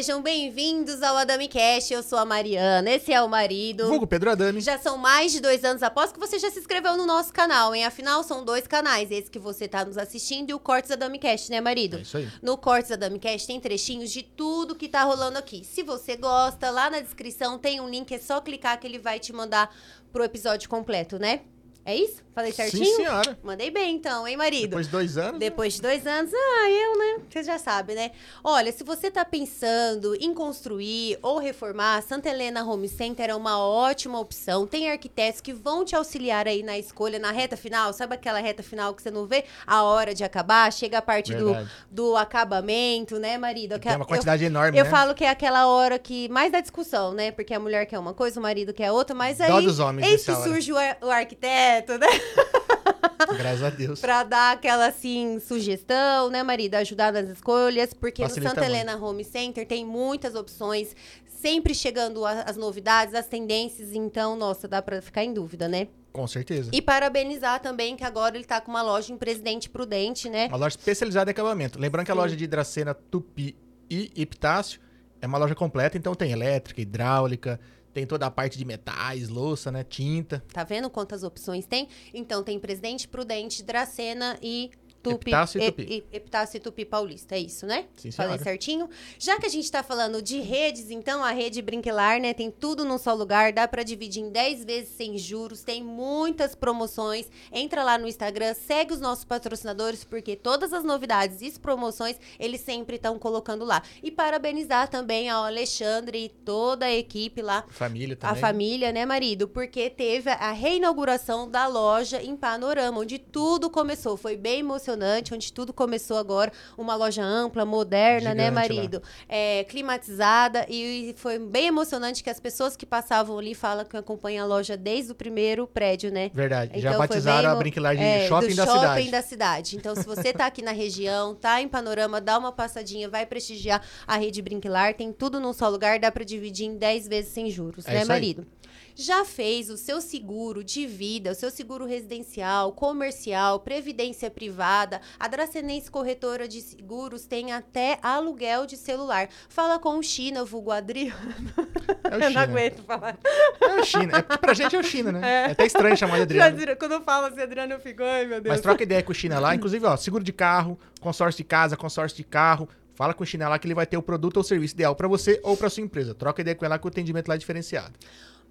Sejam bem-vindos ao Adami Cast. Eu sou a Mariana, esse é o marido. Vulgo Pedro Adami. Já são mais de dois anos após que você já se inscreveu no nosso canal, hein? Afinal, são dois canais, esse que você tá nos assistindo e o Cortes Adami Cast, né, marido? É isso aí. No Cortes Adami Cast tem trechinhos de tudo que tá rolando aqui. Se você gosta, lá na descrição tem um link, é só clicar que ele vai te mandar pro episódio completo, né? É isso? Falei certinho? Sim, senhora. Mandei bem então, hein, marido? Depois de dois anos. Depois de dois anos, ah, eu, né? Você já sabe, né? Olha, se você tá pensando em construir ou reformar, Santa Helena Home Center é uma ótima opção. Tem arquitetos que vão te auxiliar aí na escolha, na reta final. Sabe aquela reta final que você não vê a hora de acabar? Chega a parte do, Verdade. do acabamento, né, marido? Tem uma Eu- quantidade enorme, eu né? falo que é aquela hora que mais dá discussão, né? Porque a mulher quer uma coisa, o marido quer outra, mas Dó aí dos homens eis que surge o, ar- o arquiteto, né? Graças a Deus. Pra dar aquela, assim, sugestão, né, marido? Ajudar nas escolhas, porque Facilita no Santa Helena Home Center tem muitas opções, sempre chegando a- as novidades, as tendências, então, nossa, dá pra ficar em dúvida, né? Com certeza. E parabenizar também que agora ele tá com uma loja em Presidente Prudente, né? Uma loja especializada em acabamento. Lembrando que a Sim. loja de Hidracena, Tupi e Epitácio é uma loja completa, então tem elétrica, hidráulica, tem toda a parte de metais, louça, né? Tinta. Tá vendo quantas opções tem? Então, tem Presidente Prudente, Dracena e Tupi. Epitácio e Tupi. e- Epitácio e Tupi Paulista, é isso, né? Sim, Falei certinho? Já que a gente tá falando de redes, então a rede Brinquelar, né? Tem tudo num só lugar, dá pra dividir em 10 vezes sem juros, tem muitas promoções. Entra lá no Instagram, segue os nossos patrocinadores, porque todas as novidades e promoções eles sempre estão colocando lá. E parabenizar também ao Alexandre e toda a equipe lá Família a também. família, né, marido? Porque teve a reinauguração da loja em Panorama, onde tudo começou. Foi bem emocionante, onde tudo começou agora. Uma loja ampla, moderna, né, Gigante lá. marido? É, climatizada. E foi bem emocionante que as pessoas que passavam ali falam que acompanham a loja desde o primeiro prédio, né? Verdade. Já Então, foi batizaram bem a Brinquilar de É, shopping do da shopping cidade. da cidade. Então, se você tá aqui na região, tá em Panorama, dá uma passadinha, vai prestigiar a rede Brinquilar. Tem tudo num só lugar, dá pra dividir em 10 vezes sem juros, É né, isso aí. Já fez o seu seguro de vida, o seu seguro residencial, comercial, previdência privada? A Dracenense Corretora de Seguros tem até aluguel de celular. Fala com o China, vulgo Adriano. É o Eu não China. aguento falar. É o China. É, pra gente é o China, né? É, até estranho chamar de Adriano. Quando eu falo assim, Adriano, eu fico, ai meu Deus. Mas troca ideia com o China lá. Inclusive, ó, seguro de carro, consórcio de casa, consórcio de carro. Fala com o China lá que ele vai ter o produto ou serviço ideal pra você ou pra sua empresa. Troca ideia com ele lá que o atendimento lá é diferenciado.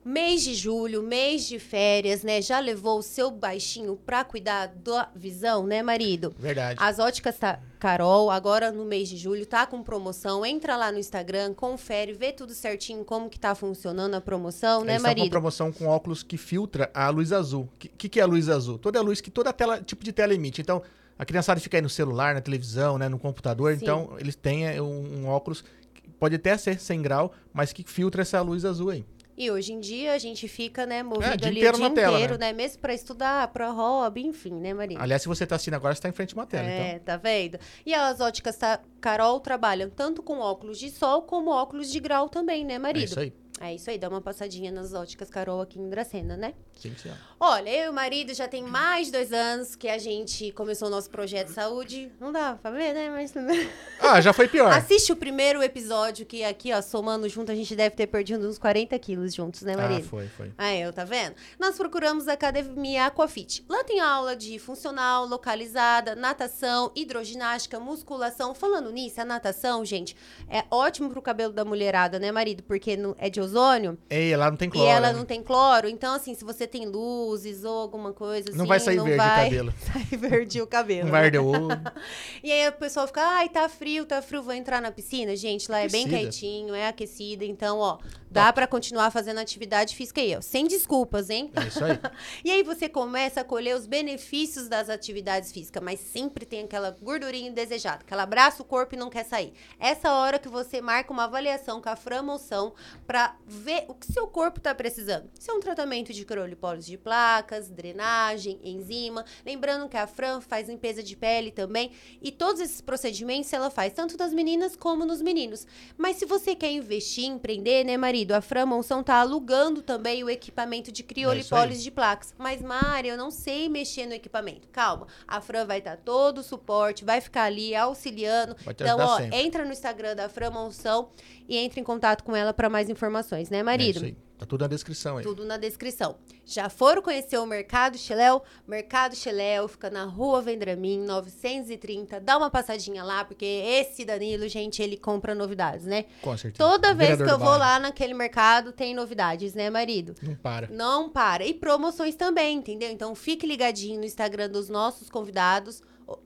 Mês de julho, mês de férias, né? Já levou o seu baixinho pra cuidar da visão, né, marido? Verdade. As óticas tá, Carol, agora no mês de julho, tá com promoção. Entra lá no Instagram, confere, vê tudo certinho como que tá funcionando a promoção, né, Eles estão com marido? promoção com óculos que filtra a luz azul. O que, que, que é a luz azul? Toda a luz que toda tela, tipo de tela emite. Então, a criançada fica aí no celular, na televisão, né, no computador. Sim. Então, eles têm é, um, um óculos que pode até ser 100 grau, mas que filtra essa luz azul aí. E hoje em dia a gente fica, né, movido É, dia ali inteiro o dia na tela, inteiro, né? né? Mesmo pra estudar, pra hobby, enfim, né, marido? Aliás, se você tá assistindo agora, você tá em frente a uma tela. É, Então, tá vendo? E as óticas tá, Carol trabalham tanto com óculos de sol como óculos de grau também, né, é marido? isso aí. É isso aí, dá uma passadinha nas óticas Carol aqui em Dracena, né? Sim, sim. Olha, eu e o marido já tem mais de dois anos que a gente começou o nosso projeto de saúde. Não dá pra ver, né? Mas Ah, já foi pior. assiste o primeiro episódio que aqui, ó, somando junto, a gente deve ter perdido uns 40 quilos juntos, né, ah, marido? foi, foi. Ah, eu, tá vendo? Nós procuramos a Academia Aquafit. Lá tem aula de funcional, localizada, natação, hidroginástica, musculação. Falando nisso, a natação, gente, é ótimo pro cabelo da mulherada, né, marido? Porque é de ozônio Ei, lá não tem cloro. e ela né? não tem cloro. Então, assim, se você tem luzes ou alguma coisa assim, Não vai sair verde o vai cabelo. sair verde o cabelo. Não né? vai arder o olho. E aí o pessoal fica, ai, tá frio, tá frio, vou entrar na piscina. Gente, lá é bem Aquecida. quentinho, é aquecida. Então, ó, dá pra continuar fazendo atividade física aí, ó. Sem desculpas, hein? É isso aí. E aí você começa a colher os benefícios das atividades físicas, mas sempre tem aquela gordurinha indesejada, que ela abraça o corpo e não quer sair. Essa hora que você marca uma avaliação com a Framoção pra ver o que seu corpo tá precisando. Se é um tratamento de criolipólise de placas, drenagem, enzima. Lembrando que a Fran faz limpeza de pele também. E todos esses procedimentos ela faz, tanto nas meninas como nos meninos. Mas se você quer investir, empreender, né, marido? A Fran Monção tá alugando também o equipamento de criolipólise de placas. Mas, Mari, eu não sei mexer no equipamento. Calma. A Fran vai estar todo o suporte, vai ficar ali auxiliando. Então, ó, sempre. entra no Instagram da Fran Monção e entre em contato com ela para mais informações, né, É marido? isso aí. Tá tudo na descrição aí. Tudo na descrição. Já foram conhecer o Mercado Chiléu? Mercado Chiléu fica na rua Vendramin, 930. Dá uma passadinha lá, porque esse Danilo, gente, ele compra novidades, né? Com certeza. Toda vez que eu vou lá naquele mercado, tem novidades, né, marido? Não para. Não para. E promoções também, entendeu? Então fique ligadinho no Instagram dos nossos convidados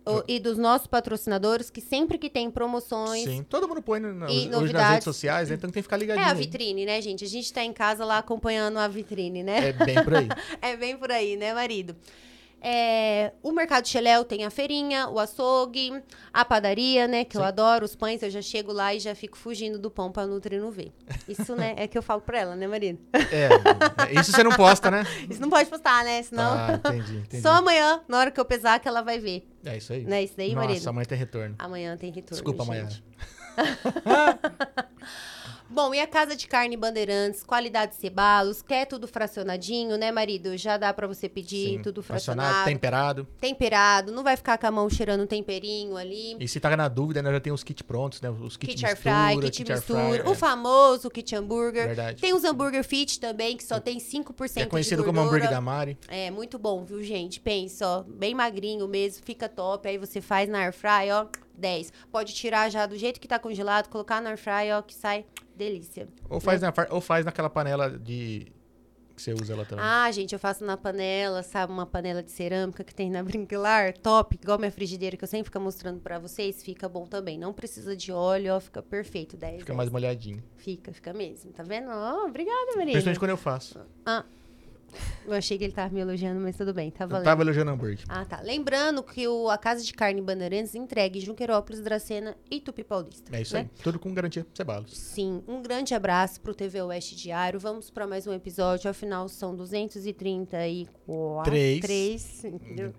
o- e dos nossos patrocinadores, que sempre que tem promoções. Sim. Todo mundo põe no- E hoje nas redes sociais, né? então tem que ficar É ligadinho. a aí. vitrine, né, gente? A gente tá em casa lá acompanhando a vitrine, né? É bem por aí. É bem por aí, né, marido? É, o Mercado Cheléu tem a feirinha, o açougue, a padaria, né? Que eu Sim. adoro os pães. Eu já chego lá e já fico fugindo do pão pra Nutri não ver. Isso, né? É que eu falo pra ela, né, marido? É, é, isso você não posta, né? Isso não pode postar, né? Senão. Ah, entendi, entendi. Só amanhã, na hora que eu pesar, que ela vai ver. É isso aí. Né? Isso daí, Nossa, marido? amanhã tem retorno. Amanhã tem retorno. Desculpa, amanhã. Bom, e a Casa de Carne Bandeirantes, qualidade cebalos, quer tudo fracionadinho, né, marido? Já dá pra você pedir Sim. tudo Fracionado, fracionado. temperado. temperado, não vai ficar com a mão cheirando um temperinho ali. E se tá na dúvida, né, já tem os kits prontos, né? Os kits Kit air fry, kit, air mistura, fry, o é. famoso kit hambúrguer. Verdade. Tem os hambúrguer fit também, que só tem 5% É conhecido como hambúrguer da Mari. É, muito bom, viu, gente? Pensa, ó, bem magrinho mesmo, fica top. Aí você faz na air fry, ó, 10. Pode tirar já do jeito que tá congelado, colocar na air fry, ó, que sai delícia. Ou faz, na, far- ou faz naquela panela de... que você usa lá também. Ah, gente, eu faço na panela, sabe? Uma panela de cerâmica que tem na Brinquilar, top, igual minha frigideira que eu sempre fico mostrando pra vocês, fica bom também. Não precisa de óleo, ó, fica perfeito, 10. Fica 10. mais molhadinho. Fica, fica mesmo, tá vendo? Ó, obrigada, Maria. Principalmente quando eu faço. Ah, eu achei que ele tava me elogiando, mas tudo bem, tá Eu valendo. tava elogiando hambúrguer. Ah, tá. Lembrando que o, a Casa de Carne Bandeirantes entrega em Junquerópolis, Dracena e Tupi Paulista. É isso né? aí. Tudo com garantia cebalos. Sim, um grande abraço pro TV Oeste Diário. Vamos para mais um episódio. Afinal, são 234. Três. Três.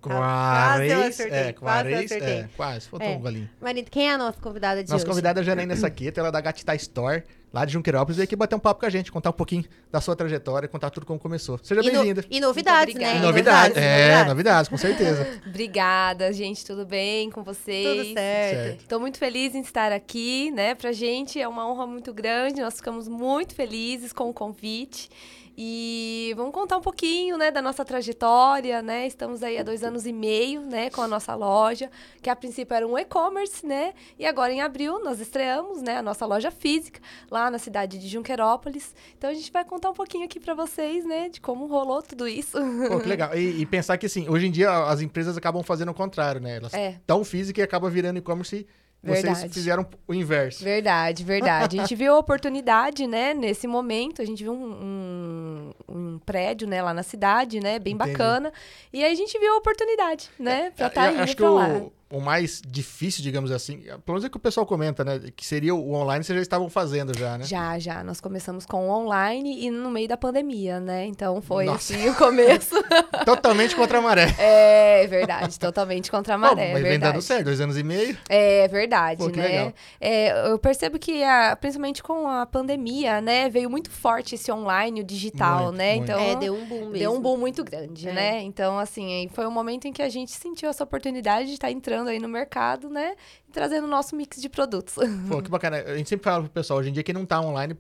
Quase a eu acertei, É, a quase eu acertei. É, quase. Faltou É. um golinho. Marido, quem é a nossa convidada de Nossa hoje? convidada é Janaína Saqueta, ela é da Gatita Store, lá de Junquerópolis, veio aqui bater um papo com a gente, contar um pouquinho da sua trajetória, contar tudo como começou. Seja E, no- bem-vinda. e novidades, né? E. Novidades, é, novidades. novidades, com certeza. Obrigada, gente. Tudo bem com vocês? Tudo certo. Certo. Estou muito feliz em estar aqui, né? Pra gente é uma honra muito grande. Nós ficamos muito felizes com o convite. E vamos contar um pouquinho, né, da nossa trajetória, né? Estamos aí há dois anos e meio, né, com a nossa loja, que a princípio era um e-commerce, né? E agora em abril nós estreamos, né, a nossa loja física lá na cidade de Junquerópolis. Então a gente vai contar um pouquinho aqui pra vocês, né, de como rolou tudo isso. Pô, que legal. E, e pensar que, assim, hoje em dia as empresas acabam fazendo o contrário, né? Elas É. estão físicas e acabam virando e-commerce e vocês Verdade. fizeram o inverso. Verdade, verdade. A gente viu a oportunidade, né, nesse momento. A gente viu um, um, um prédio, né, lá na cidade, né, bem Entendi. bacana. E aí a gente viu a oportunidade, né, pra estar eu indo acho que pra lá. o, o mais difícil, digamos assim, pelo menos é que o pessoal comenta, né? Que seria o online, vocês já estavam fazendo já, né? Já, já. Nós começamos com o online e no meio da pandemia, né? Então foi Nossa. assim o começo. Totalmente contra a maré. é verdade, totalmente contra a maré. mas vem verdade. dando certo, dois anos e meio. É verdade, Pô, que né? legal. É, eu percebo que, a- principalmente com a pandemia, né, veio muito forte esse online, o digital, Muito, né? muito. Então, É, deu um boom mesmo. Deu um boom muito grande, É. né? Então, assim, foi um momento em que a gente sentiu essa oportunidade de estar entrando aí no mercado, né? E trazendo o nosso mix de produtos. Pô, que bacana. A gente sempre fala pro pessoal, hoje em dia quem não tá online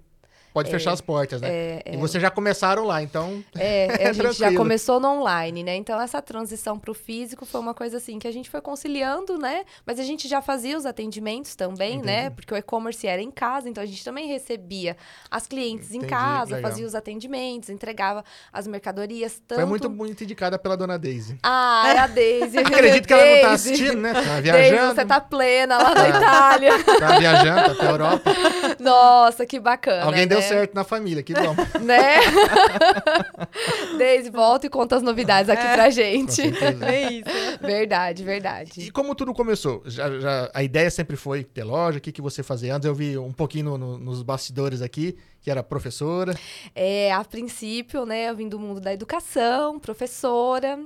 pode fechar as portas, né? É, E vocês já começaram lá, então. É, a gente já Tranquilo. começou no online, né? Então, essa transição para o físico foi uma coisa assim que a gente foi conciliando, né? Mas a gente já fazia os atendimentos também, né? Entendi. Porque o e-commerce era em casa, então a gente também recebia as clientes Entendi, em casa, legal. fazia os atendimentos, entregava as mercadorias. Tanto... Foi muito, muito indicada pela dona Daisy. Ah, é a Daisy. Acredito que ela não tá Daisy. assistindo, né? Tá Daisy, viajando. você tá plena lá na Itália. Tá viajando, tá pra Europa. Nossa, que bacana. Alguém deu né? Certo na família, que bom. Né? Deise, volta e conta as novidades aqui pra Com gente. É isso. Verdade, E verdade. como tudo começou? Já, já- a ideia sempre foi ter loja? O que, que você fazia? Antes eu vi um pouquinho no- no- nos bastidores aqui, que era professora. É, a princípio, né, eu vim do mundo da educação, professora,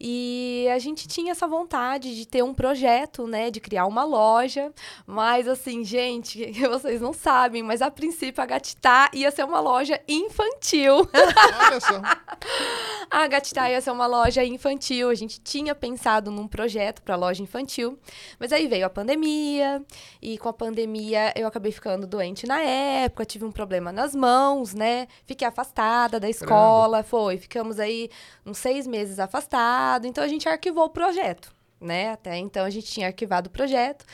e a gente tinha essa vontade de ter um projeto, né, de criar uma loja, mas assim, gente, vocês não sabem, mas a princípio a Gatitá ia ser uma loja infantil. Olha só. A Gatitá ia ser uma loja infantil, a gente tinha pensado num projeto para loja infantil, mas aí veio a pandemia, e com a pandemia eu acabei ficando doente na época, tive um problema nas mãos, né? Fiquei afastada da escola, foi, ficamos aí uns seis meses afastados, então a gente arquivou o projeto, né? Até então a gente tinha arquivado o projeto.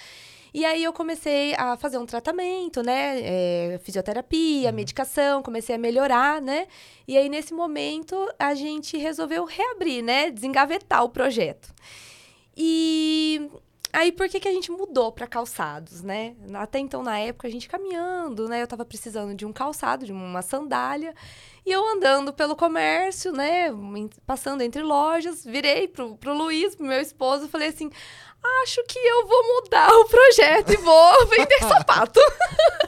E aí eu comecei a fazer um tratamento, né? É, fisioterapia, medicação, comecei a melhorar, né? E aí, nesse momento, a gente resolveu reabrir, né? Desengavetar o projeto. E aí, por que, que a gente mudou para calçados, né? Até então, na época, a gente caminhando, né? Eu tava precisando de um calçado, de uma sandália. E eu andando pelo comércio, né? Passando entre lojas, virei pro, pro Luiz, pro meu esposo, falei assim: acho que eu vou mudar o projeto e vou vender sapato.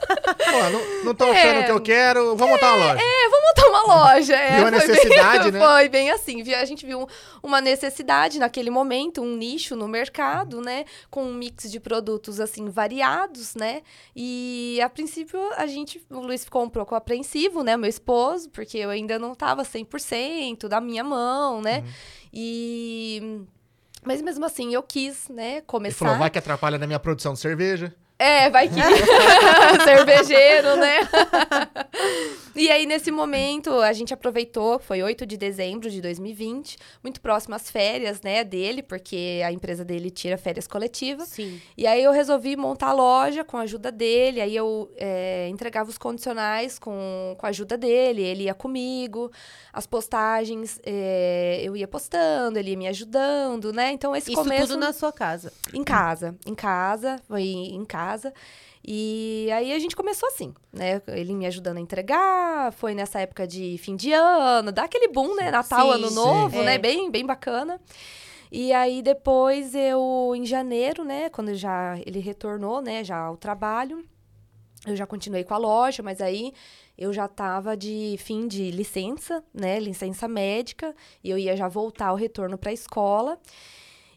Pô, não, não tô achando É. o que eu quero, vou montar uma loja. É, vou montar uma loja. É, Viu a necessidade, bem, né? Foi bem assim. A gente viu uma necessidade naquele momento, um nicho no mercado, né? Com um mix de produtos, assim, variados, né? E, a princípio, a gente... O Luiz ficou um pouco apreensivo, né? Meu esposo, porque eu ainda não tava 100% da minha mão, né? Uhum. E... Mas mesmo assim, eu quis, né, Ele começar. falou, vai que atrapalha na minha produção de cerveja. É, vai que. Cervejeiro, né? e aí, nesse momento, a gente aproveitou, foi 8 de dezembro de 2020, muito próximo às férias, né, dele, porque a empresa dele tira férias coletivas. Sim. E aí eu resolvi montar a loja com a ajuda dele. Aí eu é, entregava os condicionais com, com a ajuda dele, ele ia comigo. As postagens é, eu ia postando, ele ia me ajudando, né? Então esse Isso começo tudo na sua casa. em casa, em casa, foi em casa. E aí a gente começou assim, né? Ele me ajudando a entregar, foi nessa época de fim de ano, dá aquele boom, né? Natal, Sim, ano sim. novo, né? É. Bem, bem bacana. E aí depois eu, em janeiro, né? Quando já ele retornou, né? Já ao trabalho, eu já continuei com a loja, mas aí eu já tava de fim de licença, né? Licença médica, e eu ia já voltar ao retorno para a escola.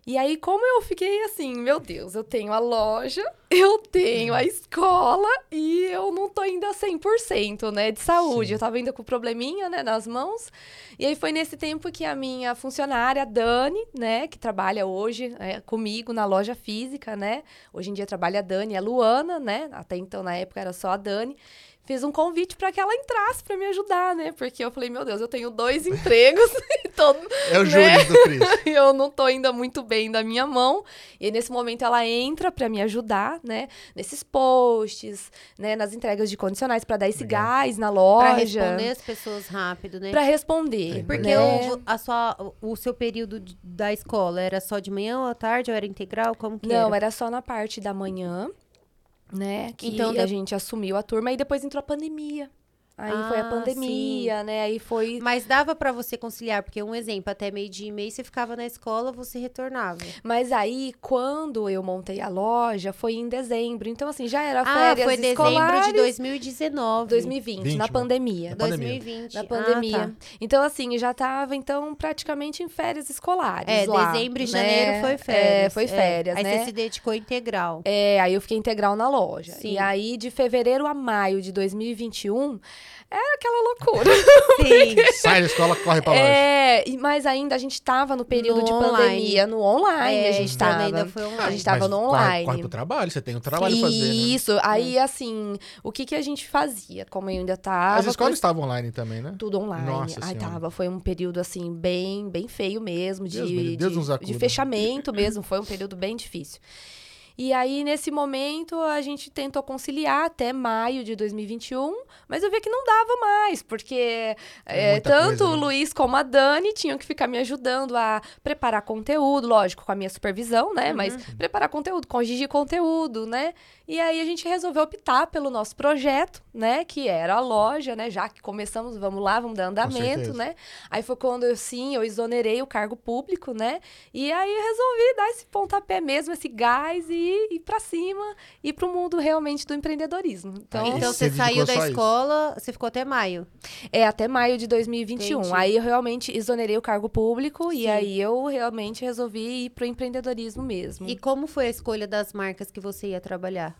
E aí, como eu fiquei assim, meu Deus, eu tenho a loja, eu tenho a escola e eu não tô ainda 100%, né, de saúde. Sim. Eu tava ainda com probleminha, né, nas mãos. E aí foi nesse tempo que a minha funcionária, Dani, né, que trabalha hoje é, comigo na loja física, né, hoje em dia trabalha a Dani a Luana, né, até então na época era só a Dani. Fiz um convite para que ela entrasse para me ajudar, né? Porque eu falei, meu Deus, eu tenho dois empregos e todo, É o Né? Do Cris. e eu não tô ainda muito bem da minha mão. E aí, nesse momento ela entra para me ajudar, né? Nesses posts, né? Nas entregas de condicionais para dar esse Legal. gás na Pra loja. responder as pessoas rápido, né? Pra responder. Porque né? o, a sua, o seu período da escola era só de manhã ou à tarde ou era integral? Como que Não, era? era só na parte da manhã, né? Que Então, a de- gente assumiu a turma e depois entrou a pandemia. Aí foi a Ah, pandemia, né? Aí foi Mas dava pra você conciliar, porque um exemplo, até meio dia e meio você ficava na escola, você retornava. Mas aí, quando eu montei a loja, foi em dezembro. Então, assim, já era Ah, férias foi dezembro escolares. de 2019. 2020, 20, na né? pandemia. Na pandemia. 2020. Na Ah, pandemia. tá. Então, assim, já tava, então, praticamente em férias escolares. É, lá, dezembro e né? janeiro foi férias. É, foi férias, Aí né? você se dedicou integral. É, aí eu fiquei integral na loja. Sim. E aí, de fevereiro a maio de 2021, era aquela loucura. Sim. Sai da escola, corre pra loja. é, e- mas ainda a gente tava no período No de online. pandemia, no online É, a gente tava. ainda foi online. a gente tava Mas no corre- online. Corre pro trabalho, você tem um trabalho a fazer, né? Isso, aí assim, o que que a gente fazia? Como eu ainda tava... As escolas estavam online também, né? Tudo online. Nossa Senhora. tava. Foi um período, assim, bem, bem feio mesmo. De, Deus livre, Deus de, de fechamento mesmo. Foi um período bem difícil. E aí, nesse momento, a gente tentou conciliar até maio de 2021, mas eu vi que não dava mais, porque é, muita tanto coisa, o né? Luiz como a Dani tinham que ficar me ajudando a preparar conteúdo, lógico, com a minha supervisão, né? Mas preparar conteúdo, corrigir conteúdo, né? E aí a gente resolveu optar pelo nosso projeto, né? Que era a loja, né? Já que começamos, vamos lá, vamos dar andamento, né? Aí foi quando eu, sim, eu exonerei o cargo público, né? E aí eu resolvi dar esse pontapé mesmo, esse gás e ir pra cima e pro mundo realmente do empreendedorismo. Então, Aí Então você você saiu da só a isso. escola, você ficou até maio. é até maio de 2021. Entendi. Aí eu realmente exonerei o cargo público e Sim. aí eu realmente resolvi ir pro empreendedorismo mesmo. E como foi a escolha das marcas que você ia trabalhar?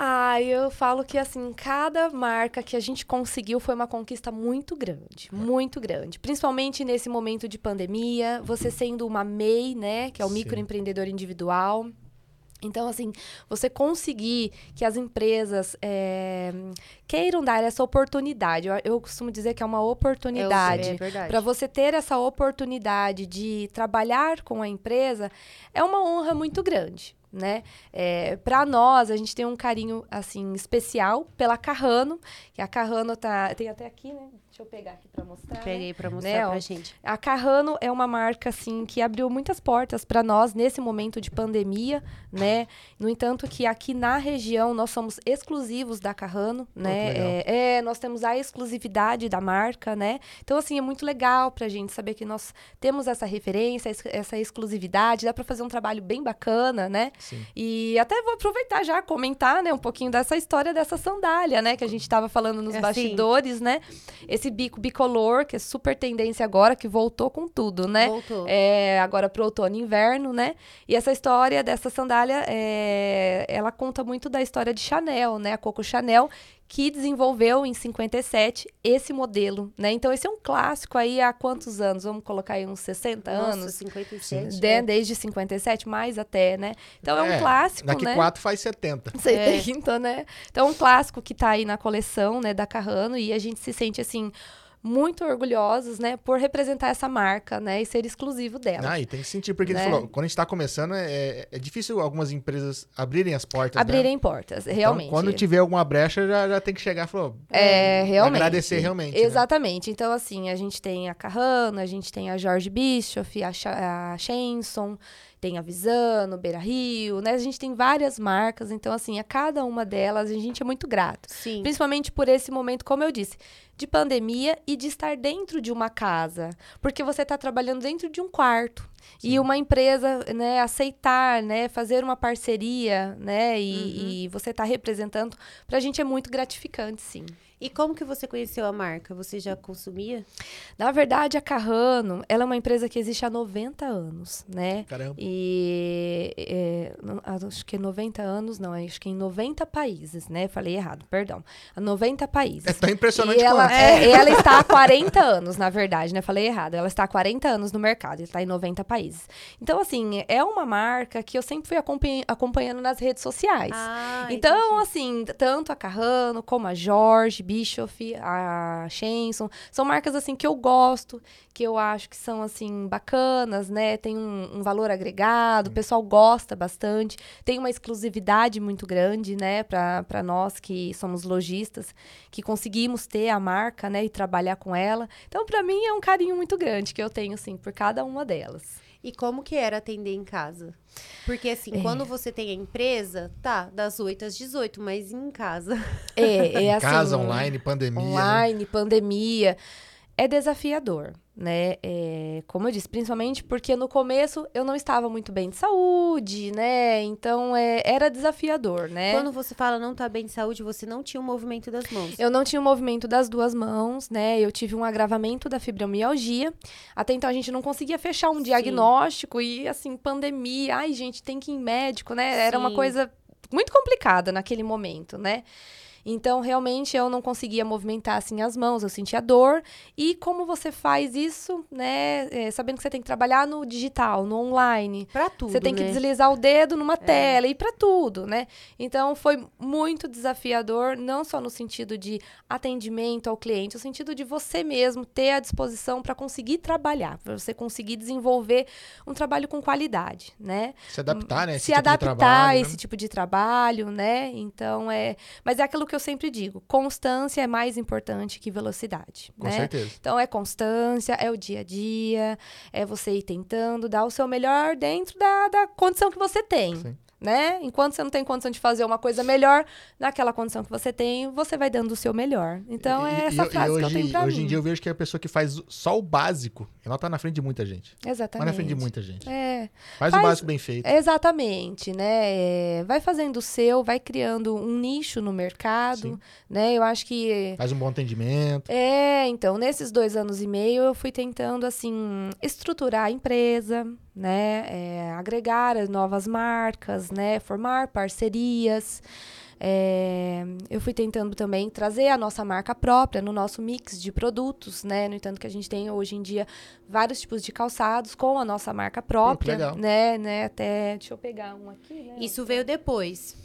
Ah, eu falo que assim, cada marca que a gente conseguiu foi uma conquista muito grande, muito grande. Principalmente nesse momento de pandemia, você sendo uma MEI, né, que é o Sim. microempreendedor individual. Então, assim, você conseguir que as empresas é, queiram dar essa oportunidade. Eu, eu costumo dizer que é uma oportunidade. É. Para você ter essa oportunidade de trabalhar com a empresa, é uma honra muito grande. Né? É, para nós, a gente tem um carinho assim especial pela Carrano, que a Carrano tá. Tem até aqui, né? Deixa eu pegar aqui para mostrar. né? Peguei pra mostrar Né, pra gente. A Carrano é uma marca assim que abriu muitas portas para nós nesse momento de pandemia, né? No entanto, que aqui na região nós somos exclusivos da Carrano, né? que legal. É, é, nós temos a exclusividade da marca, né? Então assim é muito legal pra gente saber que nós temos essa referência, es- essa exclusividade, dá para fazer um trabalho bem bacana, né? Sim. E até vou aproveitar já comentar, né, um pouquinho dessa história dessa sandália, né, que a gente estava falando nos É, bastidores, né? Esse bico bicolor, que é super tendência agora, que voltou com tudo, né? Voltou. É, agora pro outono e inverno, né? E essa história dessa sandália, é, ela conta muito da história de Chanel, né? A Coco Chanel, que desenvolveu em 57 esse modelo, né? Então esse é um clássico aí há quantos anos? Vamos colocar aí uns 60 Nossa, anos? 57. De- é. desde 57, mais até, né? Então é, um É, clássico, Daqui né? quatro faz 70. Você É. então, né? Então, é um clássico que tá aí na coleção, né, da Carrano, e a gente se sente, assim, muito orgulhosos, né, por representar essa marca, né, e ser exclusivo dela. Ah, e tem que sentir, porque Né? ele falou, quando a gente tá começando, é, é difícil algumas empresas abrirem as portas. né? Abrirem portas, realmente. Então, quando tiver alguma brecha, já, já tem que chegar e falar, É, realmente. agradecer realmente. né? Exatamente. Então, assim, a gente tem a Carrano, a gente tem a Jorge Bischoff, a, a Shenson, tem a Visano, Beira Rio, né? A gente tem várias marcas, então, assim, a cada uma delas a gente é muito grato. Sim. Principalmente por esse momento, como eu disse, de pandemia e de estar dentro de uma casa. Porque você está trabalhando dentro de um quarto. E uma empresa, né, aceitar, né, fazer uma parceria, né, e, e você está representando, pra gente é muito gratificante, sim. E como que você conheceu a marca? Você já consumia? Na verdade, a Carrano, ela é uma empresa que existe há 90 anos, né? Caramba. E é, acho que 90 anos, não, acho que em 90 países, né? Falei errado, perdão. Há 90 países. É tão impressionante E ela, quanto. é, ela está há 40 anos, na verdade, né? Falei errado. Ela está há 40 anos no mercado, está em 90 países. Então, assim, é uma marca que eu sempre fui acompanha- acompanhando nas redes sociais. Ah, Então, assim, tanto a Carrano como a Jorge, Bischoff, a Shenson, são marcas assim que eu gosto, que eu acho que são assim bacanas, né? Tem um, um valor agregado, o pessoal gosta bastante, tem uma exclusividade muito grande, né, para nós que somos lojistas, que conseguimos ter a marca, né, e trabalhar com ela. Então, para mim é um carinho muito grande que eu tenho assim por cada uma delas. E como que era atender em casa? Porque assim, É. quando você tem a empresa, tá, das 8 às 18, mas em casa. É, é assim, Casa, online, pandemia. né? online, pandemia, é desafiador, né? É, como eu disse, principalmente porque no começo eu não estava muito bem de saúde, né? Então é, era desafiador, né? Quando você fala não tá bem de saúde, você não tinha o movimento das mãos. Eu não tinha o movimento das duas mãos, né? Eu tive um agravamento da fibromialgia. Até então a gente não conseguia fechar um Sim. diagnóstico e assim, pandemia, ai gente, tem que ir em médico, né? Era uma Sim. coisa muito complicada naquele momento, né? Então, realmente, eu não conseguia movimentar assim as mãos, eu sentia dor. E como você faz isso, né? é, sabendo que você tem que trabalhar no digital, no online. Pra tudo, Você tem que né? deslizar o dedo numa tela e para tudo, né? Então foi muito desafiador, não só no sentido de atendimento ao cliente, no sentido de você mesmo ter a disposição para conseguir trabalhar, para você conseguir desenvolver um trabalho com qualidade, né? Se adaptar, né? esse se tipo de adaptar a trabalho, esse né? tipo de trabalho, né? Então é, mas é aquilo que eu sempre digo, constância é mais importante que velocidade, Com né? certeza. Então é constância, é o dia a dia, é você ir tentando dar o seu melhor dentro da, da condição que você tem. Sim. Né? Enquanto você não tem condição de fazer uma coisa melhor, naquela condição que você tem, você vai dando o seu melhor. Então E- é e- essa e frase que eu hoje, tenho pra Hoje mim. em dia eu vejo que a pessoa que faz só o básico, ela tá na frente de muita gente. Exatamente. na frente de muita gente. É, Faz, o Faz- básico bem feito. Exatamente, né? É, vai fazendo o seu, vai criando um nicho no mercado, Sim. né? Eu acho que Faz um bom atendimento. É, então, nesses dois anos e meio, eu fui tentando, assim, estruturar a empresa, né? é, agregar as novas marcas, né? Formar parcerias. É, eu fui tentando também trazer a nossa marca própria no nosso mix de produtos, né? No entanto, que a gente tem hoje em dia vários tipos de calçados com a nossa marca própria, legal. né? né? Até, deixa eu pegar um aqui, né? Isso veio depois.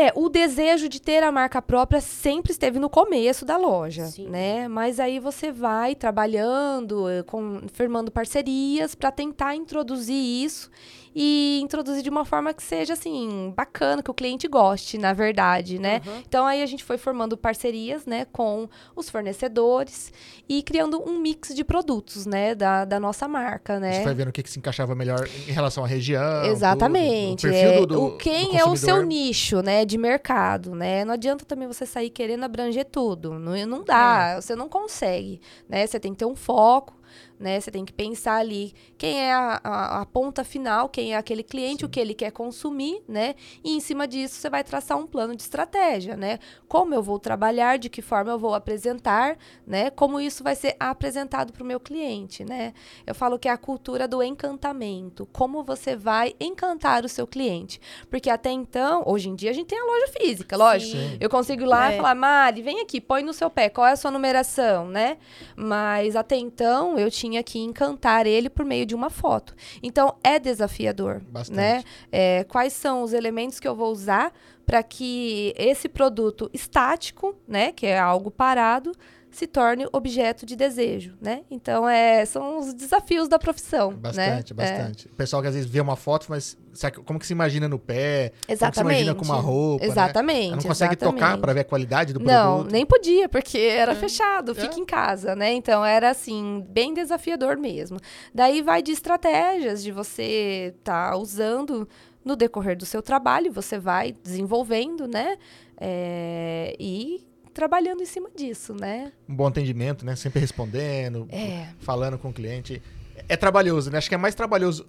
É, o desejo de ter a marca própria sempre esteve no começo da loja, Sim. né? Mas aí você vai trabalhando, eh, com, firmando parcerias para tentar introduzir isso e introduzir de uma forma que seja assim bacana, que o cliente goste, na verdade, né? Uhum. Então aí a gente foi formando parcerias, né, com os fornecedores e criando um mix de produtos, né, da, da nossa marca, A né? gente vai vendo o que, que se encaixava melhor em relação à região. Exatamente. tudo, o perfil é, do, do, o quem do é o seu nicho, né, de mercado, né? Não adianta também você sair querendo abranger tudo. Não, não dá, É. você não consegue, né? Você tem que ter um foco, né? Você tem que pensar ali quem é a, a- a ponta final, quem é aquele cliente, o que ele quer consumir, né? E em cima disso você vai traçar um plano de estratégia, né? Como eu vou trabalhar, de que forma eu vou apresentar, né? Como isso vai ser apresentado para o meu cliente, né? Eu falo que é a cultura do encantamento. Como você vai encantar o seu cliente? Porque até então, hoje em dia, a gente tem a loja física, lógico. Sim. Eu consigo ir lá É. e falar, Mari, vem aqui, põe no seu pé, qual é a sua numeração, né? Mas até então, eu tinha que encantar ele por meio de uma foto. Então, é desafiador, Bastante. né? É, quais são os elementos que eu vou usar para que esse produto estático, né, que é algo parado, se torne objeto de desejo, né? Então, é, são os desafios da profissão, Bastante, né? É, bastante. O pessoal que às vezes vê uma foto, mas como que se imagina no pé? Como que se exatamente. imagina com uma roupa, né? Exatamente. Ela não consegue tocar exatamente. para ver a qualidade do Não, produto. nem podia, porque era É. fechado, fica É. em casa, né? Então era assim, bem desafiador mesmo. Daí vai de estratégias de você tá usando no decorrer do seu trabalho, você vai desenvolvendo, né? É, e trabalhando em cima disso, né? Um bom atendimento, né? Sempre respondendo, É. falando com o cliente. É trabalhoso, né? Acho que é mais trabalhoso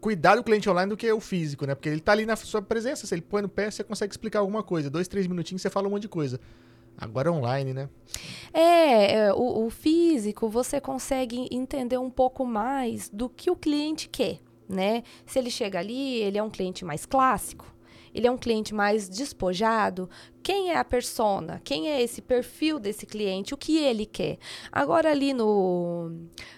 cuidar do cliente online do que o físico, né? Porque ele tá ali na sua presença. Se ele põe no pé, você consegue explicar alguma coisa. Dois, três minutinhos, você fala um monte de coisa. Agora online, né? É, é, o, o físico você consegue entender um pouco mais do que o cliente quer, né? Se ele chega ali, ele é um cliente mais clássico, ele é um cliente mais despojado. Quem é a persona? Quem é esse perfil desse cliente? O que ele quer? Agora ali no,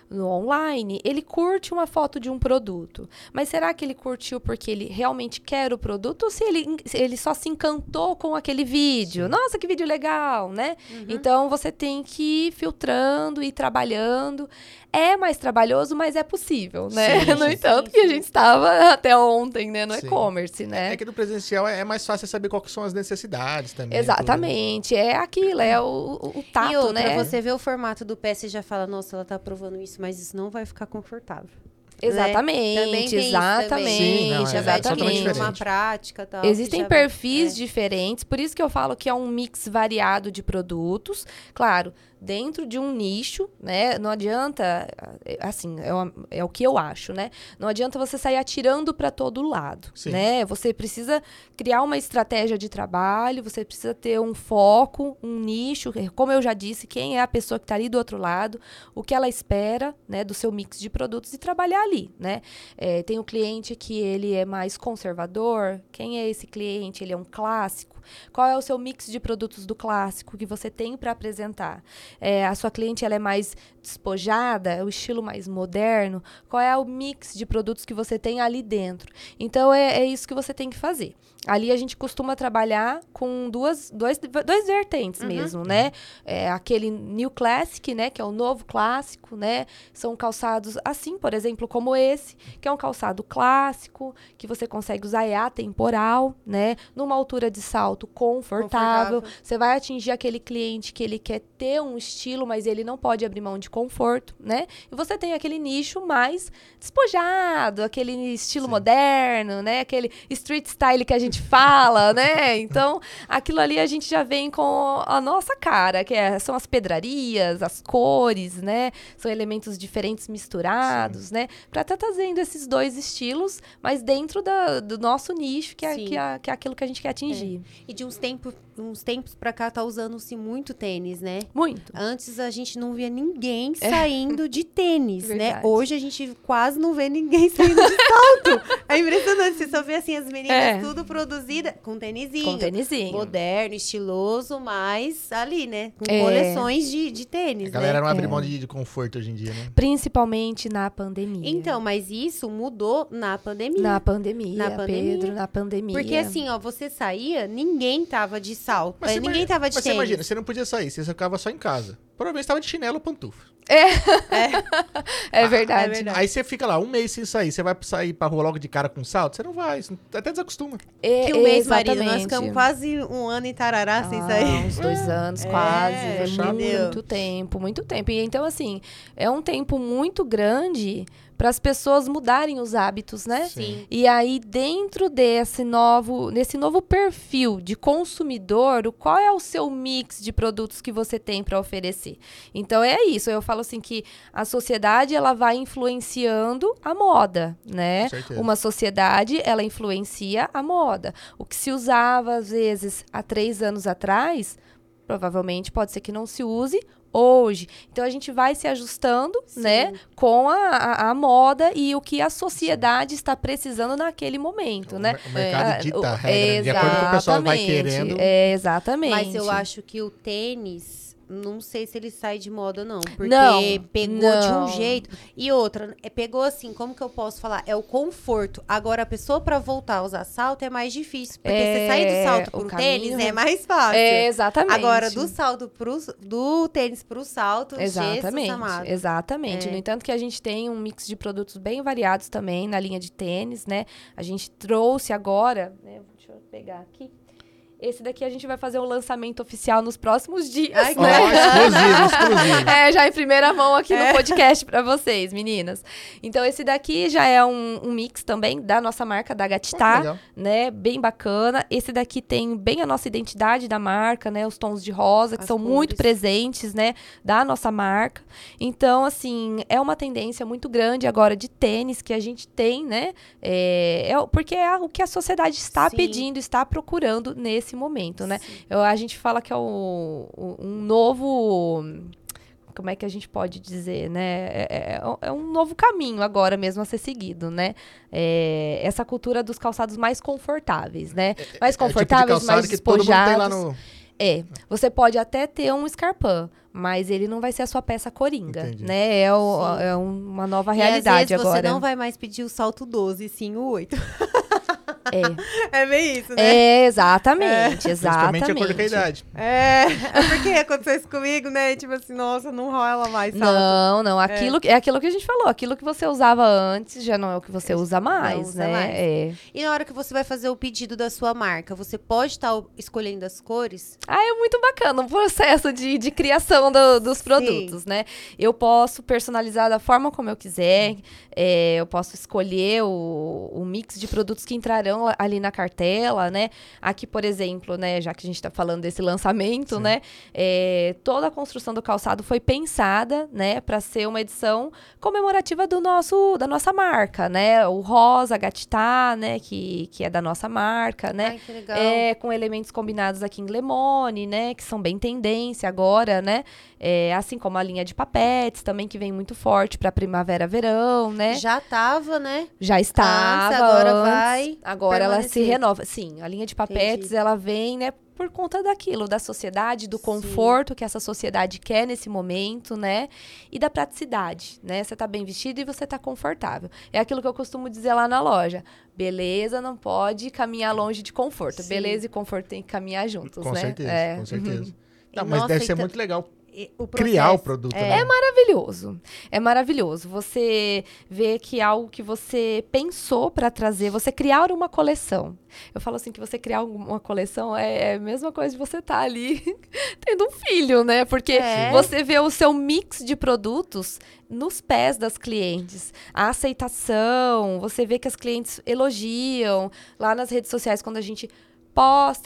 no online, ele curte uma foto de um produto. Mas será que ele curtiu porque ele realmente quer o produto ou se ele, se ele só se encantou com aquele vídeo? Nossa, que vídeo legal, né? Então você tem que ir filtrando e trabalhando. É mais trabalhoso, mas é possível, né? Sim, no sim, entanto, sim, que a gente estava até ontem, né, no e-commerce, né? É que no presencial é é mais fácil saber quais são as necessidades também. tudo, né? Exatamente, é aquilo, é o, o, o tato, e outra, né? você vê o formato do pé, você já fala, nossa, ela tá provando isso, mas isso não vai ficar confortável. Exatamente, Também tem isso exatamente. Sim, não, é ter exatamente. diferente. uma prática tal. Existem já vai- perfis é. diferentes, por isso que eu falo que é um mix variado de produtos. Claro, dentro de um nicho, né? Não adianta, eh, assim, é, uma- é o que eu acho, né? Não adianta você sair atirando para todo lado, Sim. né? Você precisa criar uma estratégia de trabalho, você precisa ter um foco, um nicho, como eu já disse, quem é a pessoa que está ali do outro lado, o que ela espera, né, do seu mix de produtos e trabalhar ali, né? É, tem o cliente que ele é mais conservador. Quem é esse cliente? Ele é um clássico. Clássico? Qual é o seu mix de produtos do clássico que você tem para apresentar? É, a sua cliente ela é mais despojada, é o estilo mais moderno? Qual é o mix de produtos que você tem ali dentro? Então é, é isso que você tem que fazer. Ali a gente costuma trabalhar com duas, dois, dois vertentes Uhum. mesmo, né? É aquele New Classic, né? Que é o novo clássico, né? São calçados assim, por exemplo, como esse, que é um calçado clássico, que você consegue usar é atemporal, né? Numa altura de salto confortável. Confortável. Você vai atingir aquele cliente que ele quer ter um estilo, mas ele não pode abrir mão de conforto, né? E você tem aquele nicho mais despojado, aquele estilo Sim. moderno, né? Aquele street style que a gente fala, né? Então, aquilo ali a gente já vem com a nossa cara, que é- são as pedrarias, as cores, né? São elementos diferentes misturados, né? Pra estar trazendo esses dois estilos, mas dentro da- do nosso nicho, que é, Sim. que, é, que é aquilo que a gente quer atingir. E de uns tempos, uns tempos pra cá tá usando-se muito tênis, né? Muito. Antes a gente não via ninguém saindo de tênis, né? Hoje a gente quase não vê ninguém saindo de salto. É impressionante, você só vê assim as meninas É. tudo produzida com tênisinho. Com tênisinho. Moderno, estiloso, mas ali, né? Com É. coleções de, de A tênis, galera né? não abre É. mão de, de conforto hoje em dia, né? Principalmente na pandemia. Então, mas isso mudou na pandemia. Na pandemia, Na pandemia. Pedro, na pandemia. Porque assim, ó, você saía, ninguém tava de salto. Mas é, você ninguém ima- tava de Mas você tênis. imagina, você não podia sair, você ficava só em casa. Provavelmente estava de chinelo ou pantufa. é verdade. é verdade. Aí você fica lá um mês sem sair. Você vai sair pra rua logo de cara com salto? Você não vai. Você até desacostuma. É, Que um mês, marido, nós ficamos quase um ano em Tarará sem Ah, sair. Uns dois anos, É, quase. É chato. muito tempo, muito tempo. E então, assim, é um tempo muito grande para as pessoas mudarem os hábitos, né? Sim. E aí, dentro desse novo, nesse novo perfil de consumidor, o- qual é o seu mix de produtos que você tem para oferecer? Então é isso. Eu falo assim que a sociedade ela vai influenciando a moda, né? Uma sociedade ela influencia a moda. O que se usava às vezes há três anos atrás, provavelmente pode ser que não se use hoje. Então a gente vai se ajustando, né, com a, a, a moda e o que a sociedade está precisando naquele momento, né? O mercado É, dita o- a regra. né? De acordo com o que o pessoal vai exatamente, querendo. É, exatamente. Mas eu acho que o tênis, não sei se ele sai de moda, não. Porque Não, pegou de um não. jeito. E outra, é, pegou assim, como que eu posso falar? É o conforto. Agora, a pessoa pra voltar a usar salto é mais difícil. Porque É, você sair do salto o pro caminho- tênis é mais fácil. É, exatamente. Agora, do salto pro do tênis pro salto, Exatamente, exatamente. É. No entanto que a gente tem um mix de produtos bem variados também na linha de tênis, né? A gente trouxe agora, né? Deixa eu pegar aqui. Esse daqui a gente vai fazer um lançamento oficial nos próximos dias, Ai, que né? Ó, exclusivo, exclusivo. É, já em primeira mão aqui É. no podcast pra vocês, meninas. Então, esse daqui já é um, um mix também da nossa marca, da Gatitá legal. né? Bem bacana. Esse daqui tem bem a nossa identidade da marca, né? Os tons de rosa, que As são muito cores. presentes, né? Da nossa marca. Então, assim, é uma tendência muito grande agora de tênis que a gente tem, né? É, é o- porque é o que a sociedade está Sim. pedindo, está procurando nesse momento, né? Eu- a gente fala que é o- o- um novo como é que a gente pode dizer, né? É, é- é um novo caminho agora mesmo a ser seguido, né? É, essa cultura dos calçados mais confortáveis, né? Mais É o tipo de confortáveis, mais que todo mundo tem lá despojados. no... É, você pode até ter um escarpão, mas ele não vai ser a sua peça coringa, Entendi. né? É, o- é uma nova E às realidade vezes agora. você não vai mais pedir o salto 12, sim o 8. É, É bem isso, né? é exatamente, Principalmente exatamente. de acordo com a idade. É, é porque aconteceu isso comigo, né? Tipo assim, nossa, não rola mais salto. Não, não, aquilo é. aquilo que a gente falou, aquilo que você usava antes já não é o que você usa mais, usa né? mais. É. E na hora que você vai fazer o pedido da sua marca, você pode estar escolhendo as cores? Ah, é muito bacana o processo de, de criação do- dos produtos, né? Eu posso personalizar da forma como eu quiser, é, eu posso escolher o, o mix de produtos que entrarão a- ali na cartela, né? Aqui, por exemplo, né, já que a gente está falando desse lançamento, Sim. né? é, toda a construção do calçado foi pensada, né, para ser uma edição comemorativa do nosso, da nossa marca, né? O rosa, gatitá, né, que, que é da nossa marca, né? Ai, que legal. É, com elementos combinados aqui em Lemone, né? Que são bem tendência agora, né? É, assim como a linha de papetes também, que vem muito forte para primavera-verão, né? Já, Já tava, né? estava. Antes, agora antes. vai. Agora Agora ela se renova. Sim, a linha de papetes, Entendi. ela vem, né, por conta daquilo, da sociedade, do Sim. conforto que essa sociedade quer nesse momento, né? E da praticidade, né? Você tá bem vestido e você tá confortável. É aquilo que eu costumo dizer lá na loja. Beleza não pode caminhar longe de conforto. Sim. Beleza e conforto tem que caminhar juntos, Com né? certeza, É. com certeza. Não, E, mas nossa, deve ser então- muito legal O criar o produto, é, né? maravilhoso. É maravilhoso. Você vê que é algo que você pensou para trazer, você criar uma coleção. Eu falo assim que você criar uma coleção é é a mesma coisa de você estar ali tendo um filho, né? Porque É. você vê o seu mix de produtos nos pés das clientes. A aceitação, você vê que as clientes elogiam lá nas redes sociais quando a gente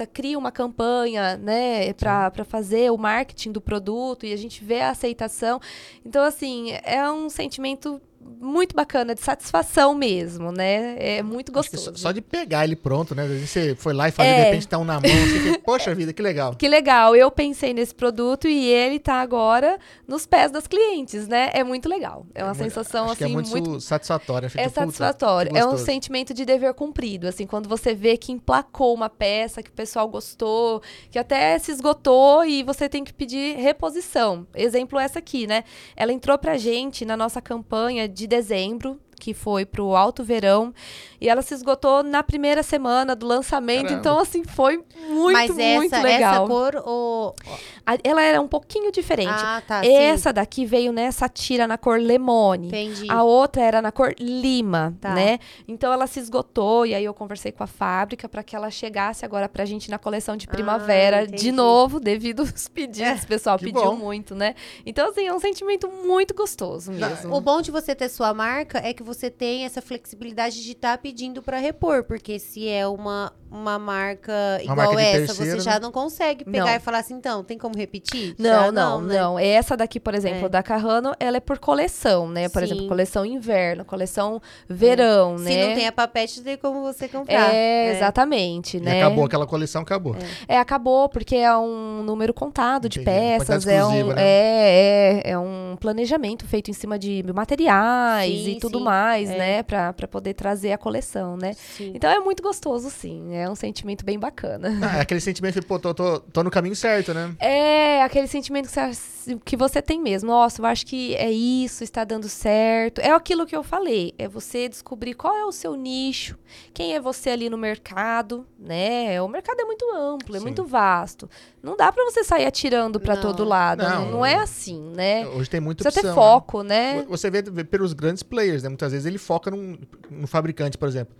cria uma campanha, né, para fazer o marketing do produto e a gente vê a aceitação. Então, assim, é um sentimento muito bacana, de satisfação mesmo, né? É muito gostoso. só, só de pegar ele pronto, né? Às vezes você foi lá e faz, É. de repente tá um na mão, você fica, poxa vida, que legal. Que legal, eu pensei nesse produto e ele tá agora nos pés das clientes, né? É muito legal. É uma muito- sensação, que assim, é muito, muito satisfatória. É puta, satisfatório. É um sentimento de dever cumprido. Assim, quando você vê que emplacou uma peça, que o pessoal gostou, que até se esgotou e você tem que pedir reposição. Exemplo essa aqui, né? Ela entrou pra gente na nossa campanha de dezembro, que foi pro Alto Verão, e ela se esgotou na primeira semana do lançamento. Caramba. Então, assim, foi muito, Mas muito essa, legal. essa cor ou... Ela era um pouquinho diferente. Ah, tá, sim. Essa daqui veio nessa tira na cor lemone. Entendi. A outra era na cor lima, Tá. né? Então ela se esgotou e aí eu conversei com a fábrica para que ela chegasse agora pra gente na coleção de primavera Ah, de novo, devido aos pedidos. o pessoal que pediu bom. muito, né? Então assim, é um sentimento muito gostoso mesmo. O bom de você ter sua marca é que você tem essa flexibilidade de estar pedindo para repor, porque se é uma, uma marca igual marca de essa, terceiro, você já não consegue pegar Não. e falar assim, então, tem como repetir? Não, Já não, né? não. Essa daqui, por exemplo, É. da Carrano, ela é por coleção, né? Por Sim. exemplo, coleção inverno, coleção verão, né? Se não tem a papete, tem como você comprar. É, É. exatamente, E né? acabou aquela coleção, acabou. É, acabou, porque é um número contado de Entendi. peças, Quantidade é um, né? é, é, é um planejamento feito em cima de materiais Sim, e tudo sim, mais, é. né? Pra, pra poder trazer a coleção, né? Sim. Então é muito gostoso, sim. É um sentimento bem bacana. Ah, é aquele sentimento de, pô, tô, tô, tô no caminho certo, né? É aquele sentimento que você, que você tem mesmo. Nossa, eu acho que é isso, está dando certo. É aquilo que eu falei. É você descobrir qual é o seu nicho, quem é você ali no mercado, né? O mercado é muito amplo, é Sim. muito vasto. Não dá pra você sair atirando pra Não. todo lado. Não, Não. não é assim, né? Hoje tem muita Precisa opção. ter né? foco, né? Você vê, vê pelos grandes players, né? Muitas vezes ele foca num, num fabricante, por exemplo.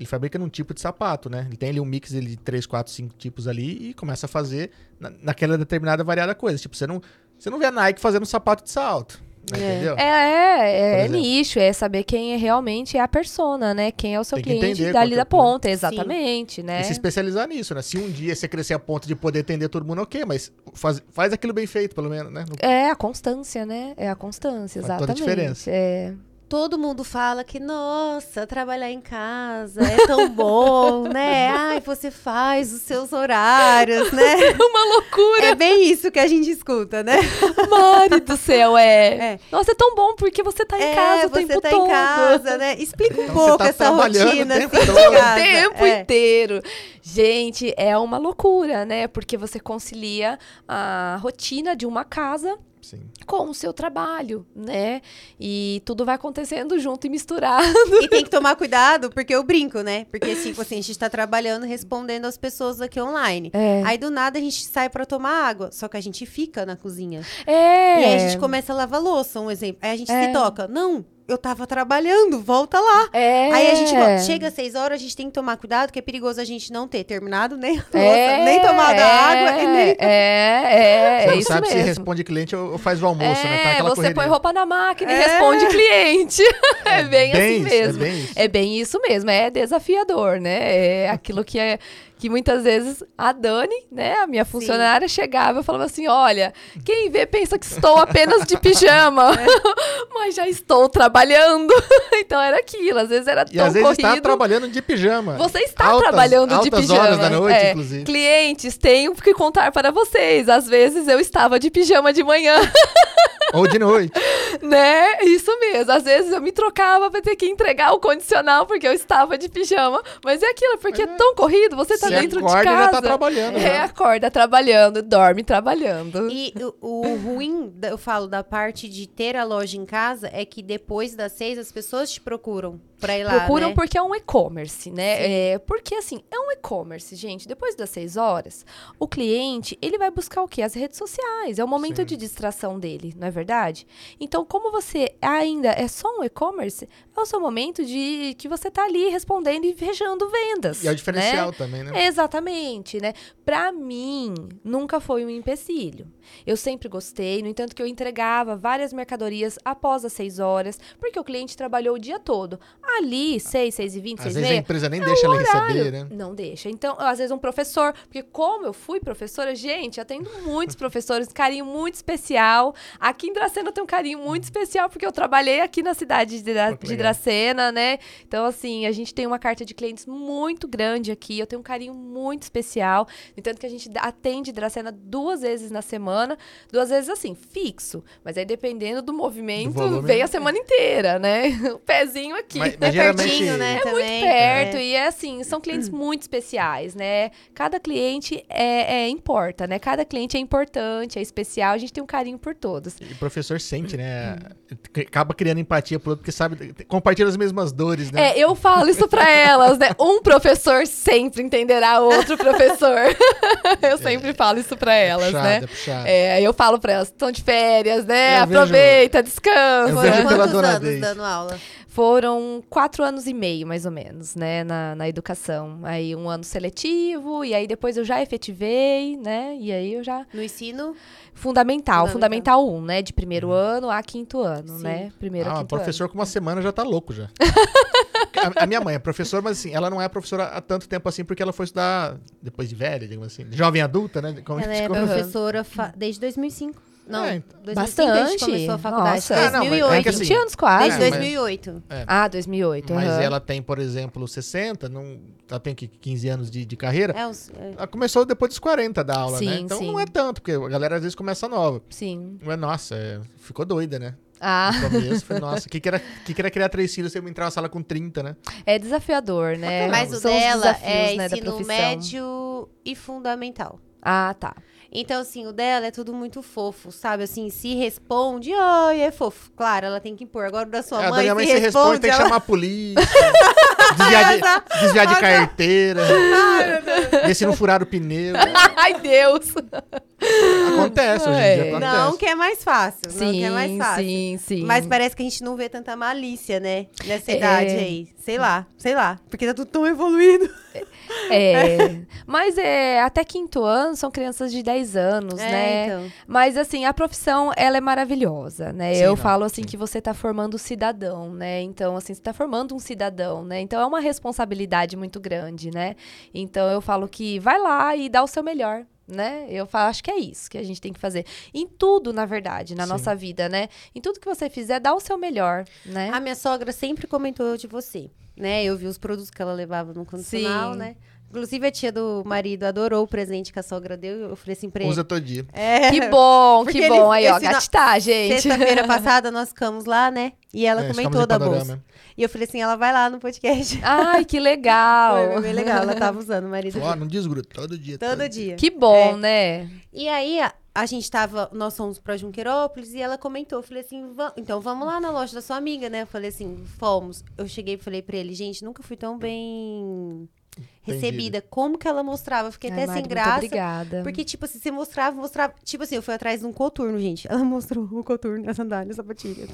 Ele fabrica num tipo de sapato, né? Ele tem ali um mix de 3, 4, 5 tipos ali e começa a fazer na, naquela determinada variada coisa. Tipo, você não, você não vê a Nike fazendo um sapato de salto. né? É. Entendeu? É, é, é exemplo. nicho, é saber quem é realmente é a persona, né? Quem é o seu Tem cliente dali da é o ponta, exatamente, né? E se especializar nisso, né? Se um dia você crescer a ponto de poder atender todo mundo, ok, mas faz, faz aquilo bem feito, pelo menos, né? Não- É a constância, né? É a constância, Faz toda a exatamente. diferença. É. Todo mundo fala que, nossa, trabalhar em casa é tão bom, né? Ai, você faz os seus horários, né? Uma loucura, É bem isso que a gente escuta, né? Mari do céu, é. É. Nossa, é tão bom porque você tá em é, casa o você tempo tá todo. em casa, né? Explica um Então pouco você tá essa rotina o tempo assim. O tempo É. inteiro. Gente, é uma loucura, né? Porque você concilia a rotina de uma casa Sim. com o seu trabalho, né? E tudo vai acontecendo junto e misturado. E tem que tomar cuidado, porque eu brinco, né? Porque, tipo assim, a gente tá trabalhando, respondendo as pessoas aqui online. É. Aí, do nada, a gente sai pra tomar água. Só que a gente fica na cozinha. É. E aí, a gente começa a lavar louça, um exemplo. Aí, a gente É. se toca. Não, eu tava trabalhando, volta lá. É. Aí, a gente volta. chega às seis horas, a gente tem que tomar cuidado, que é perigoso a gente não ter terminado nem a louça, É, nem tomado a água. E nem... É, é, Você é não isso sabe se mesmo. responde cliente ou faz o almoço, né? Tá É, você correria. põe roupa na máquina e É. responde cliente. É bem, assim isso, mesmo. É bem isso. É bem isso mesmo, é desafiador, né? É aquilo que é que muitas vezes a Dani, né, a minha funcionária, chegava e falava assim: olha, quem vê pensa que estou apenas de pijama, É. mas já estou trabalhando. então era aquilo, às vezes era E tão às vezes corrido. está trabalhando de pijama. Você está Altas- trabalhando de altas pijama. horas da noite, É, inclusive. Clientes, tenho que contar para vocês. Às vezes eu estava de pijama de manhã. Ou de noite. né? Isso mesmo. Às vezes eu me trocava pra ter que entregar o condicional porque eu estava de pijama. Mas é aquilo, porque é tão corrido, você tá Você dentro de acorda e casa. já tá trabalhando, É, né? acorda trabalhando, dorme trabalhando. E o, o ruim, eu falo, da parte de ter a loja em casa é que depois das seis as pessoas te procuram pra ir lá. Procuram né? porque é um e-commerce, né? É, porque assim, é um e-commerce, gente. Depois das seis horas, o cliente, ele vai buscar o quê? As redes sociais. É o momento Sim. de distração dele, não é verdade? Então, como você ainda é só um e-commerce, é o seu momento de que você tá ali respondendo e fechando vendas. E é o né? diferencial também, né? Exatamente, né? Pra mim, nunca foi um empecilho. Eu sempre gostei, no entanto que eu entregava várias mercadorias após as seis horas, porque o cliente trabalhou o dia todo. Ali, seis, seis e vinte, Às seis e vezes a meia, empresa nem deixa ela receber, né? Não deixa. Então, às vezes um professor, porque como eu fui professora, gente, atendo muitos professores, carinho muito especial. Aqui em Dracena eu tenho um carinho muito especial, porque eu trabalhei aqui na cidade de, Dra- Pô, que legal. Dracena, né? Então, assim, a gente tem uma carta de clientes muito grande aqui, eu tenho um carinho muito especial. No entanto que a gente atende Dracena duas vezes na semana, duas vezes assim, fixo. Mas aí dependendo do movimento, volume, vem né? a semana inteira, né? O pezinho aqui. Mas, É mas geralmente. pertinho, né? É muito também. perto É. e é assim, são clientes muito especiais, né? Cada cliente é, é importa, né? Cada cliente é importante, é especial, a gente tem um carinho por todos. E o professor sente, né? Acaba criando empatia pro outro, porque sabe, compartilha as mesmas dores, né? É, eu falo isso pra elas, né? Um professor sempre entenderá outro professor. eu sempre falo isso pra elas, puxado, né? é puxado. É, eu falo pra elas, estão de férias, né? Eu vejo- Aproveita, descansa. eu vejo pela Quantos dona anos Deise. dando aula? Foram quatro anos e meio, mais ou menos, né, na, na educação. Aí um ano seletivo, e aí depois eu já efetivei, né, e aí eu já... No ensino? Fundamental, Fundamental. Fundamental 1, né, de primeiro ano a quinto ano, Sim. né, primeiro a Ah, o quinto professor com uma semana já tá louco já. a, a minha mãe é professora, mas assim, ela não é professora há tanto tempo assim, porque ela foi estudar depois de velha, digamos assim. Jovem adulta, né? Como a Ela é professora fa- desde 2005. Não, É, então. 2005 a gente começou a faculdade. Nossa. Ah, não, mas 2008. é que assim, 20 anos quase. Desde É, mas- 2008. Ah, 2008, Mas aham. ela tem, por exemplo, 60, não, ela tem que 15 anos de, de carreira. É, uns- é. Ela começou depois dos 40 da aula, né? Sim, Então sim. não é tanto, porque a galera às vezes começa nova. Sim. Mas, nossa, é, ficou doida, né? Ah, No começo, foi, nossa, o que, que, era, que, que era criar três filhos se eu entrar na sala com 30, né? é desafiador, né? Mas o São os dela desafios, é né, ensino médio e fundamental. Ah, tá. Então, assim, o dela é tudo muito fofo, sabe? Assim, se responde, ai, é fofo. Claro, ela tem que impor. Agora o da sua É, a da mãe, minha mãe se se responde, tem que ela- chamar a polícia, desviar de, desviar de carteira, ver se não furaram o pneu. Ai, Deus! Acontece hoje em dia, É. acontece. Não que é mais fácil, não Sim, que é mais fácil. sim, sim. Mas parece que a gente não vê tanta malícia, né? Nessa É. idade aí. Sei lá, sei lá. Porque tá tudo tão evoluído. É, mas é, até quinto ano são crianças de 10 anos, É, né? então. Mas assim, a profissão, ela é maravilhosa, né? Sim, Eu não, falo assim sim. que você tá formando cidadão, né? Então, assim, você tá formando um cidadão, né? Então é uma responsabilidade muito grande, né? Então eu falo que vai lá e dá o seu melhor. Né? Eu falo, acho que é isso que a gente tem que fazer. Em tudo, na verdade, na Sim. nossa vida, né? Em tudo que você fizer, dá o seu melhor, né? A minha sogra sempre comentou de você, né? Eu vi os produtos que ela levava no condicional, Sim. né? Inclusive, a tia do marido adorou o presente que a sogra deu. Eu falei assim pra ele. Usa todo dia. É, Que bom, Porque que ele- bom. Aí, ó, gatitá, gente. Sexta-feira passada nós ficamos lá, né? E ela É, comentou da bolsa. E eu falei assim: ela vai lá no podcast. Ai, que legal. Foi, bem legal. Ela tava usando o marido. Ó, não desgruda, todo dia. Todo dia. Que bom, É. né? E aí, a, a gente tava, nós fomos pra Junquerópolis e ela comentou, eu falei assim, "Va- então vamos lá na loja da sua amiga, né? Eu falei assim, fomos. Eu cheguei e falei pra ele, gente, nunca fui tão bem recebida. Como que ela mostrava? Eu fiquei Ai, até Mari, sem graça. obrigada. Porque, tipo assim, você mostrava, mostrava. Tipo assim, eu fui atrás de um coturno, gente. Ela mostrou o coturno, a sandália, a sapatilha.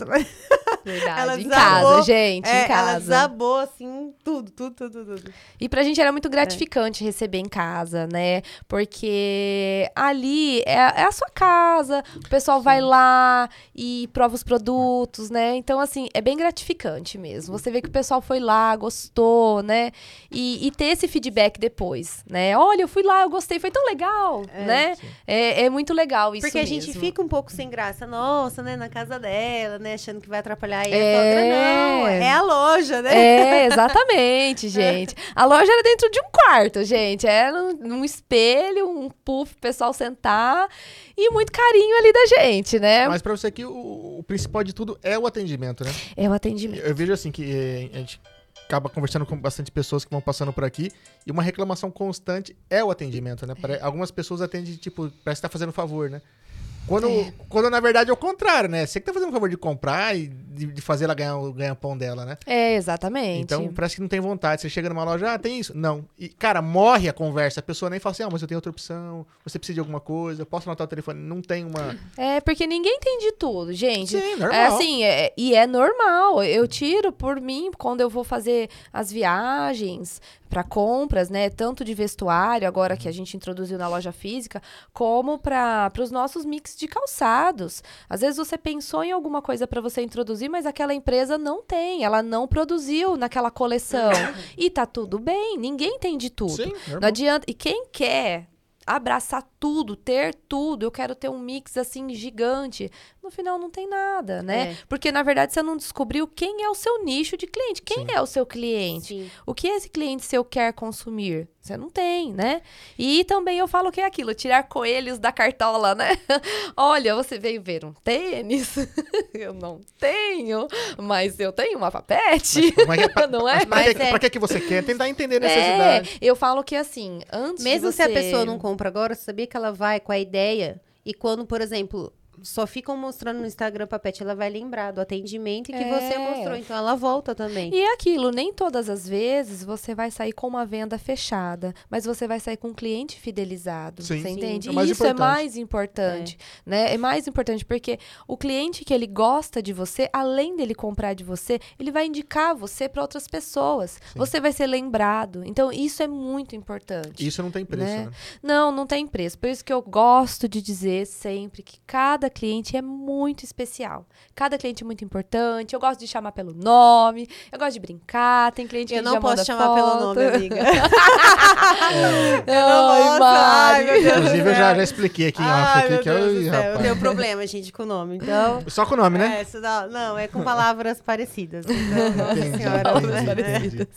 Verdade. Ela em desabou. casa, gente, É, em ela casa. desabou, assim, tudo, tudo, tudo, tudo. E pra gente era É. muito gratificante receber em casa, né? Porque ali é, é a sua casa, o pessoal vai lá e prova os produtos, né? Então, assim, é bem gratificante mesmo. Você vê que o pessoal foi lá, gostou, né? E, e ter esse feedback depois, né? Olha, eu fui lá, eu gostei, foi tão legal, né? É, é muito legal isso Porque a gente mesmo. fica um pouco sem graça. Nossa, né? Na casa dela, né? Achando que vai atrapalhar. E É. a sogra, não. É a loja, né? É, exatamente, gente. A loja era dentro de um quarto, gente. Era um, um espelho, um puff pro pessoal sentar e muito carinho ali da gente, né? Mas pra você aqui, o, o principal de tudo é o atendimento, né? É o atendimento. Eu vejo assim que eh, a gente acaba conversando com bastante pessoas que vão passando por aqui e uma reclamação constante é o atendimento, né? Pare- Algumas pessoas atendem, tipo, parece que tá fazendo favor, né? Quando, É. quando na verdade é o contrário, né? Você que tá fazendo o favor de comprar e de, de fazer ela ganhar o ganha-pão dela, né? É, exatamente. Então parece que não tem vontade. Você chega numa loja, ah, tem isso? Não. E, cara, morre a conversa. A pessoa nem fala assim, ah, mas eu tenho outra opção, você precisa de alguma coisa, posso anotar o telefone. Não tem uma. É, porque ninguém tem de tudo, gente. Sim, normal. É assim, é- e é normal. Eu tiro por mim quando eu vou fazer as viagens para compras, né? Tanto de vestuário, agora que a gente introduziu na loja física, como para os nossos mix de calçados. Às vezes você pensou em alguma coisa para você introduzir, mas aquela empresa não tem, ela não produziu naquela coleção. e tá tudo bem, ninguém tem de tudo. Sim, Não normal. adianta. E quem quer abraçar tudo, ter tudo, eu quero ter um mix assim gigante. No final não tem nada, né? É. Porque na verdade você não descobriu quem é o seu nicho de cliente. Quem Sim. é o seu cliente? Sim. O que esse cliente seu quer consumir? Você não tem, né? E também eu falo que é aquilo, tirar coelhos da cartola, né? Olha, você veio ver um tênis? eu não tenho, mas eu tenho uma papete. Como é é? Pra, Não é? Mas pra, Mas que, é. pra que que você quer? Tentar entender a É, necessidade. eu falo que assim, antes de Mesmo se a você- pessoa não compra agora, sabia que ela vai com a ideia e quando, por exemplo, só ficam mostrando no Instagram papete, ela vai lembrar do atendimento que É. você mostrou. Então ela volta também. E é aquilo, nem todas as vezes você vai sair com uma venda fechada, mas você vai sair com um cliente fidelizado. Sim. Você Sim. entende? É o mais E isso é importante. mais importante, né? É mais importante porque o cliente que ele gosta de você, além dele comprar de você, ele vai indicar você para outras pessoas. Você vai ser lembrado. Então isso é muito importante. Isso não tem preço, Né? né? Não, não tem preço. Por isso que eu gosto de dizer sempre que cada cliente é muito especial. Cada cliente é muito importante. Eu gosto de chamar pelo nome. Eu gosto de brincar. Tem cliente que Eu não já posso manda chamar pelo foto. nome, amiga. Ai, posso. Mari. Ai, meu Deus. Inclusive, eu já, já expliquei aqui em off aqui meu que eu, céu. Eu tenho problema, gente, com o nome. Então. Só com o nome, né? É, isso não, não, é com palavras parecidas. Então, nossa senhora, entendi, né? entendi.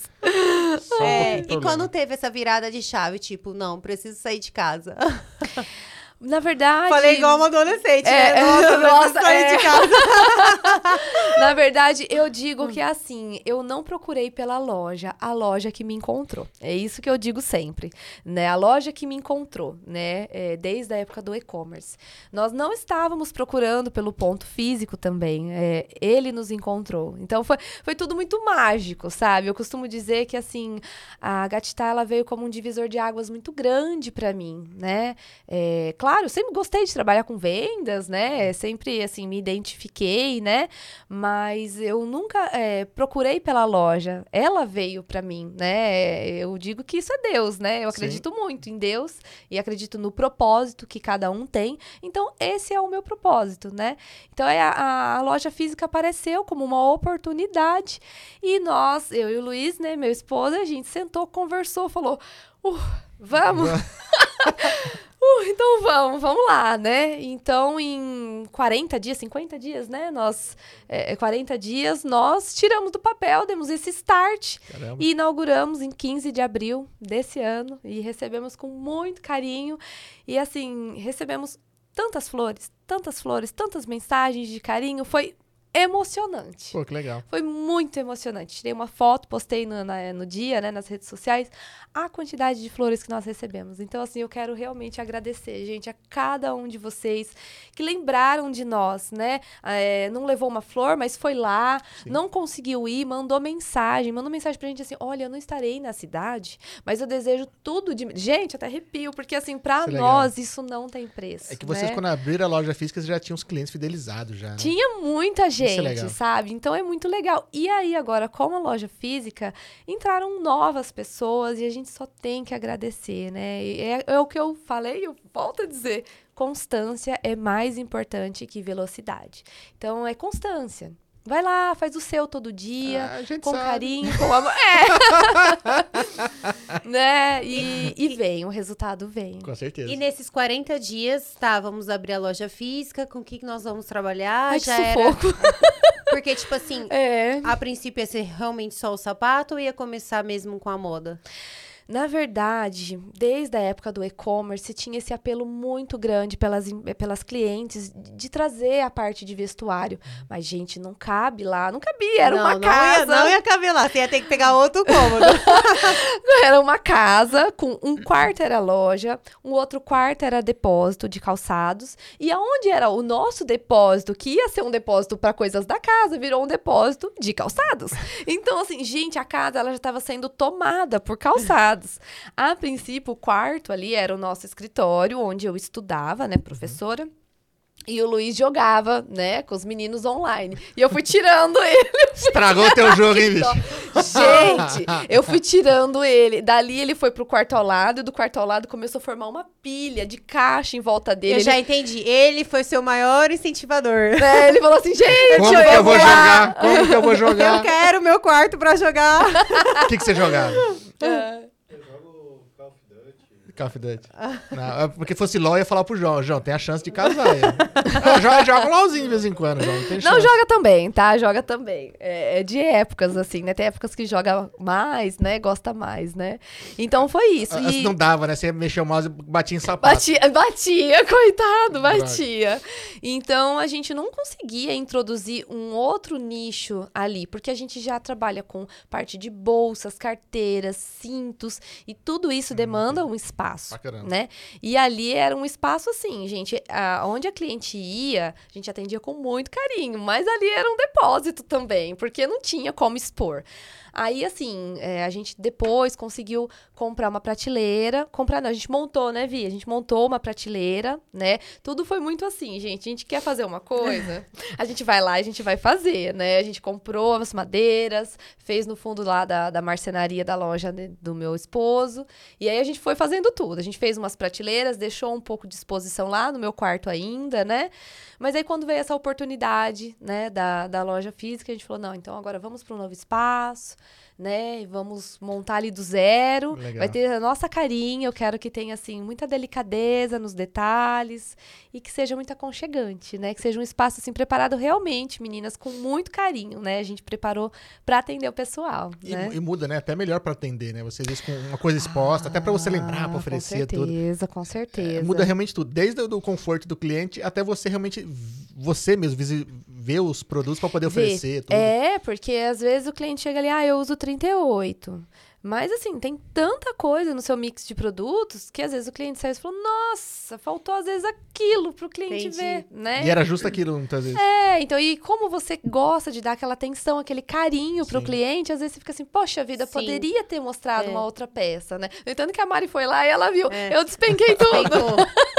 Só um É, de e quando teve essa virada de chave, tipo, não, preciso sair de casa. Na verdade. Falei igual uma adolescente, É, né? Nossa, nossa, sair é. de casa. Na verdade, eu digo que é assim, eu não procurei pela loja, a loja que me encontrou. É isso que eu digo sempre, né? A loja que me encontrou, né? É, desde a época do e-commerce. Nós não estávamos procurando pelo ponto físico também, é, ele nos encontrou. Então foi, foi tudo muito mágico, sabe? Eu costumo dizer que assim, a Gatitá ela veio como um divisor de águas muito grande para mim, né? É, claro, eu sempre gostei de trabalhar com vendas, né? Sempre, assim, me identifiquei, né? Mas eu nunca é, procurei pela loja. Ela veio para mim, né? Eu digo que isso é Deus, né? Eu Sim. acredito muito em Deus e acredito no propósito que cada um tem. Então, esse é o meu propósito, né? Então, é a, a loja física apareceu como uma oportunidade e nós, eu e o Luiz, né, meu esposo, a gente sentou, conversou, falou: uh, vamos. Uh, então vamos, vamos lá, né? Então, em 40 dias, 50 dias, né? Nós, é, 40 dias, nós tiramos do papel, demos esse start Caramba. e inauguramos em 15 de abril desse ano e recebemos com muito carinho. E assim, recebemos tantas flores, tantas flores, tantas mensagens de carinho. Foi emocionante. Pô, que legal. Foi muito emocionante. Tirei uma foto, postei no, na- no dia, né, nas redes sociais, a quantidade de flores que nós recebemos. Então, assim, eu quero realmente agradecer, gente, a cada um de vocês que lembraram de nós, né? É, não levou uma flor, mas foi lá, Sim. não conseguiu ir, mandou mensagem, mandou mensagem pra gente assim: olha, eu não estarei na cidade, mas eu desejo tudo de. Gente, até arrepio, porque assim, pra Isso é legal. nós isso não tem preço. É que vocês, né? quando abriram a loja física, já tinham os clientes fidelizados já, né? Tinha muita é gente, sabe? Então é muito legal. E aí, agora, com a loja física, entraram novas pessoas e a gente só tem que agradecer, né? E É, é o que eu falei, eu volto a dizer. Constância é mais importante que velocidade. Então, é constância. Vai lá, faz o seu todo dia, Ah, a gente com sabe. carinho, com amor. É. né? E, e vem, o resultado vem. Com certeza. E nesses 40 dias, tá, vamos abrir a loja física, com o que, que nós vamos trabalhar? Ai, que Já era. sufoco. Porque, tipo assim, É. a princípio ia ser realmente só o sapato ou ia começar mesmo com a moda? Na verdade, desde a época do e-commerce, tinha esse apelo muito grande pelas, pelas clientes de, de trazer a parte de vestuário. Mas, gente, não cabe lá, não cabia, era não, uma não casa. Ia, não ia caber lá, você ia ter que pegar outro cômodo. Era uma casa com um quarto era loja, um outro quarto era depósito de calçados e aonde era o nosso depósito, que ia ser um depósito para coisas da casa, virou um depósito de calçados. Então assim, gente, a casa ela já estava sendo tomada por calçados. A princípio, o quarto ali era o nosso escritório onde eu estudava, né, professora. E o Luiz jogava, né, com os meninos online. E eu fui tirando ele. Estragou teu jogo, hein, bicho? Gente, eu fui tirando ele. Dali ele foi pro quarto ao lado, e do quarto ao lado começou a formar uma pilha de caixa em volta dele. Eu Ele, já entendi. Ele foi seu maior incentivador. né, ele falou assim, gente, Como que eu vou jogar? Como que eu vou Eu jogar? quero meu quarto pra jogar. O que, que você jogava? É. Eu jogo Call of Duty. Call of Duty. Não, é porque fosse LOL, eu ia falar pro João. João, tem a chance de casar. jogo, jogo LOLzinho de vez em quando, João. Não, Não, joga também, tá? Joga também. É, é de épocas, assim, né? Tem épocas que joga mais, né? Gosta mais, né? Então foi isso. Ah, E... Não dava, né? Você mexeu o mouse e batia em sapato. Batia, batia, coitado, batia. Então a gente não conseguia introduzir um outro nicho ali, porque a gente já trabalha com parte de bolsas, carteiras, cintos e tudo isso demanda um espaço, Caramba. né? E ali era um espaço assim, gente, a- onde a cliente ia, a gente atendia com muito carinho, mas ali era um depósito também, porque não tinha como expor. Aí, assim, é, a gente depois conseguiu comprar uma prateleira. Comprar, não, a gente montou, né, Vi? A gente montou uma prateleira, né? Tudo foi muito assim, gente. A gente quer fazer uma coisa, a gente vai lá e a gente vai fazer, né? A gente comprou as madeiras, fez no fundo lá da, da marcenaria da loja né, do meu esposo. E aí a gente foi fazendo tudo. A gente fez umas prateleiras, deixou um pouco de exposição lá no meu quarto ainda, né? Mas aí quando veio essa oportunidade, né, da, da loja física, a gente falou, não, então agora vamos para um novo espaço, né, e vamos montar ali do zero, Legal. vai ter a nossa carinha, eu quero que tenha, assim, muita delicadeza nos detalhes e que seja muito aconchegante, né, que seja um espaço, assim, preparado realmente, meninas, com muito carinho, né, a gente preparou para atender o pessoal, E, né. e muda, né? Até melhor pra atender, né? Você diz com uma coisa exposta, até pra você lembrar, pra Ah, oferecer com tudo. certeza, com certeza. É, muda realmente tudo, desde o do conforto do cliente até você realmente, você mesmo, ver os produtos pra poder oferecer tudo. É, porque às vezes o cliente chega ali, ah, eu uso 38. Mas assim, tem tanta coisa no seu mix de produtos que às vezes o cliente sai e fala, nossa, faltou às vezes aquilo pro cliente Entendi. ver, né? E era justo aquilo muitas vezes. É, então, e como você gosta de dar aquela atenção, aquele carinho pro Sim. cliente, às vezes você fica assim, poxa vida, Sim. poderia ter mostrado É. uma outra peça, né? No entanto que a Mari foi lá e ela viu, É. eu despenquei tudo.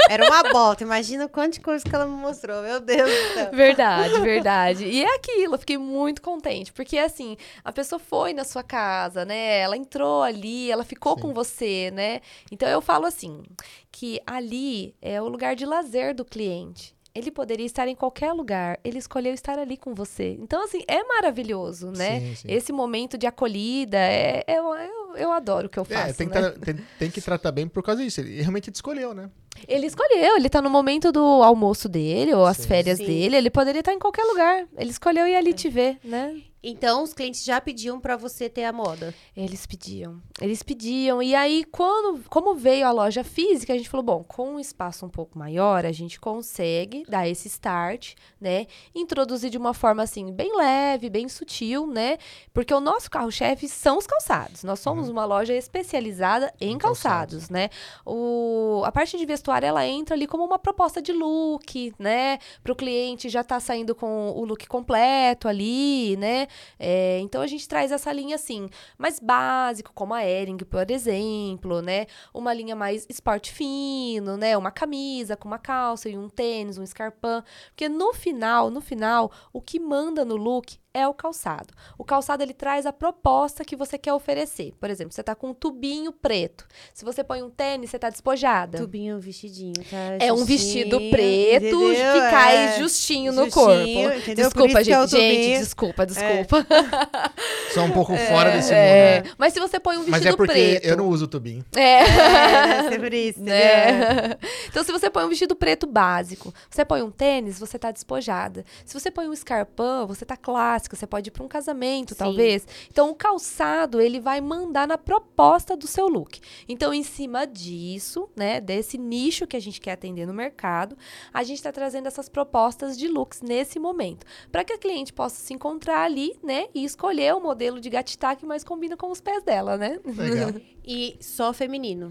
Era uma bota. Imagina quantas coisas que ela me mostrou. Meu Deus do céu. Verdade, verdade. E é aquilo, eu fiquei muito contente. Porque, assim, a pessoa foi na sua casa, né? Ela entrou ali, ela ficou Sim. com você, né? Então, eu falo assim, que ali é o lugar de lazer do cliente. Ele poderia estar em qualquer lugar, ele escolheu estar ali com você. Então, assim, é maravilhoso, né? Sim, sim. Esse momento de acolhida, é, é- eu, eu, adoro o que eu faço, É, tem que, né? tem, tem que tratar bem por causa disso. Ele realmente te escolheu, né? Ele escolheu, ele tá no momento do almoço dele, ou as Sim. férias Sim. dele, ele poderia estar em qualquer lugar. Ele escolheu ir ali te ver, né? Então, os clientes já pediam pra você ter a moda. Eles pediam. Eles pediam. E aí, quando, como veio a loja física, a gente falou: bom, com um espaço um pouco maior, a gente consegue dar esse start, né? Introduzir de uma forma assim, bem leve, bem sutil, né? Porque o nosso carro-chefe são os calçados. Nós somos uma loja especializada em Em calçados, calçados. né? O, a parte de vestuário, ela entra ali como uma proposta de look, né? Para o cliente já tá saindo com o look completo ali, né? É, então a gente traz essa linha assim, mais básico, como a Ering, por exemplo, né? Uma linha mais esporte fino, né? Uma camisa com uma calça e um tênis, um escarpão. Porque no final, no final, o que manda no look é o calçado. O calçado ele traz a proposta que você quer oferecer. Por exemplo, você tá com um tubinho preto. Se você põe um tênis, você tá despojada. Tubinho, vestidinho, tá? É um Justinho, vestido preto entendeu? que cai É. justinho no Justinho, corpo. entendeu? Desculpa, que é gente. Gente, desculpa, desculpa. São um pouco fora desse mundo. É, né? Mas se você põe um vestido Mas é porque preto. eu não uso tubinho. É. É, ser por isso? Né? Então, se você põe um vestido preto básico, você põe um tênis, você tá despojada. Se você põe um escarpão, você tá clássica, você pode ir para um casamento, Sim. talvez. Então, o calçado, ele vai mandar na proposta do seu look. Então, em cima disso, né, desse nicho que a gente quer atender no mercado, a gente está trazendo essas propostas de looks nesse momento, para que a cliente possa se encontrar ali, né, e escolher o modelo de gatitá que mais combina com os pés dela, né? Legal. E só feminino.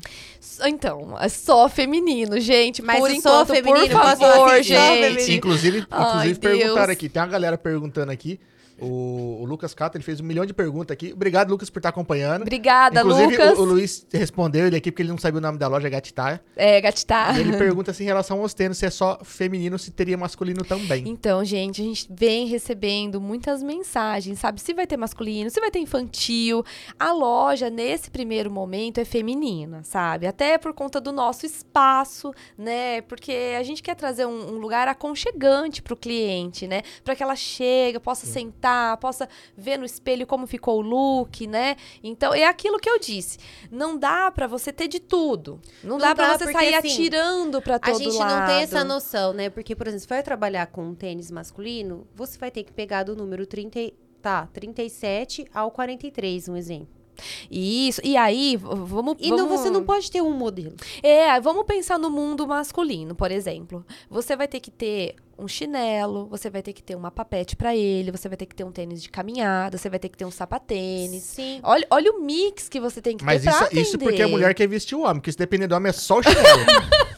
Então, é só feminino, gente. Mas por o só enquanto, feminino, por favor, assim, só gente. feminino? Inclusive, Ai, inclusive Deus. perguntaram aqui. Tem uma galera perguntando aqui. O, o Lucas Cato, ele fez um milhão de perguntas aqui. Obrigado, Lucas, por estar acompanhando. Obrigada, Inclusive, Lucas. O, o Luiz respondeu ele aqui porque ele não sabia o nome da loja Gatitá. É, gatitá. E ele pergunta se em relação aos tênis, se é só feminino, se teria masculino também. Então, gente, a gente vem recebendo muitas mensagens, sabe? Se vai ter masculino, se vai ter infantil. A loja, nesse primeiro momento, é feminina, sabe? Até por conta do nosso espaço, né? Porque a gente quer trazer um, um lugar aconchegante pro cliente, né? Para que ela chegue, possa sentar, possa ver no espelho como ficou o look, né? Então, é aquilo que eu disse. Não dá pra você ter de tudo. Não, Não dá pra dá, você porque, sair assim, atirando pra A todo gente lado. não tem essa noção, né? Porque, por exemplo, se vai trabalhar com um tênis masculino, você vai ter que pegar do número 30, e- tá, 37 ao 43, um exemplo. Isso. E aí, vamos. E não, vamos- você não pode ter um modelo. É, vamos pensar no mundo masculino, por exemplo. Você vai ter que ter um chinelo, você vai ter que ter uma papete pra ele, você vai ter que ter um tênis de caminhada, você vai ter que ter um sapatênis. Sim. Olha, olha o mix que você tem que Mas ter pra isso, atender. isso porque a mulher quer vestir o homem, porque se depender do homem é só o chinelo.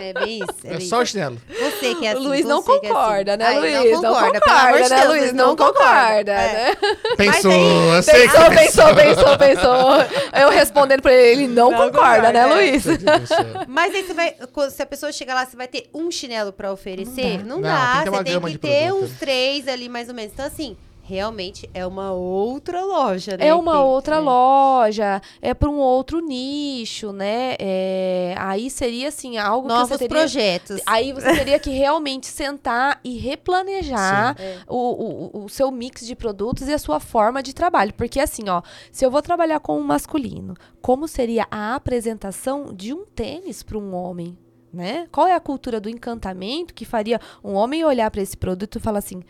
É bem isso. É, é bem só o chinelo. Você que é assim. o Luiz não que é concorda, assim. né, Ai, Luiz? Não concorda, né, Luiz? não Não concorda, É. né? Pensou, eu sei que Pensou, você pensou, pensou, pensou. Eu respondendo pra ele, ele não, Não concorda, concorda, né, é. Luiz? Mas aí você vai. Se a pessoa chegar lá, você vai ter um chinelo pra oferecer? Não Não, dá. tem que você tem que ter uns três ali, mais ou menos. Então, assim, realmente é uma outra loja, né? É que uma tem- outra é. loja, é para um outro nicho, né? É, aí seria assim algo que Novos você teria projetos. Aí você teria que realmente sentar e replanejar É. o, o, o seu mix de produtos e a sua forma de trabalho. Porque assim, ó, se eu vou trabalhar com um masculino, como seria a apresentação de um tênis para um homem? Né? Qual é a cultura do encantamento que faria um homem olhar para esse produto e falar assim: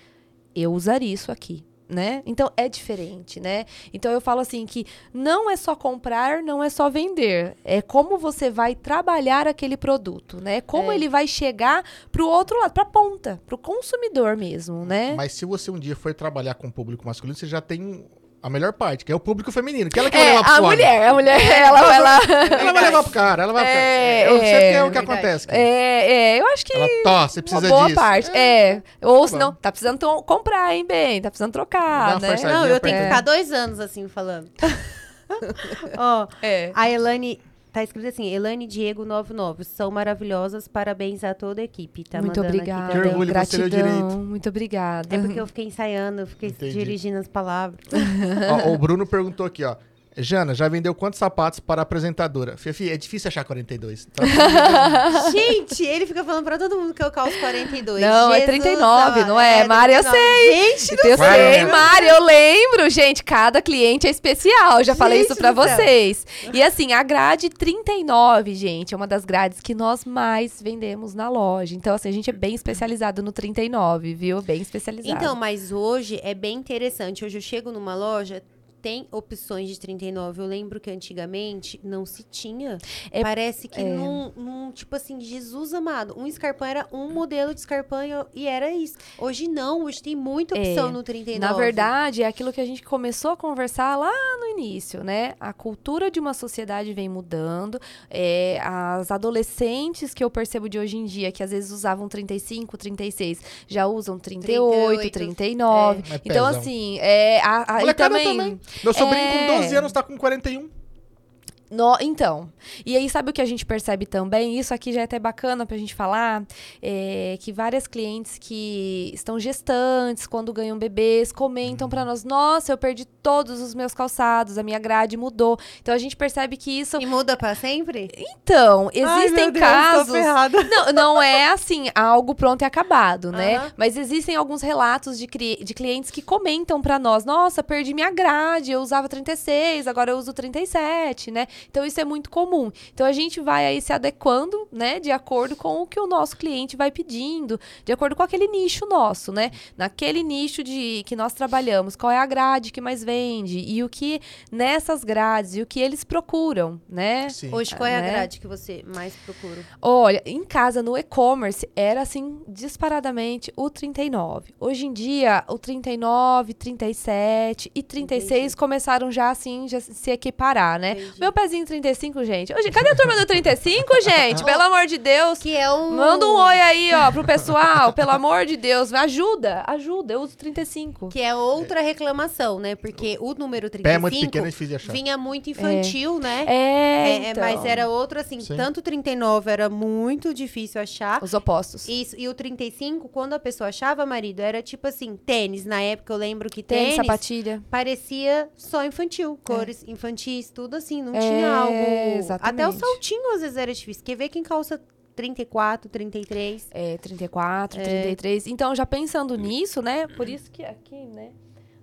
eu usaria isso aqui? Né? Então é diferente, né? Então eu falo assim que não é só comprar, não é só vender, é como você vai trabalhar aquele produto, né? Como É. ele vai chegar pro outro lado, pra ponta, pro consumidor mesmo, né? Mas se você um dia for trabalhar com o público masculino, você já tem a melhor parte, que é o público feminino. Que ela que vai É, levar pro a mulher, a mulher, ela vai lá. Ela vai levar pro cara, ela vai pro cara. É, Eu sei que é o que verdade. acontece. cara. É, é, eu acho que Ela, tó, você uma precisa boa disso. parte. É, ou Tá se não, bom. tá precisando comprar, hein, bem, tá precisando Dá trocar, uma né? Não, eu tenho que É. ficar dois anos assim falando. Ó, É. a Elane. Tá escrito assim, Elane Diego 99. São maravilhosas, parabéns a toda a equipe. Tá muito obrigada. Que orgulho, Gratidão, direito. muito obrigada. É porque eu fiquei ensaiando, eu fiquei Entendi. dirigindo as palavras. Ó, o Bruno perguntou aqui, ó. Jana, já vendeu quantos sapatos para a apresentadora? Fifi, é difícil achar 42. Então, Gente, ele fica falando pra todo mundo que eu calço 42. Não, é Jesus 39, não é? amado. Mari, eu 39. Gente, Eu Vai, sei? Mari, eu lembro, gente, cada cliente é especial, já falei Gente isso pra do céu. vocês. E assim, a grade 39, gente, é uma das grades que nós mais vendemos na loja. Então, assim, a gente é bem especializado no 39, viu? Bem especializado. Então, mas hoje é bem interessante. Hoje eu chego numa loja, tem opções de 39. Eu lembro que antigamente não se tinha. É- Parece que é. num, num, tipo assim, Jesus amado. Um escarpão era um modelo de escarpão e- era isso. Hoje não, hoje tem muita opção É. no 39. Na verdade, é aquilo que a gente começou a conversar lá no início, né? A cultura de uma sociedade vem mudando. é, as adolescentes que eu percebo de hoje em dia, que às vezes usavam 35, 36, já usam 38, 38, 39. É Então, assim, é, a, a, e também, também. Meu sobrinho É. com 12 anos tá com 41. No- então, e aí sabe o que a gente percebe também? Isso aqui já é até bacana pra gente falar, é, que várias clientes que estão gestantes, quando ganham bebês, comentam pra nós, nossa, eu perdi todos os meus calçados, a minha grade mudou. Então a gente percebe que isso... E muda pra sempre? Então, Ai, existem meu Deus, casos... Não, não é assim, algo pronto e acabado, né? Mas existem alguns relatos de, cri- de clientes que comentam pra nós: nossa, perdi minha grade, eu usava 36, agora eu uso 37, né? Então isso é muito comum. Então a gente vai aí se adequando, né, de acordo com o que o nosso cliente vai pedindo, de acordo com aquele nicho nosso, né? Naquele nicho de que nós trabalhamos, qual é a grade que mais vende e o que nessas grades e o que eles procuram, né? Sim. Hoje, qual é a Né? grade que você mais procura? Olha, em casa, no e-commerce, era assim, disparadamente o 39. Hoje em dia, o 39, 37 e 36 Entendi. começaram já assim, já se equiparar, né? Entendi. Meu pezinho 35, gente. Hoje, cadê a turma do 35, gente? Pelo amor de Deus. Que é um... Manda um oi aí, ó, pro pessoal. Pelo amor de Deus. Ajuda, ajuda. Eu uso 35. Que é outra reclamação, né? Porque o número 35 Pé é muito pequeno, é difícil de achar. vinha muito infantil, né? É, É, é, então. mas era outro assim, Sim. tanto o 39 era muito difícil achar. Os opostos. Isso, e o 35, quando a pessoa achava marido, era tipo assim, tênis. Na época eu lembro que Tênis, tênis, sapatilha. parecia só infantil, cores infantis, tudo assim, não É, tinha algo. Até o exatamente. saltinho às vezes era difícil. Quer ver quem calça 34, 33? É, 34, 33. Então, já pensando nisso, né? Por isso que aqui, né?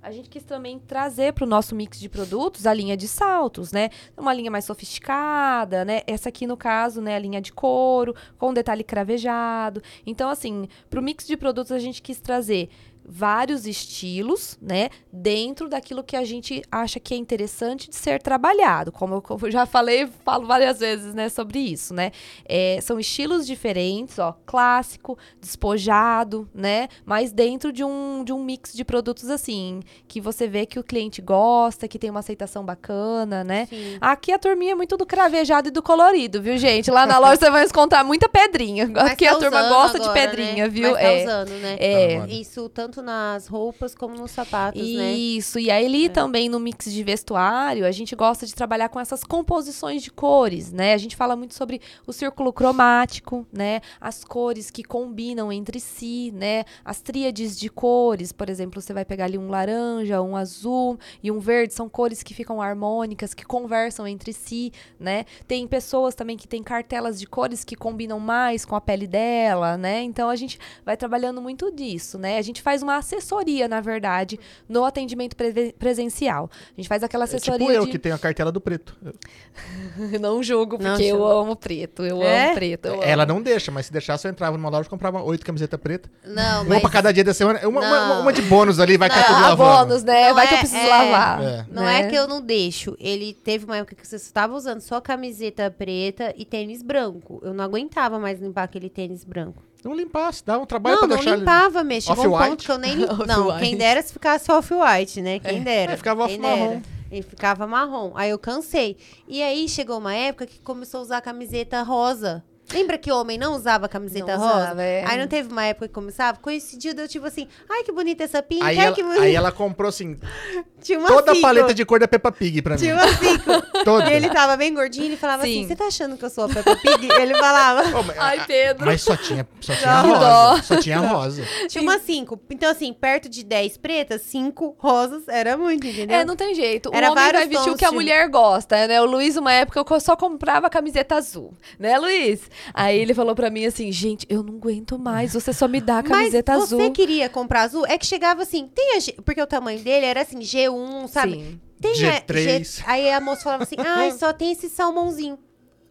A gente quis também trazer para o nosso mix de produtos a linha de saltos, né? Uma linha mais sofisticada, né? Essa aqui, no caso, né? A linha de couro, com detalhe cravejado. Então, assim, para o mix de produtos, a gente quis trazer vários estilos, né? Dentro daquilo que a gente acha que é interessante de ser trabalhado. Como eu como já falei, falo várias vezes, né? Sobre isso, né? É, são estilos diferentes, ó, clássico, despojado, né? Mas dentro de um, de um mix de produtos assim, que você vê que o cliente gosta, que tem uma aceitação bacana, né? Sim. Aqui a turminha é muito do cravejado e do colorido, viu, gente? Lá na loja você vai encontrar muita pedrinha. Mas Aqui tá a turma gosta de agora, pedrinha, né? viu? Mas tá é. usando, né? É. Tá, Isso tanto nas roupas como nos sapatos, né? Isso, e aí também no mix de vestuário, a gente gosta de trabalhar com essas composições de cores, né? A gente fala muito sobre o círculo cromático, né? As cores que combinam entre si, né? As tríades de cores, por exemplo, você vai pegar ali um laranja, um azul e um verde, são cores que ficam harmônicas, que conversam entre si, né? Tem pessoas também que têm cartelas de cores que combinam mais com a pele dela, né? Então a gente vai trabalhando muito disso, né? A gente faz uma assessoria, na verdade, no atendimento preve- presencial. A gente faz aquela É assessoria tipo eu, de... que tenho a cartela do preto. não julgo, porque Não eu julgo. amo preto, eu É? amo preto. eu Ela amo. não deixa, mas se deixasse eu entrava numa loja e comprava oito camisetas pretas. Não, Uma mas pra cada dia da semana. Uma, uma, Não. uma de bônus ali, vai Não, cair tudo Ah, lavando. bônus, né? Não vai que eu é- preciso é. lavar. É. Não né? é que eu não deixo. Ele teve uma época que você estava usando só camiseta preta e tênis branco. Eu não aguentava mais limpar aquele tênis branco. Não limpasse, dá um trabalho não, pra não deixar ele- limpava, mesmo. Chegou um ponto que eu nem... lim- não, quem dera se ficasse off-white, né? Quem dera. É, ficava quem off-marrom. dera. Ele ficava marrom. Aí eu cansei. E aí chegou uma época que começou a usar camiseta rosa. Lembra que homem não usava camiseta Não rosa? usava, é. Aí não teve uma época que começava? Coincidiu, deu tipo assim, ai que bonita essa pinta, Aí ai ela, que bonita. aí ela comprou, assim, Tinha uma toda a paleta de cor da Peppa Pig pra mim. Tinha uma cinco. Toda. E ele tava bem gordinho, ele falava Sim. assim, você tá achando que eu sou a Peppa Pig? ele falava. Ô, mas, Ai, Pedro. mas só tinha, só tinha Dó. rosa. Só tinha rosa. Tinha uma cinco. Então, assim, perto de 10 pretas, cinco rosas era muito, entendeu? É, não tem jeito. Era o homem vai vários vestir o que a mulher gosta, né? O Luiz, uma época, eu só comprava camiseta azul. Né, Luiz? Aí ele falou pra mim assim, gente, eu não aguento mais, você só me dá a camiseta Mas azul. você queria comprar azul? É que chegava assim, tem a G... Porque o tamanho dele era assim, G1, sabe? Sim. Tem a G3. G... Aí a moça falava assim, ai, só tem esse salmãozinho.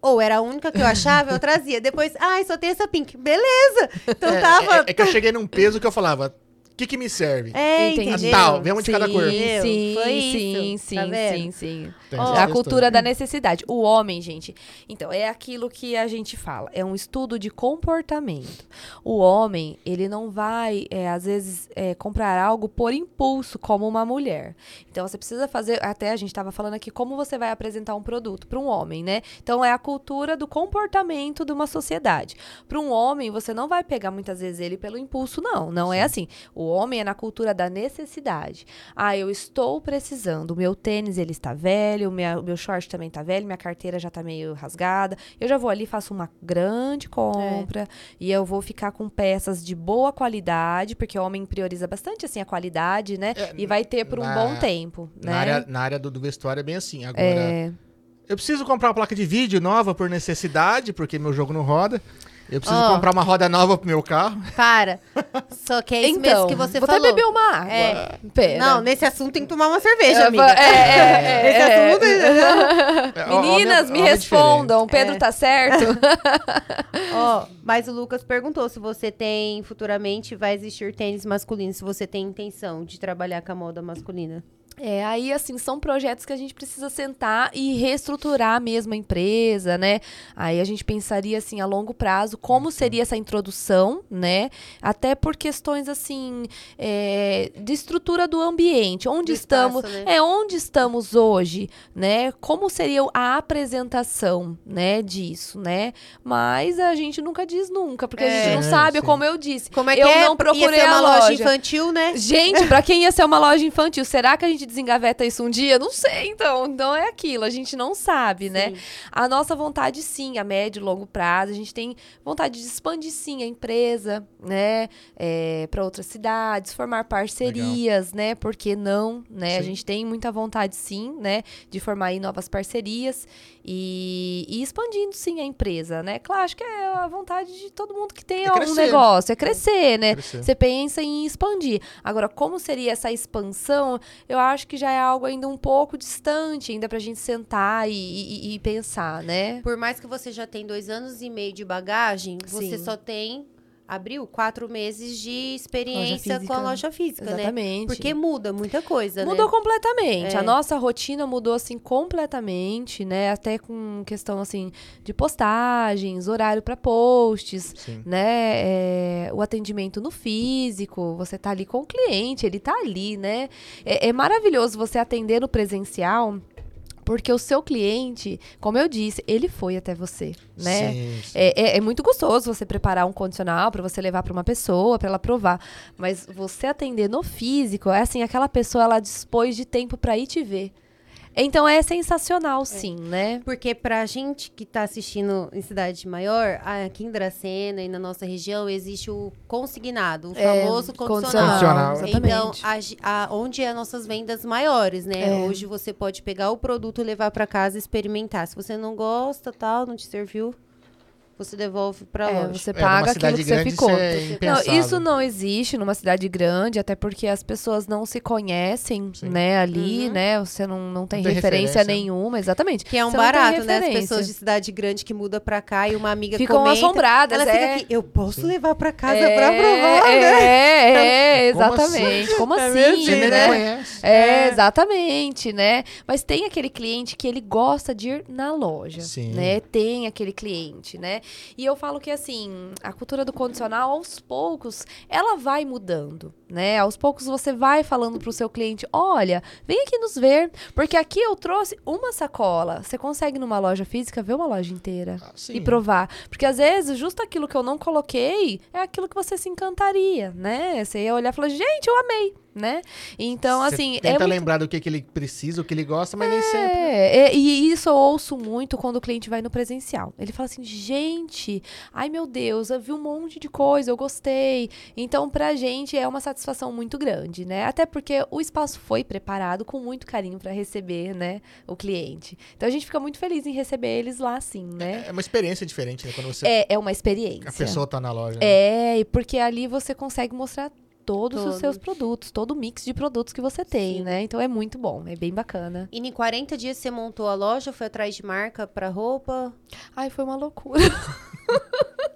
Ou era a única que eu achava, eu trazia. Depois, ai, só tem essa pink. Beleza! Então É, tava... é- é que eu cheguei num peso que eu falava, o que que me serve? É, Entendi. entendeu? Tal, vem uma de cada sim, cor. Sim, Foi sim, isso, sim, tá sim, sim. É essas a cultura da necessidade. O homem, gente. Então, é aquilo que a gente fala. É um estudo de comportamento. O homem, ele não vai, é, às vezes, é, comprar algo por impulso, como uma mulher. Então, você precisa fazer. Até a gente estava falando aqui como você vai apresentar um produto para um homem, né? Então, é a cultura do comportamento de uma sociedade. Para um homem, você não vai pegar muitas vezes ele pelo impulso, não. Não é assim. O O homem é na cultura da necessidade. Ah, eu estou precisando. O meu tênis, ele está velho, o meu, meu short também está velho, minha carteira já está meio rasgada. Eu já vou ali, faço uma grande compra e eu vou ficar com peças de boa qualidade, porque o homem prioriza bastante, assim, a qualidade, né? É, e vai ter por um na- bom tempo, né? Na área, na área do, do vestuário é bem assim. Agora, É, eu preciso comprar uma placa de vídeo nova por necessidade, porque meu jogo não roda. Eu preciso Ó. comprar uma roda nova pro meu carro. Para. Só que é isso então, mesmo que você vou falou. até beber uma água. É. Pera. Não, nesse assunto tem que tomar uma cerveja, É, amiga. é, é, Nesse é, assunto, É, ó, Meninas, é- me homem é respondam. Pedro É. tá certo? Ó, mas o Lucas perguntou se você tem, futuramente, vai existir tênis masculino, se você tem intenção de trabalhar com a moda masculina. É, aí, assim, são projetos que a gente precisa sentar e reestruturar mesmo a empresa, né? Aí a gente pensaria, assim, a longo prazo, como seria essa introdução, né? Até por questões, assim, é, de estrutura do ambiente. Onde Do estamos... espaço, né? É, onde estamos hoje, né? Como seria a apresentação, né, disso, né? Mas a gente nunca diz nunca, porque a É. gente não É, sabe, sim. como eu disse. Como é que eu é? não procurei Ia ser uma a loja loja. infantil, né? Gente, pra quem ia ser uma loja infantil, será que a gente desengaveta isso um dia? Não sei, então. Então é aquilo, a gente não sabe, né? Sim. A nossa vontade, sim, a médio e longo prazo, a gente tem vontade de expandir, sim, a empresa, né? É, para outras cidades, formar parcerias, né? Por que não, né? A Sim. gente tem muita vontade, sim, né? De formar aí novas parcerias e, e expandindo, sim, a empresa, né? Claro, acho que é a vontade de todo mundo que tem É um negócio, é crescer, né? Crescer. Você pensa em expandir. Agora, como seria essa expansão? Eu acho que já é algo ainda um pouco distante, ainda pra gente sentar e, e- e pensar, né? Por mais que você já tem dois anos e meio de bagagem, você Sim. só tem, abriu, quatro meses de experiência física. com a loja física, né? Exatamente. Porque muda muita coisa, Mudou né? completamente. É. A nossa rotina mudou assim completamente, né? Até com questão assim de postagens, horário para posts, Sim. né? É, o atendimento no físico, você tá ali com o cliente, ele tá ali, né? É, é maravilhoso você atender no presencial. Porque o seu cliente, como eu disse, ele foi até você, né? Sim, sim. É, é- é muito gostoso você preparar um condicional para você levar para uma pessoa, para ela provar. Mas você atender no físico, é assim, aquela pessoa ela dispôs de tempo para ir te ver. Então é sensacional, sim, né? Porque pra gente que tá assistindo em cidade maior, aqui em Dracena e na nossa região, existe o consignado, o É, famoso condicional, condicional. Condicional. Então, a a- onde é as nossas vendas maiores, né? É. Hoje você pode pegar o produto, levar pra casa e experimentar. Se você não gosta, tal, não te serviu, você devolve pra É, você É, paga aquilo cidade que você ficou. isso é Não, isso não existe numa cidade grande, até porque as pessoas não se conhecem, Sim. né, ali, Uhum. né? Você não, não tem tem referência, referência. nenhuma, exatamente. Que é um Você não barato, né? As pessoas de cidade grande que muda pra cá e uma amiga Ficam comenta, assombradas, Ela é. fica aqui, eu posso Sim. levar pra casa é, pra provar, é, né? É, Como exatamente. Como É assim? Você nem né? conhece. É, exatamente, né? Mas tem aquele cliente que ele gosta de ir na loja, Sim. né? Tem aquele cliente, né? E eu falo que assim, a cultura do condicional aos poucos, ela vai mudando, né? Aos poucos você vai falando pro seu cliente, olha, vem aqui nos ver, porque aqui eu trouxe uma sacola. Você consegue numa loja física ver uma loja inteira Ah, e provar. Porque às vezes, justo aquilo que eu não coloquei é aquilo que você se encantaria, né? Você ia olhar e falar, gente, eu amei, né? Então, Você assim, é tenta muito lembrar do que, que ele precisa, o que ele gosta, mas nem sempre. é, é, e isso eu ouço muito quando o cliente vai no presencial. Ele fala assim, gente, ai meu Deus, eu vi um monte de coisa, eu gostei. Então, pra gente é uma satisfação muito grande, né? Até porque o espaço foi preparado com muito carinho pra receber, né, o cliente. Então a gente fica muito feliz em receber eles lá, sim, né? É uma experiência diferente, né? Quando você, É, é uma experiência. a pessoa tá na loja. né? É, e porque ali você consegue mostrar todos os Todos. seus produtos, todo o mix de produtos que você tem, Sim. né? Então é muito bom, é bem bacana. E em 40 dias você montou a loja, foi atrás de marca pra roupa. Ai, foi uma loucura.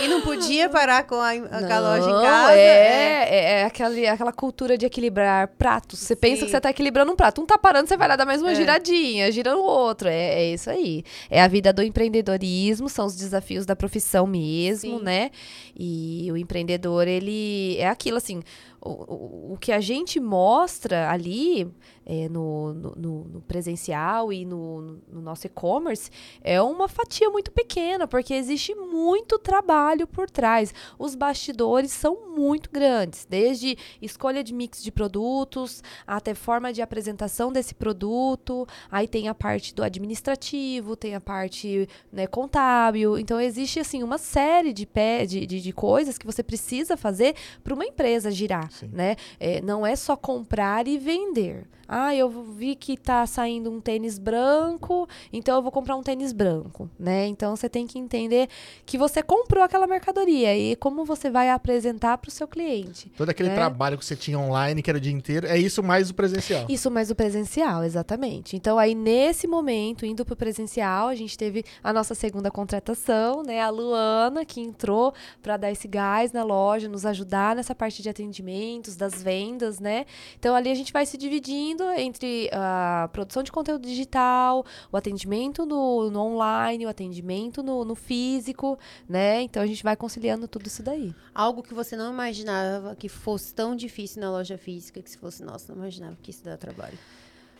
E não podia parar com a, a loja em casa. É, é, é aquele, aquela cultura de equilibrar pratos. Você pensa Sim. que você tá equilibrando um prato. Um tá parando, você vai lá dar mais uma É. giradinha, gira o outro. É, é isso aí. É a vida do empreendedorismo, são os desafios da profissão mesmo, Sim. né? E o empreendedor, ele é aquilo assim. o, o, o que a gente mostra ali é, no, no, no- presencial e no, no nosso e-commerce é uma fatia muito pequena, porque existe muito trabalho por trás. Os bastidores são muito grandes, desde escolha de mix de produtos, até forma de apresentação desse produto, aí tem a parte do administrativo, tem a parte né, contábil. Então, existe assim uma série de, pé, de, de, de coisas que você precisa fazer para uma empresa girar. Sim. Né? É, não é só comprar e vender. Ah, eu vi que tá saindo um tênis branco, então eu vou comprar um tênis branco, né? Então você tem que entender que você comprou aquela mercadoria e como você vai apresentar para o seu cliente. Todo aquele né? trabalho que você tinha online, que era o dia inteiro, é isso mais o presencial. Isso mais o presencial, exatamente. Então, aí, nesse momento, indo pro presencial, a gente teve a nossa segunda contratação, né? A Luana, que entrou para dar esse gás na loja, nos ajudar nessa parte de atendimentos, das vendas, né? Então, ali a gente vai se dividindo entre a produção de conteúdo digital, o atendimento no, no online, o atendimento no, no físico, né? Então, a gente vai conciliando tudo isso daí. Algo que você não imaginava que fosse tão difícil na loja física, que se fosse, nossa, não imaginava que isso dá trabalho.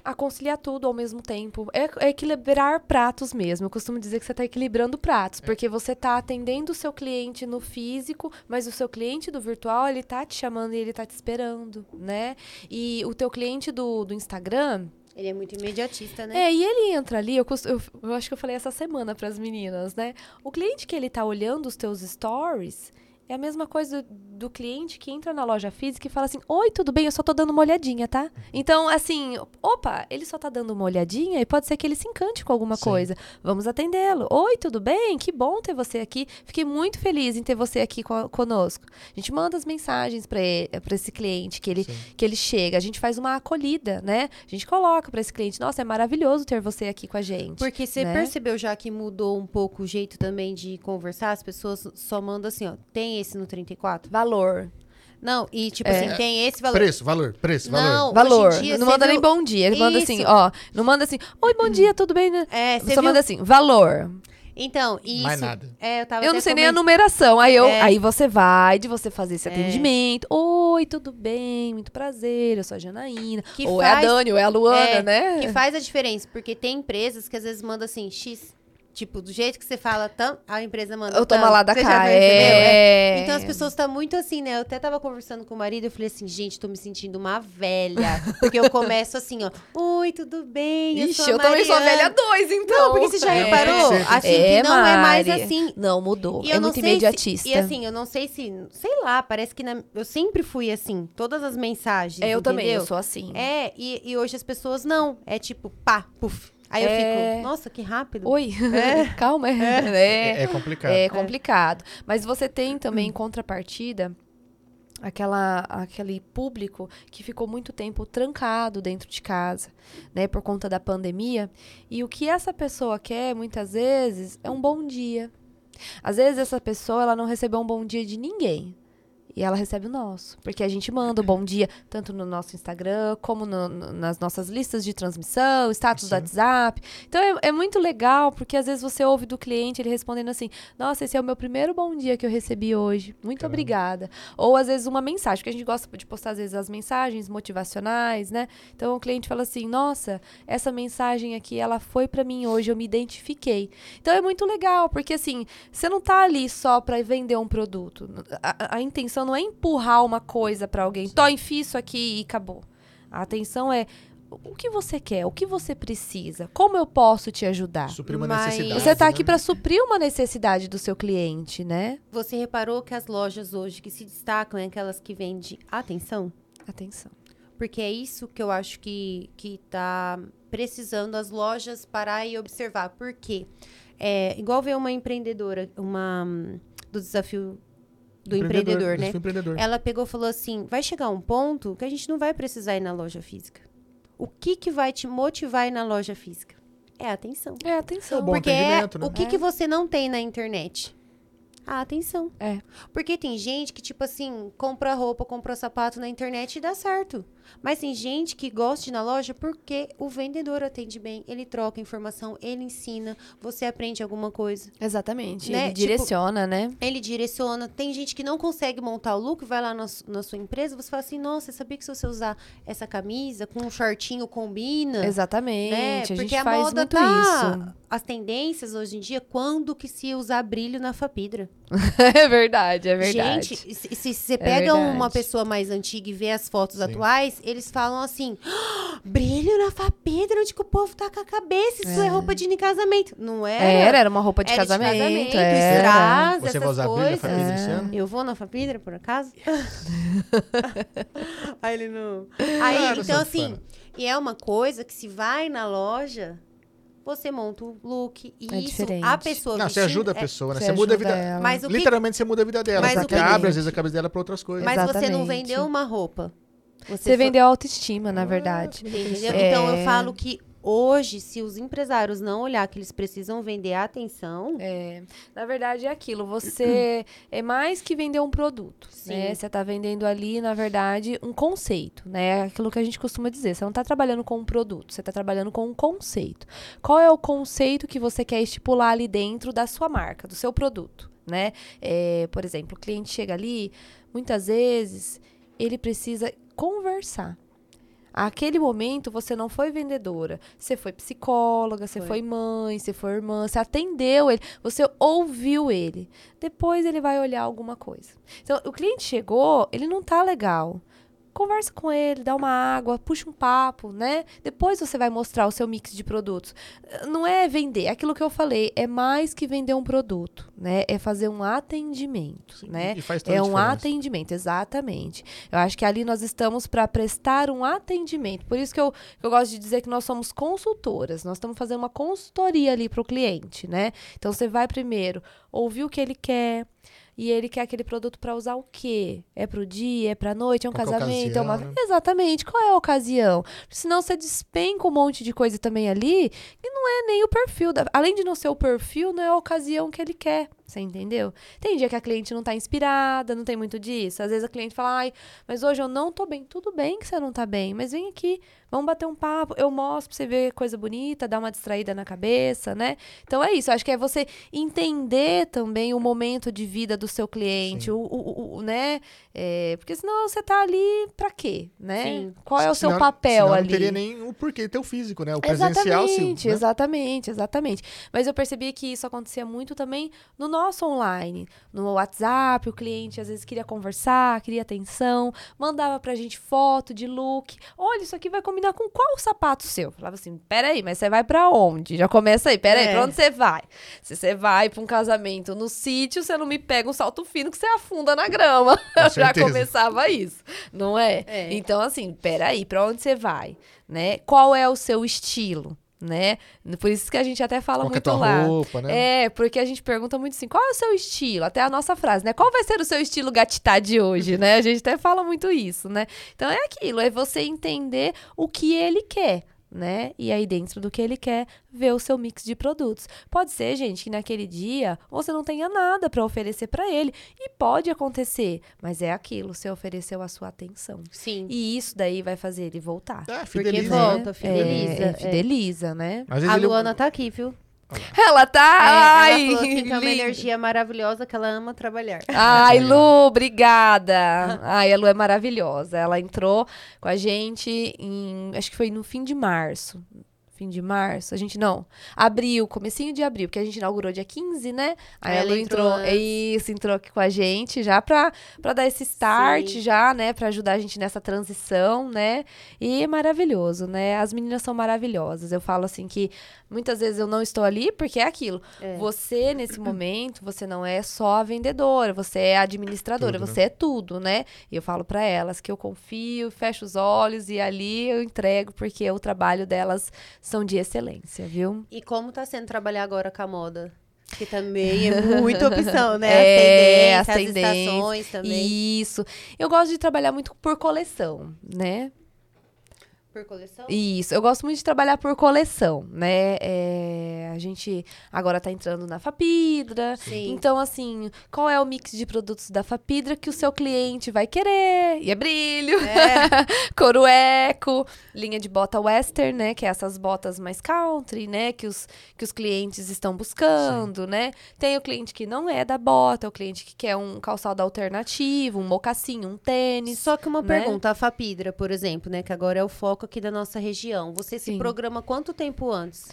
A conciliar tudo ao mesmo tempo. É, é equilibrar pratos mesmo. Eu costumo dizer que você está equilibrando pratos, porque você está atendendo o seu cliente no físico, mas o seu cliente do virtual, ele tá te chamando e ele tá te esperando, né? E o teu cliente do, do Instagram, Ele é muito imediatista, né? é, e ele entra ali, eu, cos- eu, eu acho que eu falei essa semana para as meninas, né? O cliente que ele tá olhando os teus stories é a mesma coisa do, do cliente que entra na loja física e fala assim: Oi, tudo bem? Eu só tô dando uma olhadinha, tá? Então, assim, opa, ele só tá dando uma olhadinha e pode ser que ele se encante com alguma Sim. coisa. Vamos atendê-lo. Oi, tudo bem? Que bom ter você aqui. Fiquei muito feliz em ter você aqui co- conosco. A gente manda as mensagens para esse cliente que ele, Sim. que ele chega. A gente faz uma acolhida, né? A gente coloca para esse cliente: Nossa, é maravilhoso ter você aqui com a gente. Porque você né? percebeu já que mudou um pouco o jeito também de conversar? As pessoas só mandam assim, ó, tem esse no 34? Valor. Não, e tipo É. assim, tem esse valor. Preço, valor, preço, valor. Não, Valor. hoje em dia não manda nem viu- bom dia. Ele manda assim, ó. Não manda assim, oi, bom dia, tudo bem, né? É, você Só viu? manda assim, valor. Então, isso... Mais nada. É, eu tava Eu não sei nem a numeração. Aí, eu, É. aí você vai de você fazer esse É. atendimento. Oi, tudo bem? Muito prazer. Eu sou a Janaína. Que ou é a faz- Dani, ou é a Luana, É, né? Que faz a diferença, porque tem empresas que às vezes mandam assim, X. Tipo, do jeito que você fala, tam, a empresa manda. Eu tomo lá da cá. percebeu? É. Então as pessoas estão muito assim, né? Eu até tava conversando com o marido, eu falei assim, gente, tô me sentindo uma velha. Porque eu começo assim, ó. Oi, tudo bem? Eu Ixi, sou a eu também sou a Mariana." velha dois, então. Não, porque você já É. reparou? Assim, É, que não é mais Mari. assim. Não, mudou. E é eu não muito sei imediatista. Se, e assim, eu não sei se. Sei lá, parece que na- eu sempre fui assim. Todas as mensagens. É, eu também, eu entendeu? sou assim. É, e, e hoje as pessoas não. É tipo, pá, puf. Aí eu É. fico, nossa, que rápido. Oi, calma. É. É, é complicado. É complicado. Mas você tem também, em contrapartida, aquela, aquele público que ficou muito tempo trancado dentro de casa, né, por conta da pandemia. E o que essa pessoa quer, muitas vezes, é um bom dia. Às vezes, essa pessoa ela não recebeu um bom dia de ninguém. E ela recebe o nosso. Porque a gente manda o bom dia tanto no nosso Instagram, como no- no- nas nossas listas de transmissão, status do Sim. WhatsApp. Então é, é muito legal, porque às vezes você ouve do cliente ele respondendo assim: Nossa, esse é o meu primeiro bom dia que eu recebi hoje. Muito Caramba. obrigada. Ou às vezes uma mensagem, porque a gente gosta de postar às vezes as mensagens motivacionais, né? Então o cliente fala assim: Nossa, essa mensagem aqui, ela foi pra mim hoje, eu me identifiquei. Então é muito legal, porque assim, você não tá ali só pra vender um produto. A, a- a intenção não é empurrar uma coisa pra alguém. Tó, enfia isso aqui e acabou. A atenção é o que você quer, o que você precisa, como eu posso te ajudar. Suprir uma Mas- necessidade. Você tá né? aqui pra suprir uma necessidade do seu cliente, né? Você reparou que as lojas hoje que se destacam é aquelas que vendem atenção? Atenção. Porque é isso que eu acho que, que tá precisando as lojas parar e observar. Por quê? É, igual ver uma empreendedora, uma hum, do desafio do empreendedor, né? desafio empreendedor. Ela pegou e falou assim: vai chegar um ponto que a gente não vai precisar ir na loja física. O que, que vai te motivar a ir na loja física? É a atenção. É, atenção. É Porque é né? o que, É. que você não tem na internet? A atenção. É. Porque tem gente que, tipo assim, compra roupa, compra sapato na internet e dá certo. Mas tem gente que gosta de ir na loja porque o vendedor atende bem, ele troca informação, ele ensina, você aprende alguma coisa. Exatamente. Né? Ele Tipo- direciona, né? Ele direciona. Tem gente que não consegue montar o look, vai lá na, na sua empresa, você fala assim: nossa, sabia que se você usar essa camisa com um shortinho combina? Exatamente. né? A Porque gente a faz moda muito tá. isso. As tendências hoje em dia, quando que se usar brilho na Fapidra? é verdade, é verdade. Gente, se, você pega verdade. uma pessoa mais antiga e vê as fotos Sim. atuais, eles falam assim: "Ah, brilho na Fapidra, onde que o povo tá com a cabeça? Isso é, roupa de casamento. Não era? Era, era uma roupa de Era casamento. era. era. strass, Você vai essas usar brilho na coisas. família É. esse ano? Eu vou na Fapidra, por acaso? Aí ele não. Aí, Claro, então, assim, fã. e é uma coisa que se vai na loja, você monta o look e É isso, diferente. a pessoa Não, você ajuda a é- pessoa, né? Você Você muda a vida. ela. Mas o que, Literalmente você muda a vida dela. Mas Você o que- abre, às vezes, a cabeça dela pra outras coisas. mas você não Exatamente. vendeu uma roupa. Você foi- vendeu autoestima, na verdade. Entendeu? É. Então eu falo que hoje, se os empresários não olhar que eles precisam vender a atenção, É, na verdade é aquilo, você é mais que vender um produto, né? Sim. Você tá vendendo ali, na verdade, um conceito, né? Aquilo que a gente costuma dizer, você não tá trabalhando com um produto, você tá trabalhando com um conceito. Qual é o conceito que você quer estipular ali dentro da sua marca, do seu produto, né? É, por exemplo, o cliente chega ali, muitas vezes ele precisa conversar. Aquele momento você não foi vendedora, você foi psicóloga, você Foi. foi mãe, você foi irmã, você atendeu ele, você ouviu ele. Depois ele vai olhar alguma coisa. Então, o cliente chegou, ele não tá legal. Conversa com ele, dá uma água, puxa um papo, né? Depois você vai mostrar o seu mix de produtos. Não é vender, é aquilo que eu falei, é mais que vender um produto, né? É fazer um atendimento, Sim, né? E É um atendimento, exatamente. Eu acho que ali nós estamos para prestar um atendimento. Por isso que eu, que eu gosto de dizer que nós somos consultoras. Nós estamos fazendo uma consultoria ali para o cliente, né? Então você vai primeiro ouvir o que ele quer. E ele quer aquele produto para usar o quê? É pro dia, é pra noite, é um Qual é casamento, é uma. né? Exatamente. Qual é a ocasião? Senão você despenca um monte de coisa também ali que não é nem o perfil. Da... Além de não ser o perfil, não é a ocasião que ele quer. Você entendeu? Tem dia que a cliente não tá inspirada, não tem muito disso. Às vezes a cliente fala, ai, mas hoje eu não tô bem. Tudo bem que você não tá bem, mas vem aqui, vamos bater um papo. Eu mostro pra você ver coisa bonita, dar uma distraída na cabeça, né? Então é isso. Acho que é você entender também o momento de vida do seu cliente, Sim. o, o, o- né? É, porque senão você tá ali pra quê, né? Sim. Qual é o seu Senão- papel senão ali? Não teria nem o porquê ter o físico, né? O presencial, sim. Exatamente, né? exatamente, exatamente. Mas eu percebi que isso acontecia muito também no nosso online. No WhatsApp, o cliente às vezes queria conversar, queria atenção, mandava pra gente foto de look. Olha, isso aqui vai combinar com qual sapato seu? Eu Falava assim, peraí, mas você vai pra onde? Já começa aí, peraí, É. pra onde você vai? Se você vai pra um casamento no sítio, você não me pega um salto fino que você afunda na grama. Já certeza. começava isso, não é? É. Então, assim, peraí, pra onde você vai? Né? Qual é o seu estilo? Né? Por isso que a gente até fala Qual é muito tua lá. roupa, né? É, porque a gente pergunta muito assim, qual é o seu estilo? Até a nossa frase, né? Qual vai ser o seu estilo gatitá de hoje, né? A gente até fala muito isso, né? Então é aquilo, é você entender o que ele quer, né? E aí dentro do que ele quer, ver o seu mix de produtos. Pode ser, gente, que naquele dia você não tenha nada para oferecer para ele e pode acontecer, mas é aquilo, você ofereceu a sua atenção. sim. E isso daí vai fazer ele voltar. Ah, Porque fideliza, volta, né? É, fideliza. é, é. fideliza, né? Às vezes A ele- Luana tá aqui, viu? Ela tá. É, ai, ela falou assim que é uma energia maravilhosa que ela ama trabalhar. Ai. Lu, obrigada. Ai, a Lu é maravilhosa. Ela entrou com a gente em. Acho que foi no fim de março. Fim de março, a gente não. Abril, comecinho de abril, porque a gente inaugurou dia 15, né? Aí a Ela Lu entrou isso, entrou aqui com a gente já pra, pra dar esse start, Sim. já, né? Pra ajudar a gente nessa transição, né? E é maravilhoso, né? As meninas são maravilhosas. Eu falo assim que muitas vezes eu não estou ali porque é aquilo. É. Você, nesse momento, você não é só a vendedora, você é a administradora, Tudo, né? você é tudo, né? E eu falo pra elas que eu confio, fecho os olhos e ali eu entrego, porque o trabalho delas são de excelência, viu? E como tá sendo trabalhar agora com a moda? Que também é muita opção, né? É, as as tendências, as estações também. Isso. Eu gosto de trabalhar muito por coleção, né? Por coleção? Isso, eu gosto muito de trabalhar por coleção, né? É, a gente agora tá entrando na Fapidra. Sim. Então, assim, qual é o mix de produtos da Fapidra que o seu cliente vai querer? E é brilho, É. couro eco, linha de bota western, né? Que é essas botas mais country, né? Que os, que os clientes estão buscando, né? Tem o cliente que não é da bota, o cliente que quer um calçado alternativo, um mocassim, um tênis. Só que uma né? pergunta, a Fapidra, por exemplo, né, que agora é o foco aqui da nossa região. Você se Sim. programa quanto tempo antes?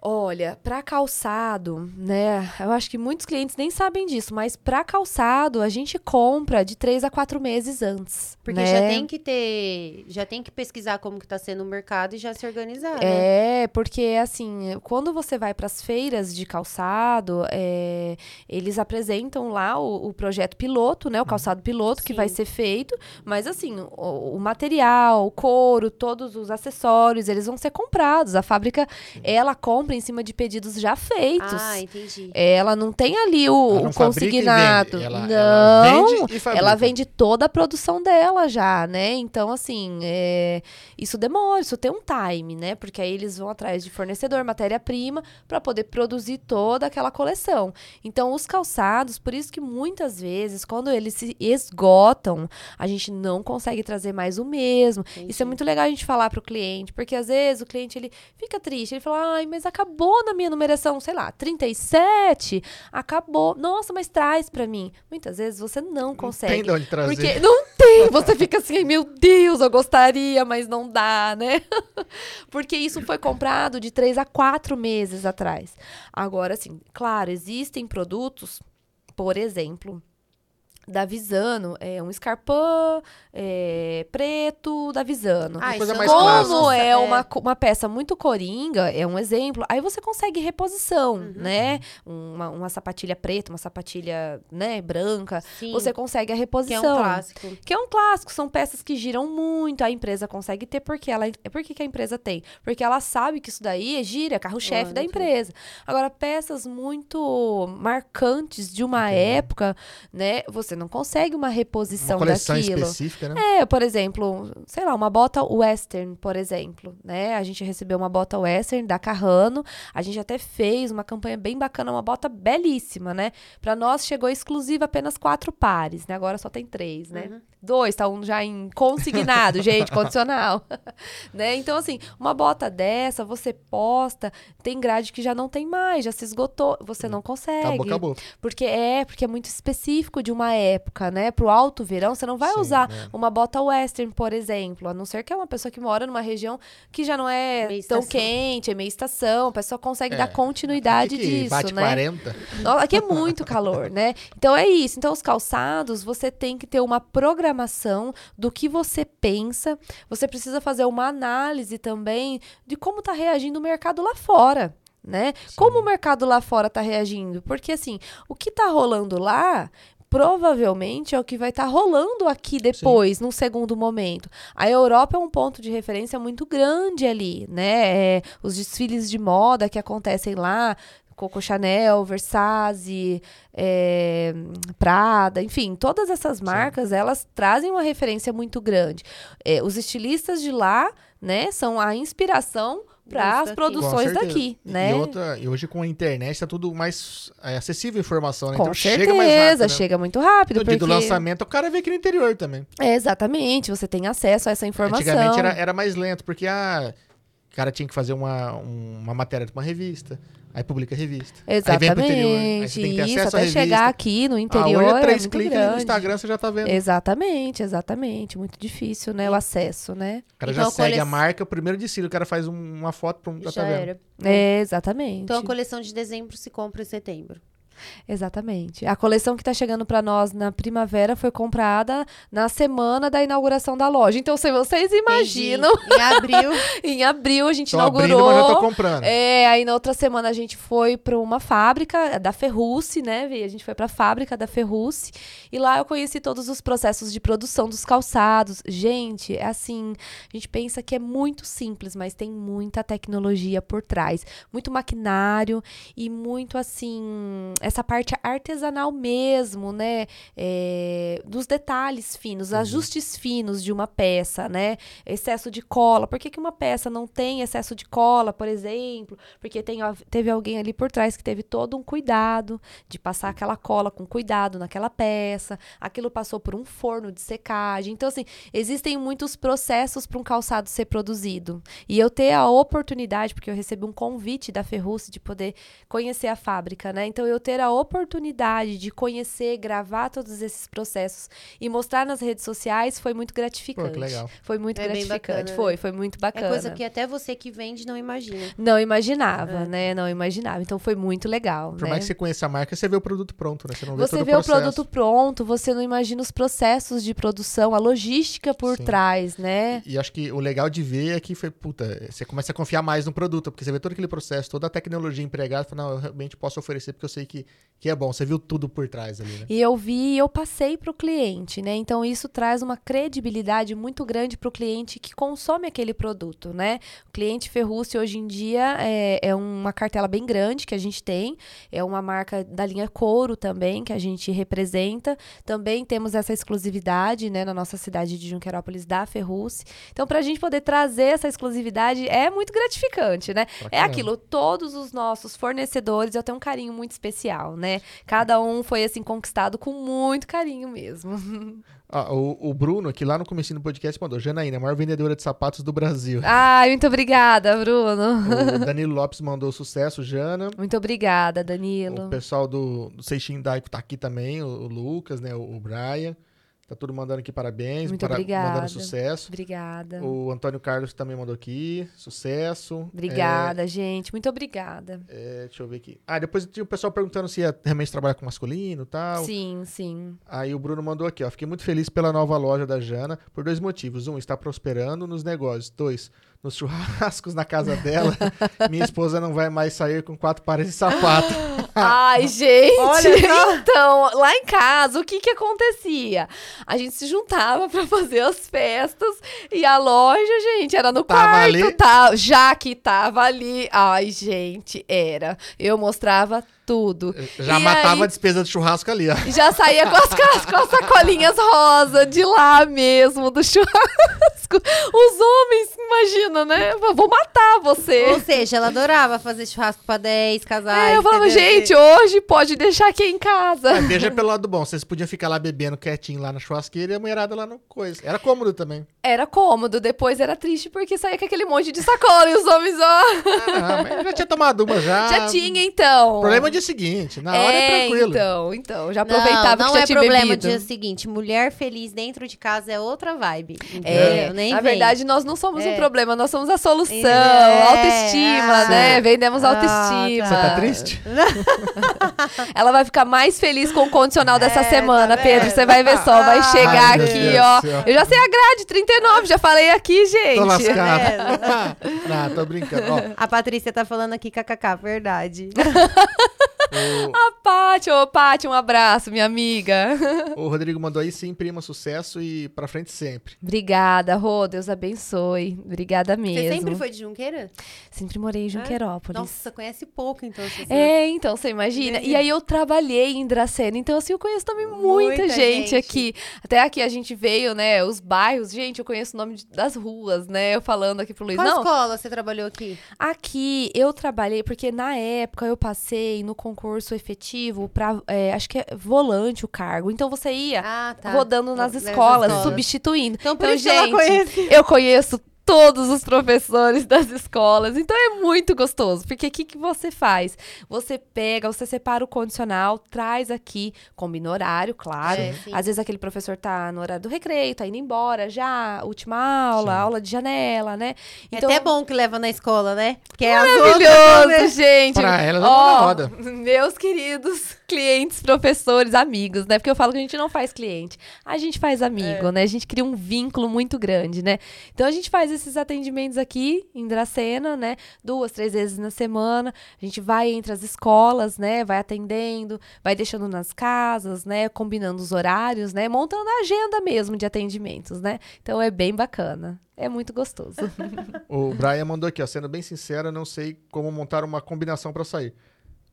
Olha, para calçado, né? Eu acho que muitos clientes nem sabem disso, mas para calçado a gente compra de três a quatro meses antes. Porque né? já tem que ter, já tem que pesquisar como que tá sendo o mercado e já se organizar, né? É, porque assim, quando você vai para as feiras de calçado, é, eles apresentam lá o, o projeto piloto, né? O calçado piloto que Sim. vai ser feito, mas assim, o, o material, o couro, todos os acessórios, eles vão ser comprados. A fábrica, ela compra em cima de pedidos já feitos. Ah, entendi. Ela não tem ali o, Ela o e consignado. vende, ela- não, ela vende e ela vende toda a produção dela já, né? Então, assim, é, isso demora, isso tem um time, né? Porque aí eles vão atrás de fornecedor, matéria-prima, para poder produzir toda aquela coleção. Então, os calçados, por isso que muitas vezes, quando eles se esgotam, a gente não consegue trazer mais o mesmo. Isso é Entendi. muito legal a gente falar pro cliente, porque às vezes o cliente ele fica triste, ele fala: "Ai, mas acabou na minha numeração, sei lá, 37, acabou. Nossa, mas traz pra mim". Muitas vezes você não Tem consegue. de onde trazer. Porque não tem, você fica assim, meu Deus, eu gostaria, mas não dá, né? Porque isso foi comprado de três a quatro meses atrás. Agora, assim, claro, existem produtos, por exemplo, da Visano, é um escarpão é, preto da Visano. Ah, coisa mais. Como é, é. Uma, uma peça muito coringa, é um exemplo, aí você consegue reposição, Uhum. né? Uma, uma sapatilha preta, uma sapatilha, né, branca, Sim, você consegue a que reposição. é um clássico. Que é um clássico, são peças que giram muito, a empresa consegue ter, porque ela. Por que, que a empresa tem? Porque ela sabe que isso daí é gira, é carro-chefe da empresa. Agora, peças muito marcantes de uma época, né? Você não consegue uma Uma reposição coleção daquilo. específica, né? É, por exemplo, sei lá, uma bota western, por exemplo, né? A gente recebeu uma bota western da Carrano, a gente até fez uma campanha bem bacana, uma bota belíssima, né? Pra nós chegou exclusiva apenas quatro pares, né? Agora só tem três, né? Uhum. Dois, tá um já em consignado, gente, condicional. né? Então, assim, uma bota dessa, você posta, tem grade que já não tem mais, já se esgotou, você não consegue. Acabou, acabou. Porque é, porque é muito específico de uma época, né? Pro alto verão, você não vai Sim, usar né? uma bota western, por exemplo, a não ser que é uma pessoa que mora numa região que já não é Meia tão estação. quente, é meia estação, a pessoa consegue É, dar continuidade Aqui que disso, bate né? 40. Nossa, Aqui é muito calor, né? Então é isso. Então, os calçados, você tem que ter uma programação do que você pensa. Você precisa fazer uma análise também de como está reagindo o mercado lá fora. Né? Como o mercado lá fora está reagindo? Porque assim, o que está rolando lá provavelmente é o que vai estar rolando aqui depois, num segundo momento. A Europa é um ponto de referência muito grande ali, né? É, os desfiles de moda que acontecem lá, Coco Chanel, Versace, é, Prada, enfim, todas essas marcas, elas trazem uma referência muito grande. É, os estilistas de lá, né, são a inspiração para as produções daqui, E- né? E, outra, e hoje com a internet tá tudo mais é, acessível a informação, né? Com então certeza, chega mais rápido. né? chega muito rápido, No dia porque... do lançamento, o cara vê aqui no interior também. É, exatamente, você tem acesso a essa informação. Antigamente era, era mais lento, porque ah, o cara tinha que fazer uma, um- uma matéria de uma revista, aí publica a revista. Aí vem pro interior, aí Exatamente, você tem que ter isso, acesso à até revista. chegar aqui no Ah, interior hoje é é três muito cliques grande. no Instagram, você já tá vendo. Exatamente, exatamente, muito difícil, né, o acesso, né? O cara Então, já a segue a colec- marca, o primeiro desfile, o cara faz um- uma foto, pronto, já, Já tá vendo. era. É, exatamente. Então a coleção de dezembro se compra em setembro. Exatamente. A coleção que tá chegando para nós na primavera foi comprada na semana da inauguração da loja. Então, se vocês imaginam, Entendi. Em abril. em abril a gente Tô abrindo, inaugurou. mas já tô comprando. É, aí na outra semana a gente foi para uma fábrica da Ferrucci, né? Vi? A gente foi para a fábrica da Ferrucci e lá eu conheci todos os processos de produção dos calçados. Gente, é assim, a gente pensa que é muito simples, mas tem muita tecnologia por trás, muito maquinário e muito assim, essa parte artesanal mesmo, né? É, dos detalhes finos, ajustes finos de uma peça, né? Excesso de cola. Por que, que uma peça não tem excesso de cola, por exemplo? Porque tem, teve alguém ali por trás que teve todo um cuidado de passar aquela cola com cuidado naquela peça. Aquilo passou por um forno de secagem. Então, assim, existem muitos processos para um calçado ser produzido. E eu ter a oportunidade, porque eu recebi um convite da Ferruce de poder conhecer a fábrica, né? Então, eu ter a oportunidade de conhecer, gravar todos esses processos e mostrar nas redes sociais foi muito gratificante. Pô, que legal. Foi muito É gratificante. bacana, foi, né? foi muito É bacana. coisa que até você que vende não imagina. Não imaginava, É. né? Não imaginava. Então foi muito legal. Por né? mais que você conheça a marca, você vê o produto pronto, né? Você não vê Você todo vê o o produto pronto, você não imagina os processos de produção, a logística por Sim. trás, né? E acho que o legal de ver é que foi, puta, você começa a confiar mais no produto, porque você vê todo aquele processo, toda a tecnologia empregada, e fala, não, eu realmente posso oferecer porque eu sei que, que é bom. Você viu tudo por trás ali, né? E eu vi e eu passei para o cliente, né? Então isso traz uma credibilidade muito grande para o cliente que consome aquele produto, né? O cliente Ferrucci hoje em dia é, é uma cartela bem grande que a gente tem, é uma marca da linha couro também que a gente representa. Também temos essa exclusividade, né, na nossa cidade de Junquerópolis da Ferrucci. Então, para a gente poder trazer essa exclusividade é muito gratificante, né? É aquilo, todos os nossos fornecedores, eu tenho um carinho muito especial, né? Cada um foi assim conquistado com muito carinho mesmo. Ah, o, o Bruno, que lá no começo do podcast, mandou, Janaína, a maior vendedora de sapatos do Brasil. Ai, muito obrigada, Bruno. o Danilo Lopes mandou sucesso, Jana. Muito obrigada, O Danilo. pessoal do, do Seixin Daico tá aqui também, o, o Lucas, né? O, o Brian. Tá tudo mandando aqui parabéns, Muito para- obrigada. mandando sucesso. Obrigada. O Antônio Carlos também mandou aqui, sucesso. Obrigada, gente. Muito obrigada. É, deixa eu ver aqui. Ah, depois tinha o pessoal perguntando se ia realmente trabalhar com masculino e tal. Sim, sim. Aí o Bruno mandou aqui, ó. Fiquei muito feliz pela nova loja da Jana por dois motivos. Um, está prosperando nos negócios. Dois, nos churrascos na casa dela, minha esposa não vai mais sair com quatro pares de sapato. Ai, gente. Olha. Então, lá em casa, o que que acontecia? A gente se juntava pra fazer as festas e a loja, gente, era no Tava quarto, ali? tá? Já que tava ali. Ai, gente, era. Eu mostrava tudo. Já E matava aí- a despesa do churrasco ali, ó. Já saía com as, com as sacolinhas rosa de lá mesmo, do churrasco. Os homens, imagina, né? Vou matar você. Ou seja, ela adorava fazer churrasco pra 10 casais. É, eu falava, gente, hoje pode deixar aqui em casa. Mas veja pelo lado bom, vocês podiam ficar lá bebendo quietinho lá na churrasqueira e a mulherada lá no coisa. Era cômodo também. Era cômodo, depois era triste porque saía com aquele monte de sacola e os homens, ó. Ah, mas já tinha tomado uma já. Já tinha, então. O problema é o dia seguinte. Na hora é, tranquilo. então, então. Já Não, aproveitava não que já é tinha problema bebido. dia seguinte. Mulher feliz dentro de casa é outra vibe. É? Nem na vem. verdade, nós não somos É. um problema, nós somos a solução, É, autoestima, ah, né? sim. Vendemos Ah, autoestima. Você tá triste? Ela vai ficar mais feliz com o condicional dessa É, semana, tá Pedro. Você vai ver só, vai chegar meu aqui, Deus ó. céu. Eu já sei a grade, 39, já falei aqui, gente. Tô lascado. É. não, tô brincando. Ó, A Patrícia tá falando aqui, kkk, verdade. o, A Paty, ô Paty, um abraço, minha amiga. o Rodrigo mandou aí sim, prima, sucesso e pra frente sempre. Obrigada, Rô, Deus abençoe. Obrigada mesmo. Você sempre foi de Junqueira? Sempre morei em Junquerópolis. Nossa, conhece pouco, então. você- É, então, você imagina. E aí eu trabalhei em Dracena, então assim, eu conheço também muita, Muita gente, gente. aqui. Até aqui a gente veio, né, os bairros, gente, eu conheço o nome de- das ruas, né, eu falando aqui pro Luiz. Qual Não, escola você trabalhou aqui? aqui eu trabalhei, porque na época eu passei no concurso efetivo pra, é, acho que é volante o cargo, então você ia Ah, tá. rodando nas Nas escolas, escolas. substituindo. Então, por Então, isso que ela gente, eu conheço todos os professores das escolas. Então é muito gostoso. Porque o que, que você faz? Você pega, você separa o condicional, traz aqui, combina horário, claro. É. Às vezes aquele professor tá no horário do recreio, tá indo embora já, última aula, Sim. aula de janela, né? É até bom que leva na escola, né? Porque é Maravilhoso, outras, gente. Pra ela na roda. Meus queridos clientes, professores, amigos, né? Porque eu falo que a gente não faz cliente, a gente faz amigo, né? A gente cria um vínculo muito grande, né? Então a gente faz esses atendimentos aqui em Dracena, né? Duas, três vezes na semana. A gente vai entre as escolas, né? Vai atendendo, vai deixando nas casas, né? Combinando os horários, né? Montando a agenda mesmo de atendimentos, né? Então é bem bacana. É muito gostoso. O Brian mandou aqui, ó. Sendo bem sincero, eu não sei como montar uma combinação pra sair.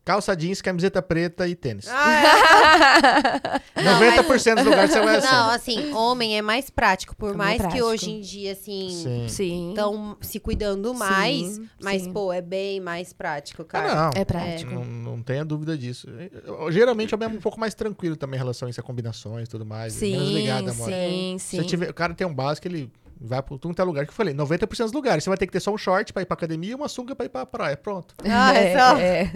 Calça jeans, camiseta preta e tênis. Ah, é. Não, 90% dos lugares você vai assim. Não, assim, homem é mais prático, por É mais mais que prático. hoje em dia, assim, Sim. Sim. estão se cuidando mais, Sim, mas, sim. pô, é bem mais prático, cara. Ah, não. É prático. Não, não tenha dúvida disso. Eu- geralmente eu mesmo um pouco mais tranquilo também em relação a isso, a combinações e tudo mais. menos Sim, ligado à moda. sim, Se sim. eu tiver, o cara tem um básico, ele vai pra tudo quanto é lugar que eu falei. 90% dos lugares. Você vai ter que ter só um short pra ir pra academia e uma sunga pra ir pra praia. Pronto. Ah, é só- É,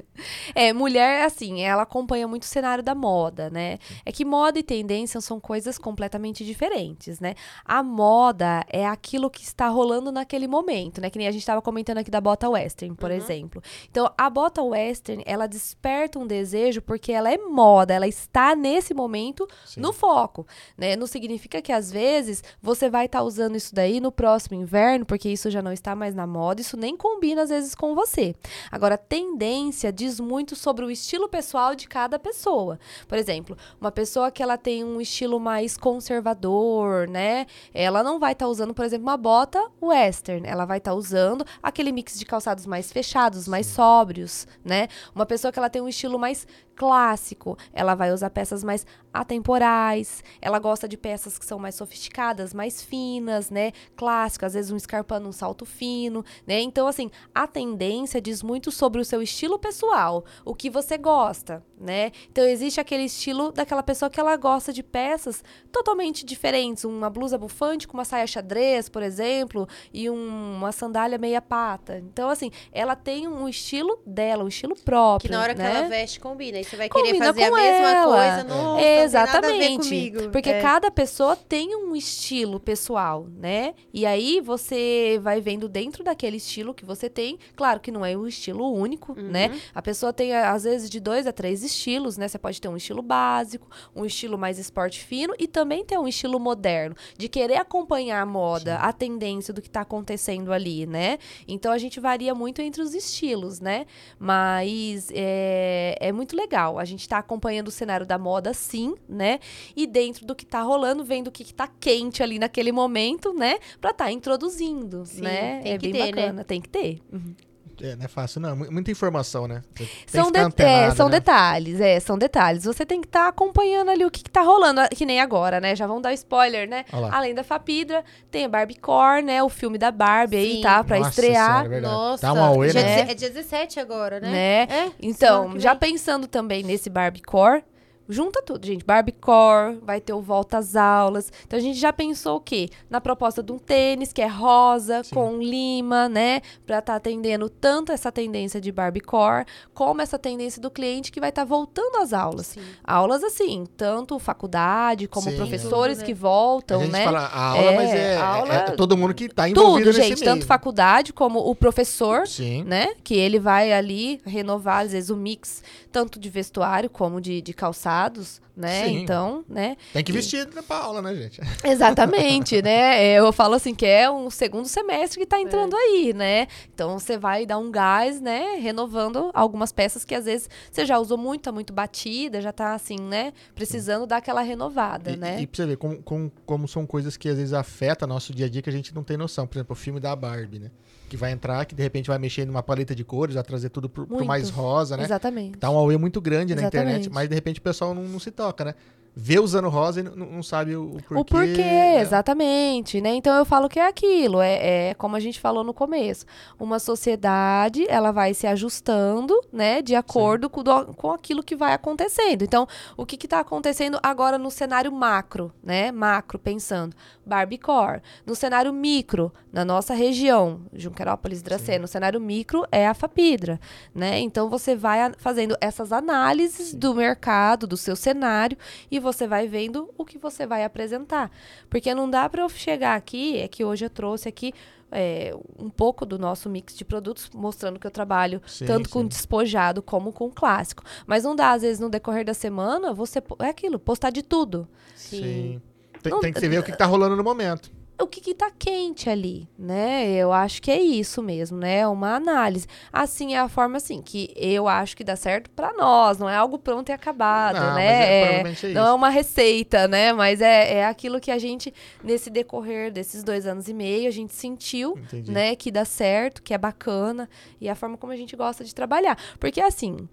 é, mulher, assim, ela acompanha muito o cenário da moda, né? É que moda e tendência são coisas completamente diferentes, né? A moda é aquilo que está rolando naquele momento, né? Que nem a gente estava comentando aqui da bota western, por exemplo. Então, a bota western, ela desperta um desejo porque ela é moda, ela está nesse momento Sim. no foco, né? Não significa que às vezes você vai estar usando isso daí no próximo inverno, porque isso já não está mais na moda, isso nem combina às vezes com você. Agora, tendência diz muito sobre o estilo pessoal de cada pessoa. Por exemplo, uma pessoa que ela tem um estilo mais conservador, né? Ela não vai estar usando, por exemplo, uma bota western, ela vai estar usando aquele mix de calçados mais fechados, mais sóbrios, né? Uma pessoa que ela tem um estilo mais clássico, ela vai usar peças mais atemporais, ela gosta de peças que são mais sofisticadas, mais finas, né? Clássico, às vezes um escarpando, um salto fino, né? Então, assim, a tendência diz muito sobre o seu estilo pessoal, o que você gosta, né? Então, existe aquele estilo daquela pessoa que ela gosta de peças totalmente diferentes, uma blusa bufante com uma saia xadrez, por exemplo, e um- uma sandália meia pata. Então, assim, ela tem um estilo dela, um estilo próprio, Que na hora que né? ela veste, combina. Você vai Combina querer fazer a mesma ela. coisa. Nossa, Exatamente. Porque É. cada pessoa tem um estilo pessoal, né? E aí você vai vendo dentro daquele estilo que você tem. Claro que não é um estilo único, Uhum. né? A pessoa tem, às vezes, de dois a três estilos, né? Você pode ter um estilo básico, um estilo mais esporte fino e também ter um estilo moderno, de querer acompanhar a moda, a tendência do que tá acontecendo ali, né? Então a gente varia muito entre os estilos, né? Mas é, é muito legal. A gente tá acompanhando o cenário da moda, sim, né? E dentro do que tá rolando, vendo o que, que tá quente ali naquele momento, né? Pra tá introduzindo, Sim, né? tem é que bem ter, né? bacana. Tem que ter. Uhum. É, não é fácil, não. Mu- Muita informação, né? Tem que São, de- antenado, é, são né? detalhes, é, são detalhes. Você tem que estar acompanhando ali o que, que tá rolando, que nem agora, né? Já vão dar spoiler, né? Além da Fapidra, tem a Barbiecore, né? O filme da Barbie aí, Sim. tá? Pra Nossa estrear. Senhora, é. Nossa, Dá um auê, dia né? é dia 17 agora, né? né? É, Então, já pensando também nesse Barbiecore, junta tudo, gente. Barbiecore, vai ter o Volta às Aulas. Então a gente já pensou o quê? Na proposta de um tênis que é rosa, Sim. com lima, né? Pra estar atendendo tanto essa tendência de Barbiecore, como essa tendência do cliente que vai estar voltando às aulas. Sim. Aulas assim, tanto faculdade, como Sim. professores Tudo, né? que A voltam, gente né? fala a aula, É, mas é, aula- é todo mundo que tá envolvido Tudo, nesse gente, meio. tanto faculdade como o professor, Sim. né? Que ele vai ali renovar, às vezes, o mix tanto de vestuário como de, de calçados, né? Sim. Então, né? Tem que vestir pra aula, né, gente? Exatamente, né? É, Eu falo assim que é um segundo semestre que tá É. entrando aí, né? Então você vai dar um gás, né? Renovando algumas peças que às vezes você já usou muito, tá muito batida, já tá assim, né? Precisando dar aquela renovada, E, né? e pra você ver como, como, como são coisas que às vezes afetam nosso dia a dia que a gente não tem noção. Por exemplo, o filme da Barbie, né? Que vai entrar, que de repente vai mexer numa paleta de cores, vai trazer tudo pro, pro mais rosa, né? Exatamente. Tá um auê muito grande na internet, Exatamente. mas de repente o pessoal não, não se toca, né? Vê usando rosa e não, não sabe o, o porquê. O porquê, né? exatamente, né? Então eu falo que é aquilo, é, é como a gente falou no começo. Uma sociedade, ela vai se ajustando, né, de acordo com, do- com aquilo que vai acontecendo. Então, o que está acontecendo agora no cenário macro, né? Macro, pensando. Barbiecore. No cenário micro, na nossa região, Junquerópolis, Dracena, no cenário micro é a Fapidra, né? Então você vai fazendo essas análises do mercado, do seu cenário e você vai vendo o que você vai apresentar. Porque não dá para eu chegar aqui, é que hoje eu trouxe aqui é, um pouco do nosso mix de produtos, mostrando que eu trabalho Sim, tanto com sim. despojado como com clássico. Mas não dá, às vezes, no decorrer da semana, você. É aquilo, postar de tudo. Sim. Tem, Não- tem que ver o que que tá rolando no momento. O que, que tá quente ali, né? Eu acho que é isso mesmo, né? Uma análise. Assim é a forma assim que eu acho que dá certo pra nós, não é algo pronto e acabado, Não, né? é, É- é não é uma receita, né? Mas é, é aquilo que a gente, nesse decorrer desses dois anos e meio, a gente sentiu, Entendi. né? Que dá certo, que é bacana e é a forma como a gente gosta de trabalhar. Porque assim,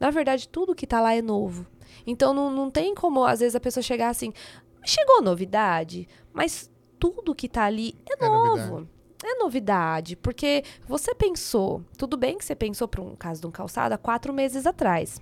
Na verdade, tudo que tá lá é novo. Então não, não tem como, às vezes, a pessoa chegar assim, chegou novidade, mas tudo que tá ali é, É novo. novidade. É novidade, porque você pensou, tudo bem que você pensou para um caso de um calçado há quatro meses atrás,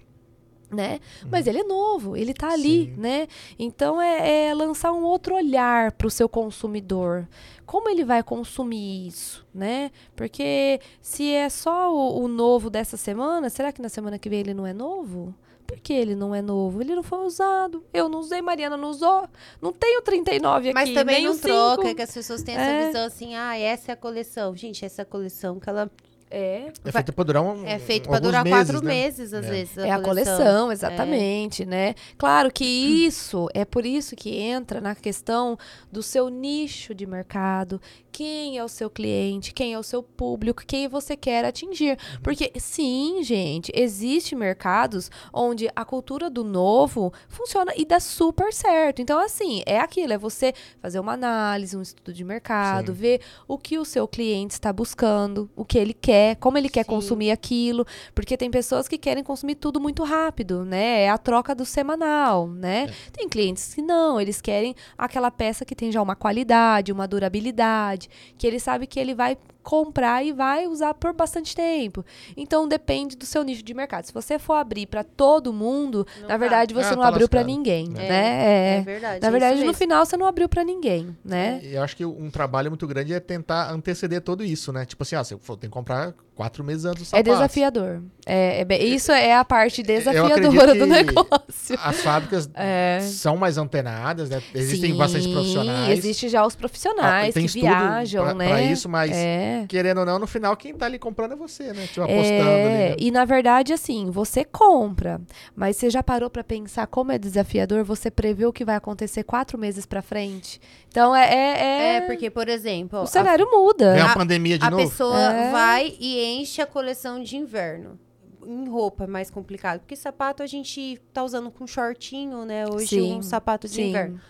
né? Mas ele é novo, ele tá ali, Sim. né? Então é, é lançar um outro olhar para o seu consumidor. Como ele vai consumir isso, né? Porque se é só o, o novo dessa semana, será que na semana que vem ele não é novo? Por que ele não é novo? Ele não foi usado. Eu não usei, Mariana não usou. Não tenho 39 aqui, Mas também nem não troca, que as pessoas têm essa É. visão assim, ah, essa é a coleção. Gente, essa coleção que ela É, É feito pra durar um, é feito pra alguns durar meses, quatro né? meses, às É. vezes. É a coleção, exatamente, né? Claro que isso é por isso que entra na questão do seu nicho de mercado, quem é o seu cliente, quem é o seu público, quem você quer atingir. Porque sim, gente, existe mercados onde a cultura do novo funciona e dá super certo. Então assim, é aquilo, é você fazer uma análise, um estudo de mercado, Sim. ver o que o seu cliente está buscando, o que ele quer, como ele quer Sim. consumir aquilo, porque tem pessoas que querem consumir tudo muito rápido, né? É a troca do semanal, né? É. Tem clientes que não, eles querem aquela peça que tem já uma qualidade, uma durabilidade, que ele sabe que ele vai comprar e vai usar por bastante tempo. Então depende do seu nicho de mercado. Se você for abrir para todo mundo, Não na verdade você Ah, não tá abriu para lascado. ninguém, É. né? É verdade. Na é verdade, no mesmo. final você não abriu para ninguém, né? E eu acho que um trabalho muito grande é tentar anteceder tudo isso, né? Tipo assim, ah, você for- tem que comprar quatro meses antes do É sapato. desafiador. É, é bem- isso é a parte desafiadora do negócio. As fábricas É. são mais antenadas, né? Existem Sim, bastante profissionais. Existe já os profissionais Ah, que viajam, pra, né? pra isso, mas É. querendo ou não, no final, quem tá ali comprando é você, né? Tipo, apostando ali. É, né? e na verdade, assim, você compra, mas você já parou pra pensar como é desafiador você prever o que vai acontecer quatro meses pra frente? Então é. É, é- É, porque, por exemplo, o a- cenário muda. Vem uma a- pandemia de a novo. pessoa É. vai e enche a coleção de inverno. Em roupa é mais complicado. Porque sapato a gente tá usando com shortinho, né? Hoje Sim, um sapato de sim. inverno.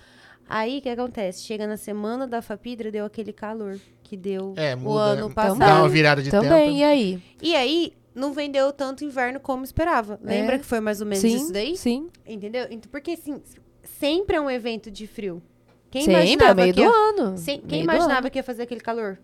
Aí o que acontece? Chega na semana da Fapidra, deu aquele calor que deu É, o muda. ano né? passado. Dá uma virada de Também, tempo. e aí? E aí, não vendeu tanto inverno como esperava. Lembra É. que foi mais ou menos sim, isso daí? sim. Entendeu? Então, Porque, assim, sempre é um evento de frio. Quem sempre, é imaginava meio que do ia... ano. Sem- Quem meio imaginava ano. que ia fazer aquele calor?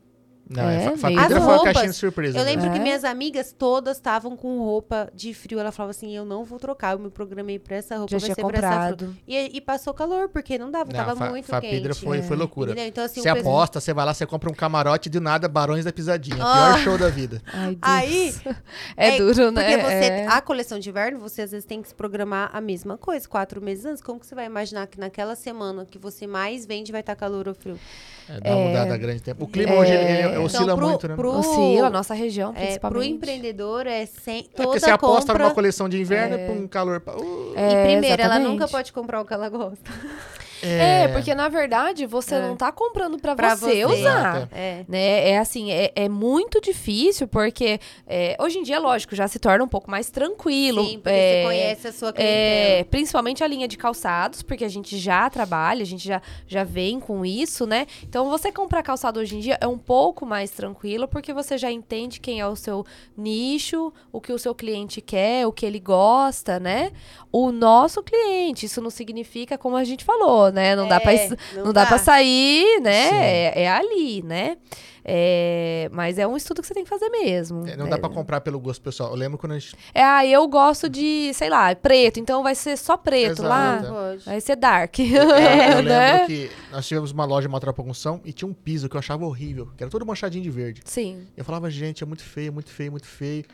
Não, É, é, fa- foi uma ano. caixinha de surpresa. Eu né? lembro que É. minhas amigas todas estavam com roupa de frio. Ela falava assim: eu não vou trocar, eu me programei pra essa roupa, Já vai tinha ser pra essa comprado. E, e passou calor, porque não dava, Não, tava Fa- muito Fapidra quente. foi, foi loucura. Entendeu? Então, assim, Você aposta, você vai lá, você compra um camarote de nada, Barões da Pisadinha. Ah. Pior show da vida. Ai, Deus. Aí, É, é, duro, né? Porque você, É. a coleção de inverno, você às vezes tem que se programar a mesma coisa, quatro meses antes. Como que você vai imaginar que naquela semana que você mais vende vai estar calor ou frio? É, dá uma É. mudada grande tempo. O clima hoje ele, ele Então, oscila pro- muito, né? pro- Oscila, a nossa região, É, principalmente. pro empreendedor é sem É toda porque você aposta compra... numa coleção de inverno é. pra um calor. Uh, É, e primeiro, ela exatamente. nunca pode comprar o que ela gosta. É, porque na verdade você É. não tá comprando pra, Pra você, você. usar. É. Né? É assim, é, é muito difícil, porque é, hoje em dia, lógico, já se torna um pouco mais tranquilo. Sim, porque é, você conhece a sua é, clientela. principalmente a linha de calçados, porque a gente já trabalha, a gente já, já vem com isso, né? Então, você comprar calçado hoje em dia é um pouco mais tranquilo, porque você já entende quem é o seu nicho, o que o seu cliente quer, o que ele gosta, né? O nosso cliente, isso não significa, como a gente falou, né? Não dá pra É, es- não não dá dá. para sair, né? É, é ali, né? É, mas é um estudo que você tem que fazer mesmo. É, não é, dá pra comprar pelo gosto pessoal. Eu lembro quando a gente. É, ah, eu gosto de, sei lá, preto, então vai ser só preto Exato. lá. Vai ser dark. Eu, eu lembro né? que nós tivemos uma loja em Maltrapalha Construção e tinha um piso que eu achava horrível, que era todo manchadinho de verde. Sim. Eu falava, gente, é muito feio, muito feio, muito feio.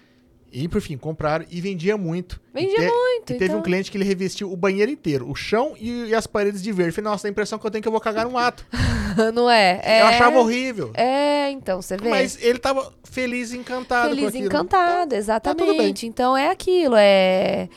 E, por fim, compraram e vendia muito. Vendia e te- muito, E teve então. um cliente que ele revestiu o banheiro inteiro, o chão e, e as paredes de verde. Falei, nossa, a impressão que eu tenho que eu vou cagar num ato. Não é? é? Eu achava horrível. É, então, você vê. Mas ele tava feliz e encantado Feliz, aquilo. encantado, tudo bem. exatamente. Então é aquilo, é.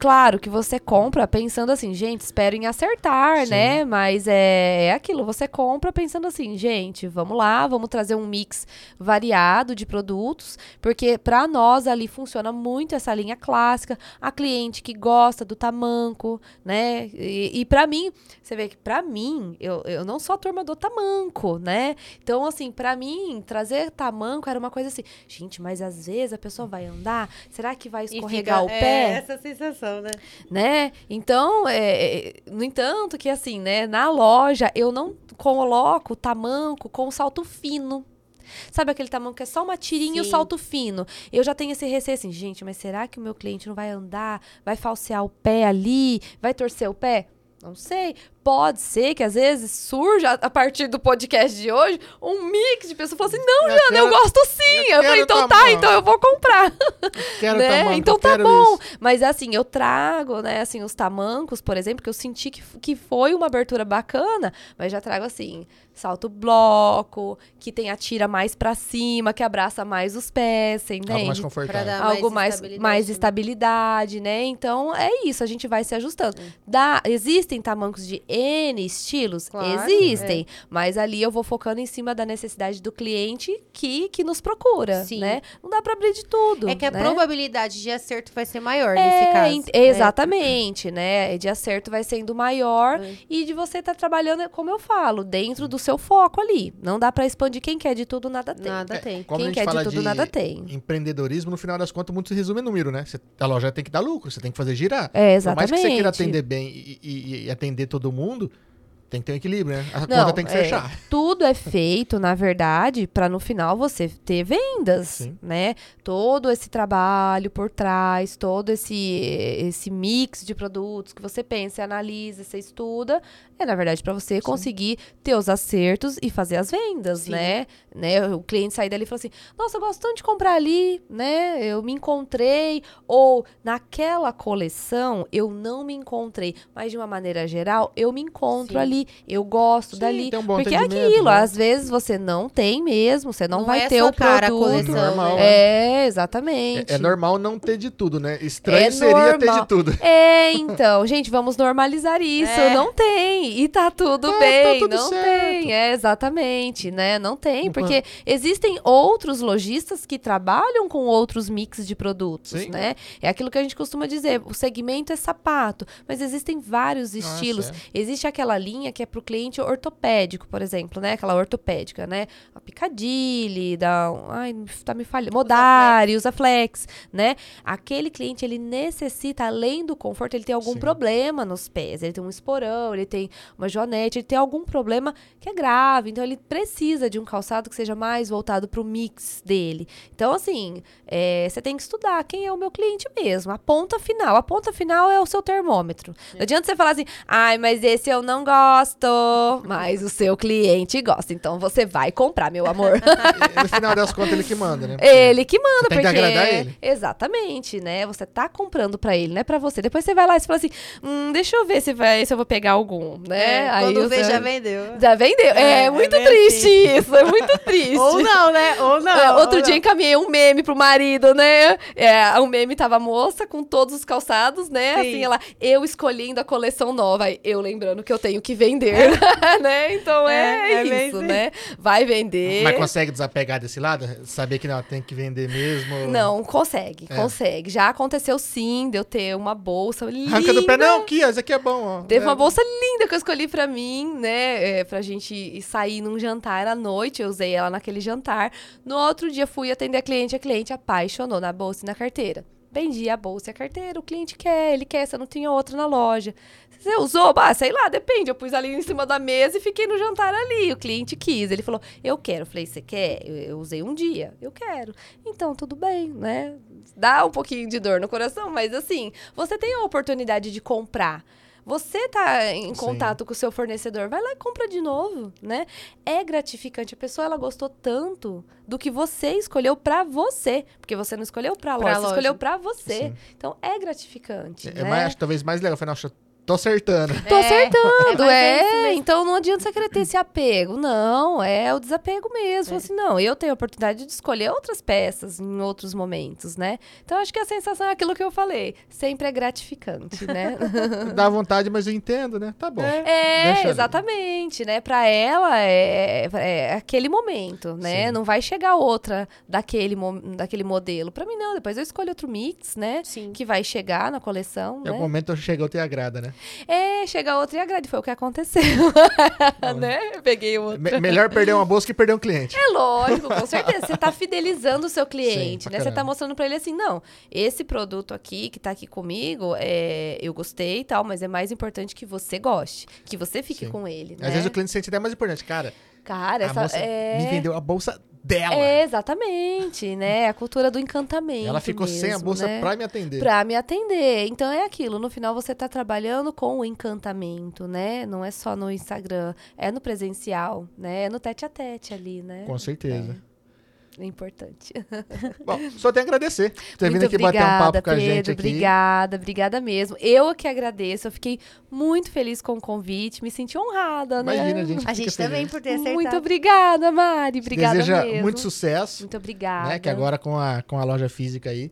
Claro que você compra pensando assim, gente, espero em acertar, Sim. né? Mas é, é aquilo, você compra pensando assim, gente, vamos lá, vamos trazer um mix variado de produtos, porque para nós ali funciona muito essa linha clássica, a cliente que gosta do tamanco, né? E, e para mim, você vê que para mim, eu, eu não sou a turma do tamanco, né? Então, assim, para mim, trazer tamanco era uma coisa assim, gente, mas às vezes a pessoa vai andar, será que vai escorregar fica- o é, pé? essa sensação, né? né? Então, é, é, no entanto, que assim, né, na loja eu não coloco tamanco com salto fino. Sabe aquele tamanco que é só uma tirinha e o Sim. salto fino? Eu já tenho esse receio assim, gente, mas será que o meu cliente não vai andar, vai falsear o pé ali, vai torcer o pé? Não sei. Pode ser que às vezes surja a partir do podcast de hoje um mix de pessoas falando assim: não, Eu Jana, eu quero- gosto sim. eu Eu, falei, então tá, tamanco. então eu vou comprar Quero né? tamanco, então tá quero bom. isso. Mas assim, eu trago, né, assim, os tamancos, por exemplo, que eu senti que, que foi uma abertura bacana, mas já trago assim, salto bloco, que tem a tira mais pra cima, que abraça mais os pés, você Algo mais entende? confortável. Pra dar- Algo mais mais, estabilidade mais também. estabilidade, né? Então é isso, a gente vai se ajustando. Dá, existem tamancos de N estilos? Claro, existem. Mas ali eu vou focando em cima da necessidade do cliente que, que nos procura, Sim. né? Não dá pra abrir de tudo. É que a né? probabilidade de acerto vai ser maior É, nesse caso. ent- Exatamente, né? De acerto vai sendo maior É. e de você estar trabalhando, como eu falo, dentro do seu foco ali. Não dá pra expandir quem quer de tudo, nada tem. Nada tem. Como Quem quer de tudo, nada tem. Empreendedorismo, no final das contas, muito se resume em número, né? Você- a loja tem que dar lucro, você tem que fazer girar. É, Por mais que você queira exatamente. atender bem e, e- e atender todo mundo, tem que ter um equilíbrio, né? A Não, conta tem que é, fechar. Tudo é feito, na verdade, para no final você ter vendas, Sim. né? Todo esse trabalho por trás, todo esse esse mix de produtos que você pensa, analisa, você estuda, é na verdade para você conseguir ter os acertos e fazer as vendas, Sim. né? né? O cliente sair dali e falar assim: "Nossa, eu gosto tanto de comprar ali, né? Eu me encontrei ou naquela coleção eu não me encontrei, mas de uma maneira geral, eu me encontro Sim. ali, eu gosto Sim, dali, tem um bom porque é aquilo, né? às vezes você não tem mesmo, você não, Não vai é ter o cara a produto. coleção, Normal, né? É, exatamente. É, é normal não ter de tudo, né? Estranho É seria ter normal. de tudo. É, então, gente, vamos normalizar isso. É. Não tem. E tá tudo É, tá bem. tudo não certo. tem. É, exatamente, né? Não tem. Uhum. Porque existem outros lojistas que trabalham com outros mix de produtos, Sim. né? É aquilo que a gente costuma dizer. O segmento é sapato, mas existem vários Nossa, estilos. é. Existe aquela linha que é pro cliente ortopédico, por exemplo, né? Aquela ortopédica, né? A Picadilly, da... Ai, tá me falhando. Modari, usa flex, né? Aquele cliente, ele necessita, além do conforto, ele tem algum Sim. problema nos pés. Ele tem um esporão, ele tem uma joanete, ele tem algum problema que é grave. Então, ele precisa de um calçado que seja mais voltado pro mix dele. Então, assim, é, você tem que estudar quem é o meu cliente mesmo. A ponta final. A ponta final é o seu termômetro. Não adianta você falar assim, ai, mas esse eu não gosto. Mas o seu cliente gosta. Então, você vai comprar, meu amor. E no final das contas, ele que manda, né? Ele que manda, Você tem que porque... agradar ele. Exatamente, né? Você tá comprando pra ele, não é pra você. Depois você vai lá e você fala assim, hum, deixa eu ver se, vai, se eu vou pegar algum, né? É, quando vê, você- já vendeu. Já vendeu. É, É, é muito bem triste assim. isso, é muito triste. Ou não, né? Ou não. É, outro ou dia não. encaminhei um meme pro marido, né? É, o meme tava a moça com todos os calçados, né? Sim. Assim, ela, eu escolhendo a coleção nova, aí eu lembrando que eu tenho que vender, né? Então é, É, é isso, assim. né? Vai vender. Mas consegue desapegar desse lado? Saber que não, tem que vender mesmo? Não, consegue, É. consegue. Já aconteceu sim de eu ter uma bolsa linda. Arranca do pé, não, aqui, ó, esse aqui é bom, ó. Teve É. uma bolsa linda que eu escolhi pra mim, né? É, pra gente ir sair num jantar à noite. Eu usei ela naquele jantar. No outro dia fui atender a cliente. A cliente apaixonou na bolsa e na carteira. Vendi a bolsa e a carteira. O cliente quer, ele quer. Você não tinha outra na loja. Você usou? Ah, sei lá, depende. Eu pus ali em cima da mesa e fiquei no jantar ali. O cliente quis. Ele falou, eu quero. Eu falei, você quer? Eu, eu usei um dia. Eu quero. Então, tudo bem, né? Dá um pouquinho de dor no coração, mas assim, você tem a oportunidade de comprar. Você tá em Sim. contato com o seu fornecedor, vai lá e compra de novo, né? É gratificante. A pessoa ela gostou tanto do que você escolheu pra você, porque você não escolheu pra, Pra loja, você loja. escolheu pra você. Sim. Então é gratificante, É né? mais, talvez mais legal. Eu falei, nossa, tô acertando. Tô acertando, é, é é. então não adianta você querer ter esse apego. Não, é o desapego mesmo. Fala Assim, não, eu tenho a oportunidade de escolher outras peças em outros momentos, né? Então acho que a sensação é aquilo que eu falei. Sempre é gratificante, né? Dá vontade, mas eu entendo, né? Tá bom. É, Deixa ali. exatamente, né? Pra ela é, é aquele momento, né? Sim. Não vai chegar outra daquele, daquele modelo. Pra mim, não. Depois eu escolho outro mix, né? Sim. Que vai chegar na coleção, Em né? algum momento eu chego e agrada, né? É, chega outra e agrade. Foi o que aconteceu, né? Peguei outra. Me- melhor perder uma bolsa que perder um cliente. É lógico, com certeza. Você tá fidelizando o seu cliente, Sim, né? Você tá caramba. mostrando pra ele assim, não, esse produto aqui, que tá aqui comigo, é, eu gostei e tal, mas é mais importante que você goste, que você fique Sim. com ele, né? Às vezes o cliente sente até mais importante. Cara, Cara, a essa moça é... me vendeu a bolsa dela. É, exatamente, né? A cultura do encantamento Ela ficou sem a mesmo, bolsa né? pra me atender. Pra me atender. Então é aquilo, no final você tá trabalhando com o encantamento, né? Não é só no Instagram, é no presencial, né? É no tete a tete ali, né? Com certeza. É importante. Bom, só tenho a agradecer por ter vindo Muito aqui bater um obrigada, papo com a Pedro, gente aqui. Obrigada, obrigada mesmo. Eu que agradeço. Eu fiquei muito feliz com o convite, me senti honrada, né? Imagina, a gente. A gente também por ter acertado. Muito obrigada, Mari. Obrigada Deseja mesmo. muito sucesso, Muito obrigada. né? Que agora com a, com a loja física aí,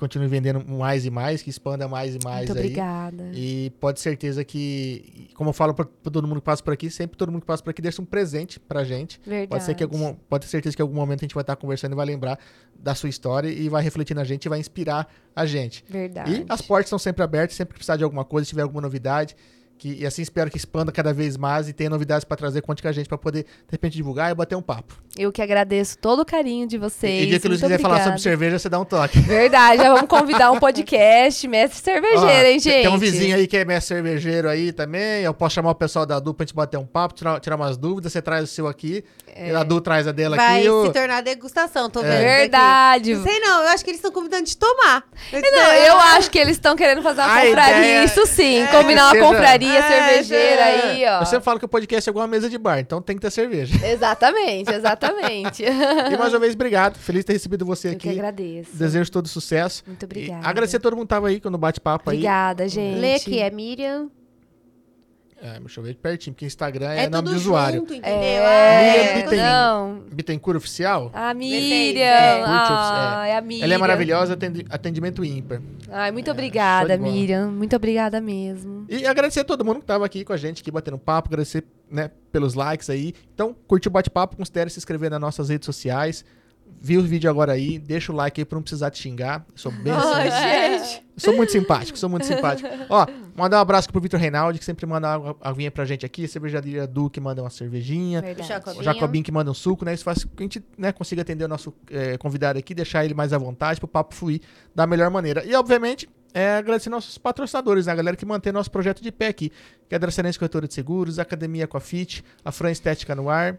continue vendendo mais e mais, que expanda mais e mais Muito aí. obrigada. E pode certeza que, como eu falo pra todo mundo que passa por aqui, sempre todo mundo que passa por aqui deixa um presente pra gente. Verdade. Pode ser que algum, pode ter certeza que em algum momento a gente vai estar conversando e vai lembrar da sua história e vai refletir na gente e vai inspirar a gente. Verdade. E as portas estão sempre abertas, sempre que precisar de alguma coisa, se tiver alguma novidade. Que, e assim espero que expanda cada vez mais e tenha novidades pra trazer, conte com a gente pra poder, de repente, divulgar e bater um papo. Eu que agradeço todo o carinho de vocês. e dia que o Luiz quiser falar obrigada. sobre cerveja, você dá um toque. Verdade, já vamos convidar um podcast, mestre cervejeiro, Ó, hein, gente? Tem um vizinho aí que é mestre cervejeiro aí também. Eu posso chamar o pessoal da Du pra gente bater um papo, tirar, tirar umas dúvidas. Você traz o seu aqui, É. a Du traz a dela Vai aqui. o- se tornar degustação, tô É. vendo. isso aqui. Verdade. Não sei não, eu acho que eles estão convidando de tomar. Não, eu acho que eles estão querendo fazer uma A confraria, ideia isso sim. é combinar uma seja- confraria É, cervejeira aí, ó. Eu sempre falo que o podcast é igual uma mesa de bar, então tem que ter cerveja. Exatamente, exatamente. e mais uma vez, obrigado. Feliz de ter recebido você Eu que aqui. agradeço. Desejo todo sucesso. Muito E obrigada. agradecer a todo mundo que tava aí quando bate-papo aí. Obrigada, gente. Lê aqui, é Miriam. É, deixa eu ver pertinho, porque Instagram É, é, nome de usuário. junto, entendeu? É, Miriam Bittencourt. não. Bittencourt Oficial? A Miriam. é. Ah, é a Miriam. Ela é maravilhosa, atendi- atendimento ímpar. Ai, muito É, obrigada, de. Miriam. Muito obrigada mesmo. E agradecer a todo mundo que tava aqui com a gente, aqui batendo papo, agradecer né, pelos likes aí. Então, curtiu o bate-papo, considere se inscrever nas nossas redes sociais. Viu o vídeo agora aí, deixa o like aí pra não precisar te xingar. Eu sou bem assim. Eu Sou muito simpático, sou muito simpático. Ó, mandar um abraço pro Vitor Reinaldi, que sempre manda água- aguinha pra gente aqui. Cervejaria Du, que manda uma cervejinha. Verdade. O Jacobinho. O Jacobinho que manda um suco, né? Isso faz com que a gente né, consiga atender o nosso eh, convidado aqui, deixar ele mais à vontade pro papo fluir da melhor maneira. E, obviamente, é, agradecer nossos patrocinadores, né? A galera que mantém nosso projeto de pé aqui. Que é a Dracenense Corretora de Seguros, a Academia Coafit, a Fran Estética no Ar.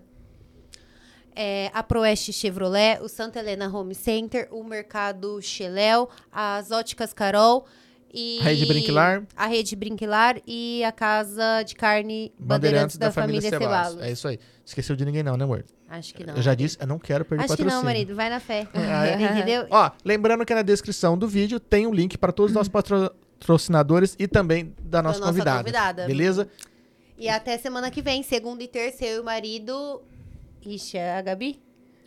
É, a Proeste Chevrolet, o Santa Helena Home Center, o Mercado Cheléu, as Óticas Carol e... A Rede Brinquilar. A Rede Brinquilar e a Casa de Carne Bandeirantes, da, Família Ceballos. É isso aí. Esqueceu de ninguém não, né, amor? Acho que não. Eu já disse, eu não quero perder Acho que patrocínio. não, marido. Vai na fé. Ah, é? Entendeu? Ó, lembrando que na descrição do vídeo tem um link para todos os nossos patrocinadores e também da nossa, nossa convidada, convidada. Beleza? E até semana que vem, segunda e terça, eu e o marido... Ixi, é a Gabi?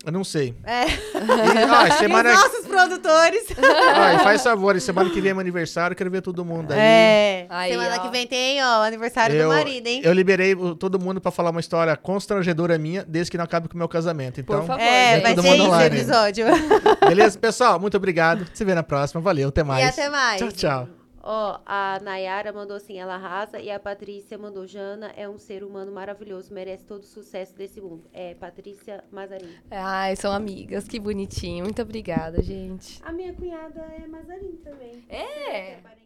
Eu não sei. É. E, ó, semana, Os nossos produtores. ó, e faz favor, semana que vem é meu aniversário, quero ver todo mundo aí. É. Aí, semana ó. que vem tem, ó, o aniversário eu, do marido, hein? eu liberei todo mundo pra falar uma história constrangedora minha, desde que não acabe com o meu casamento. Então, Por favor. É, vai ser isso online. episódio. beleza, pessoal? Muito obrigado. Se vê na próxima. Valeu, até mais. E até mais. Tchau, tchau. Ó, a Nayara mandou assim, ela arrasa. E a Patrícia mandou, Jana é um ser humano maravilhoso, merece todo o sucesso desse mundo. É, Patrícia Mazarin. Ai, são amigas, que bonitinho. Muito obrigada, gente. A minha cunhada é Mazarin também. É? parente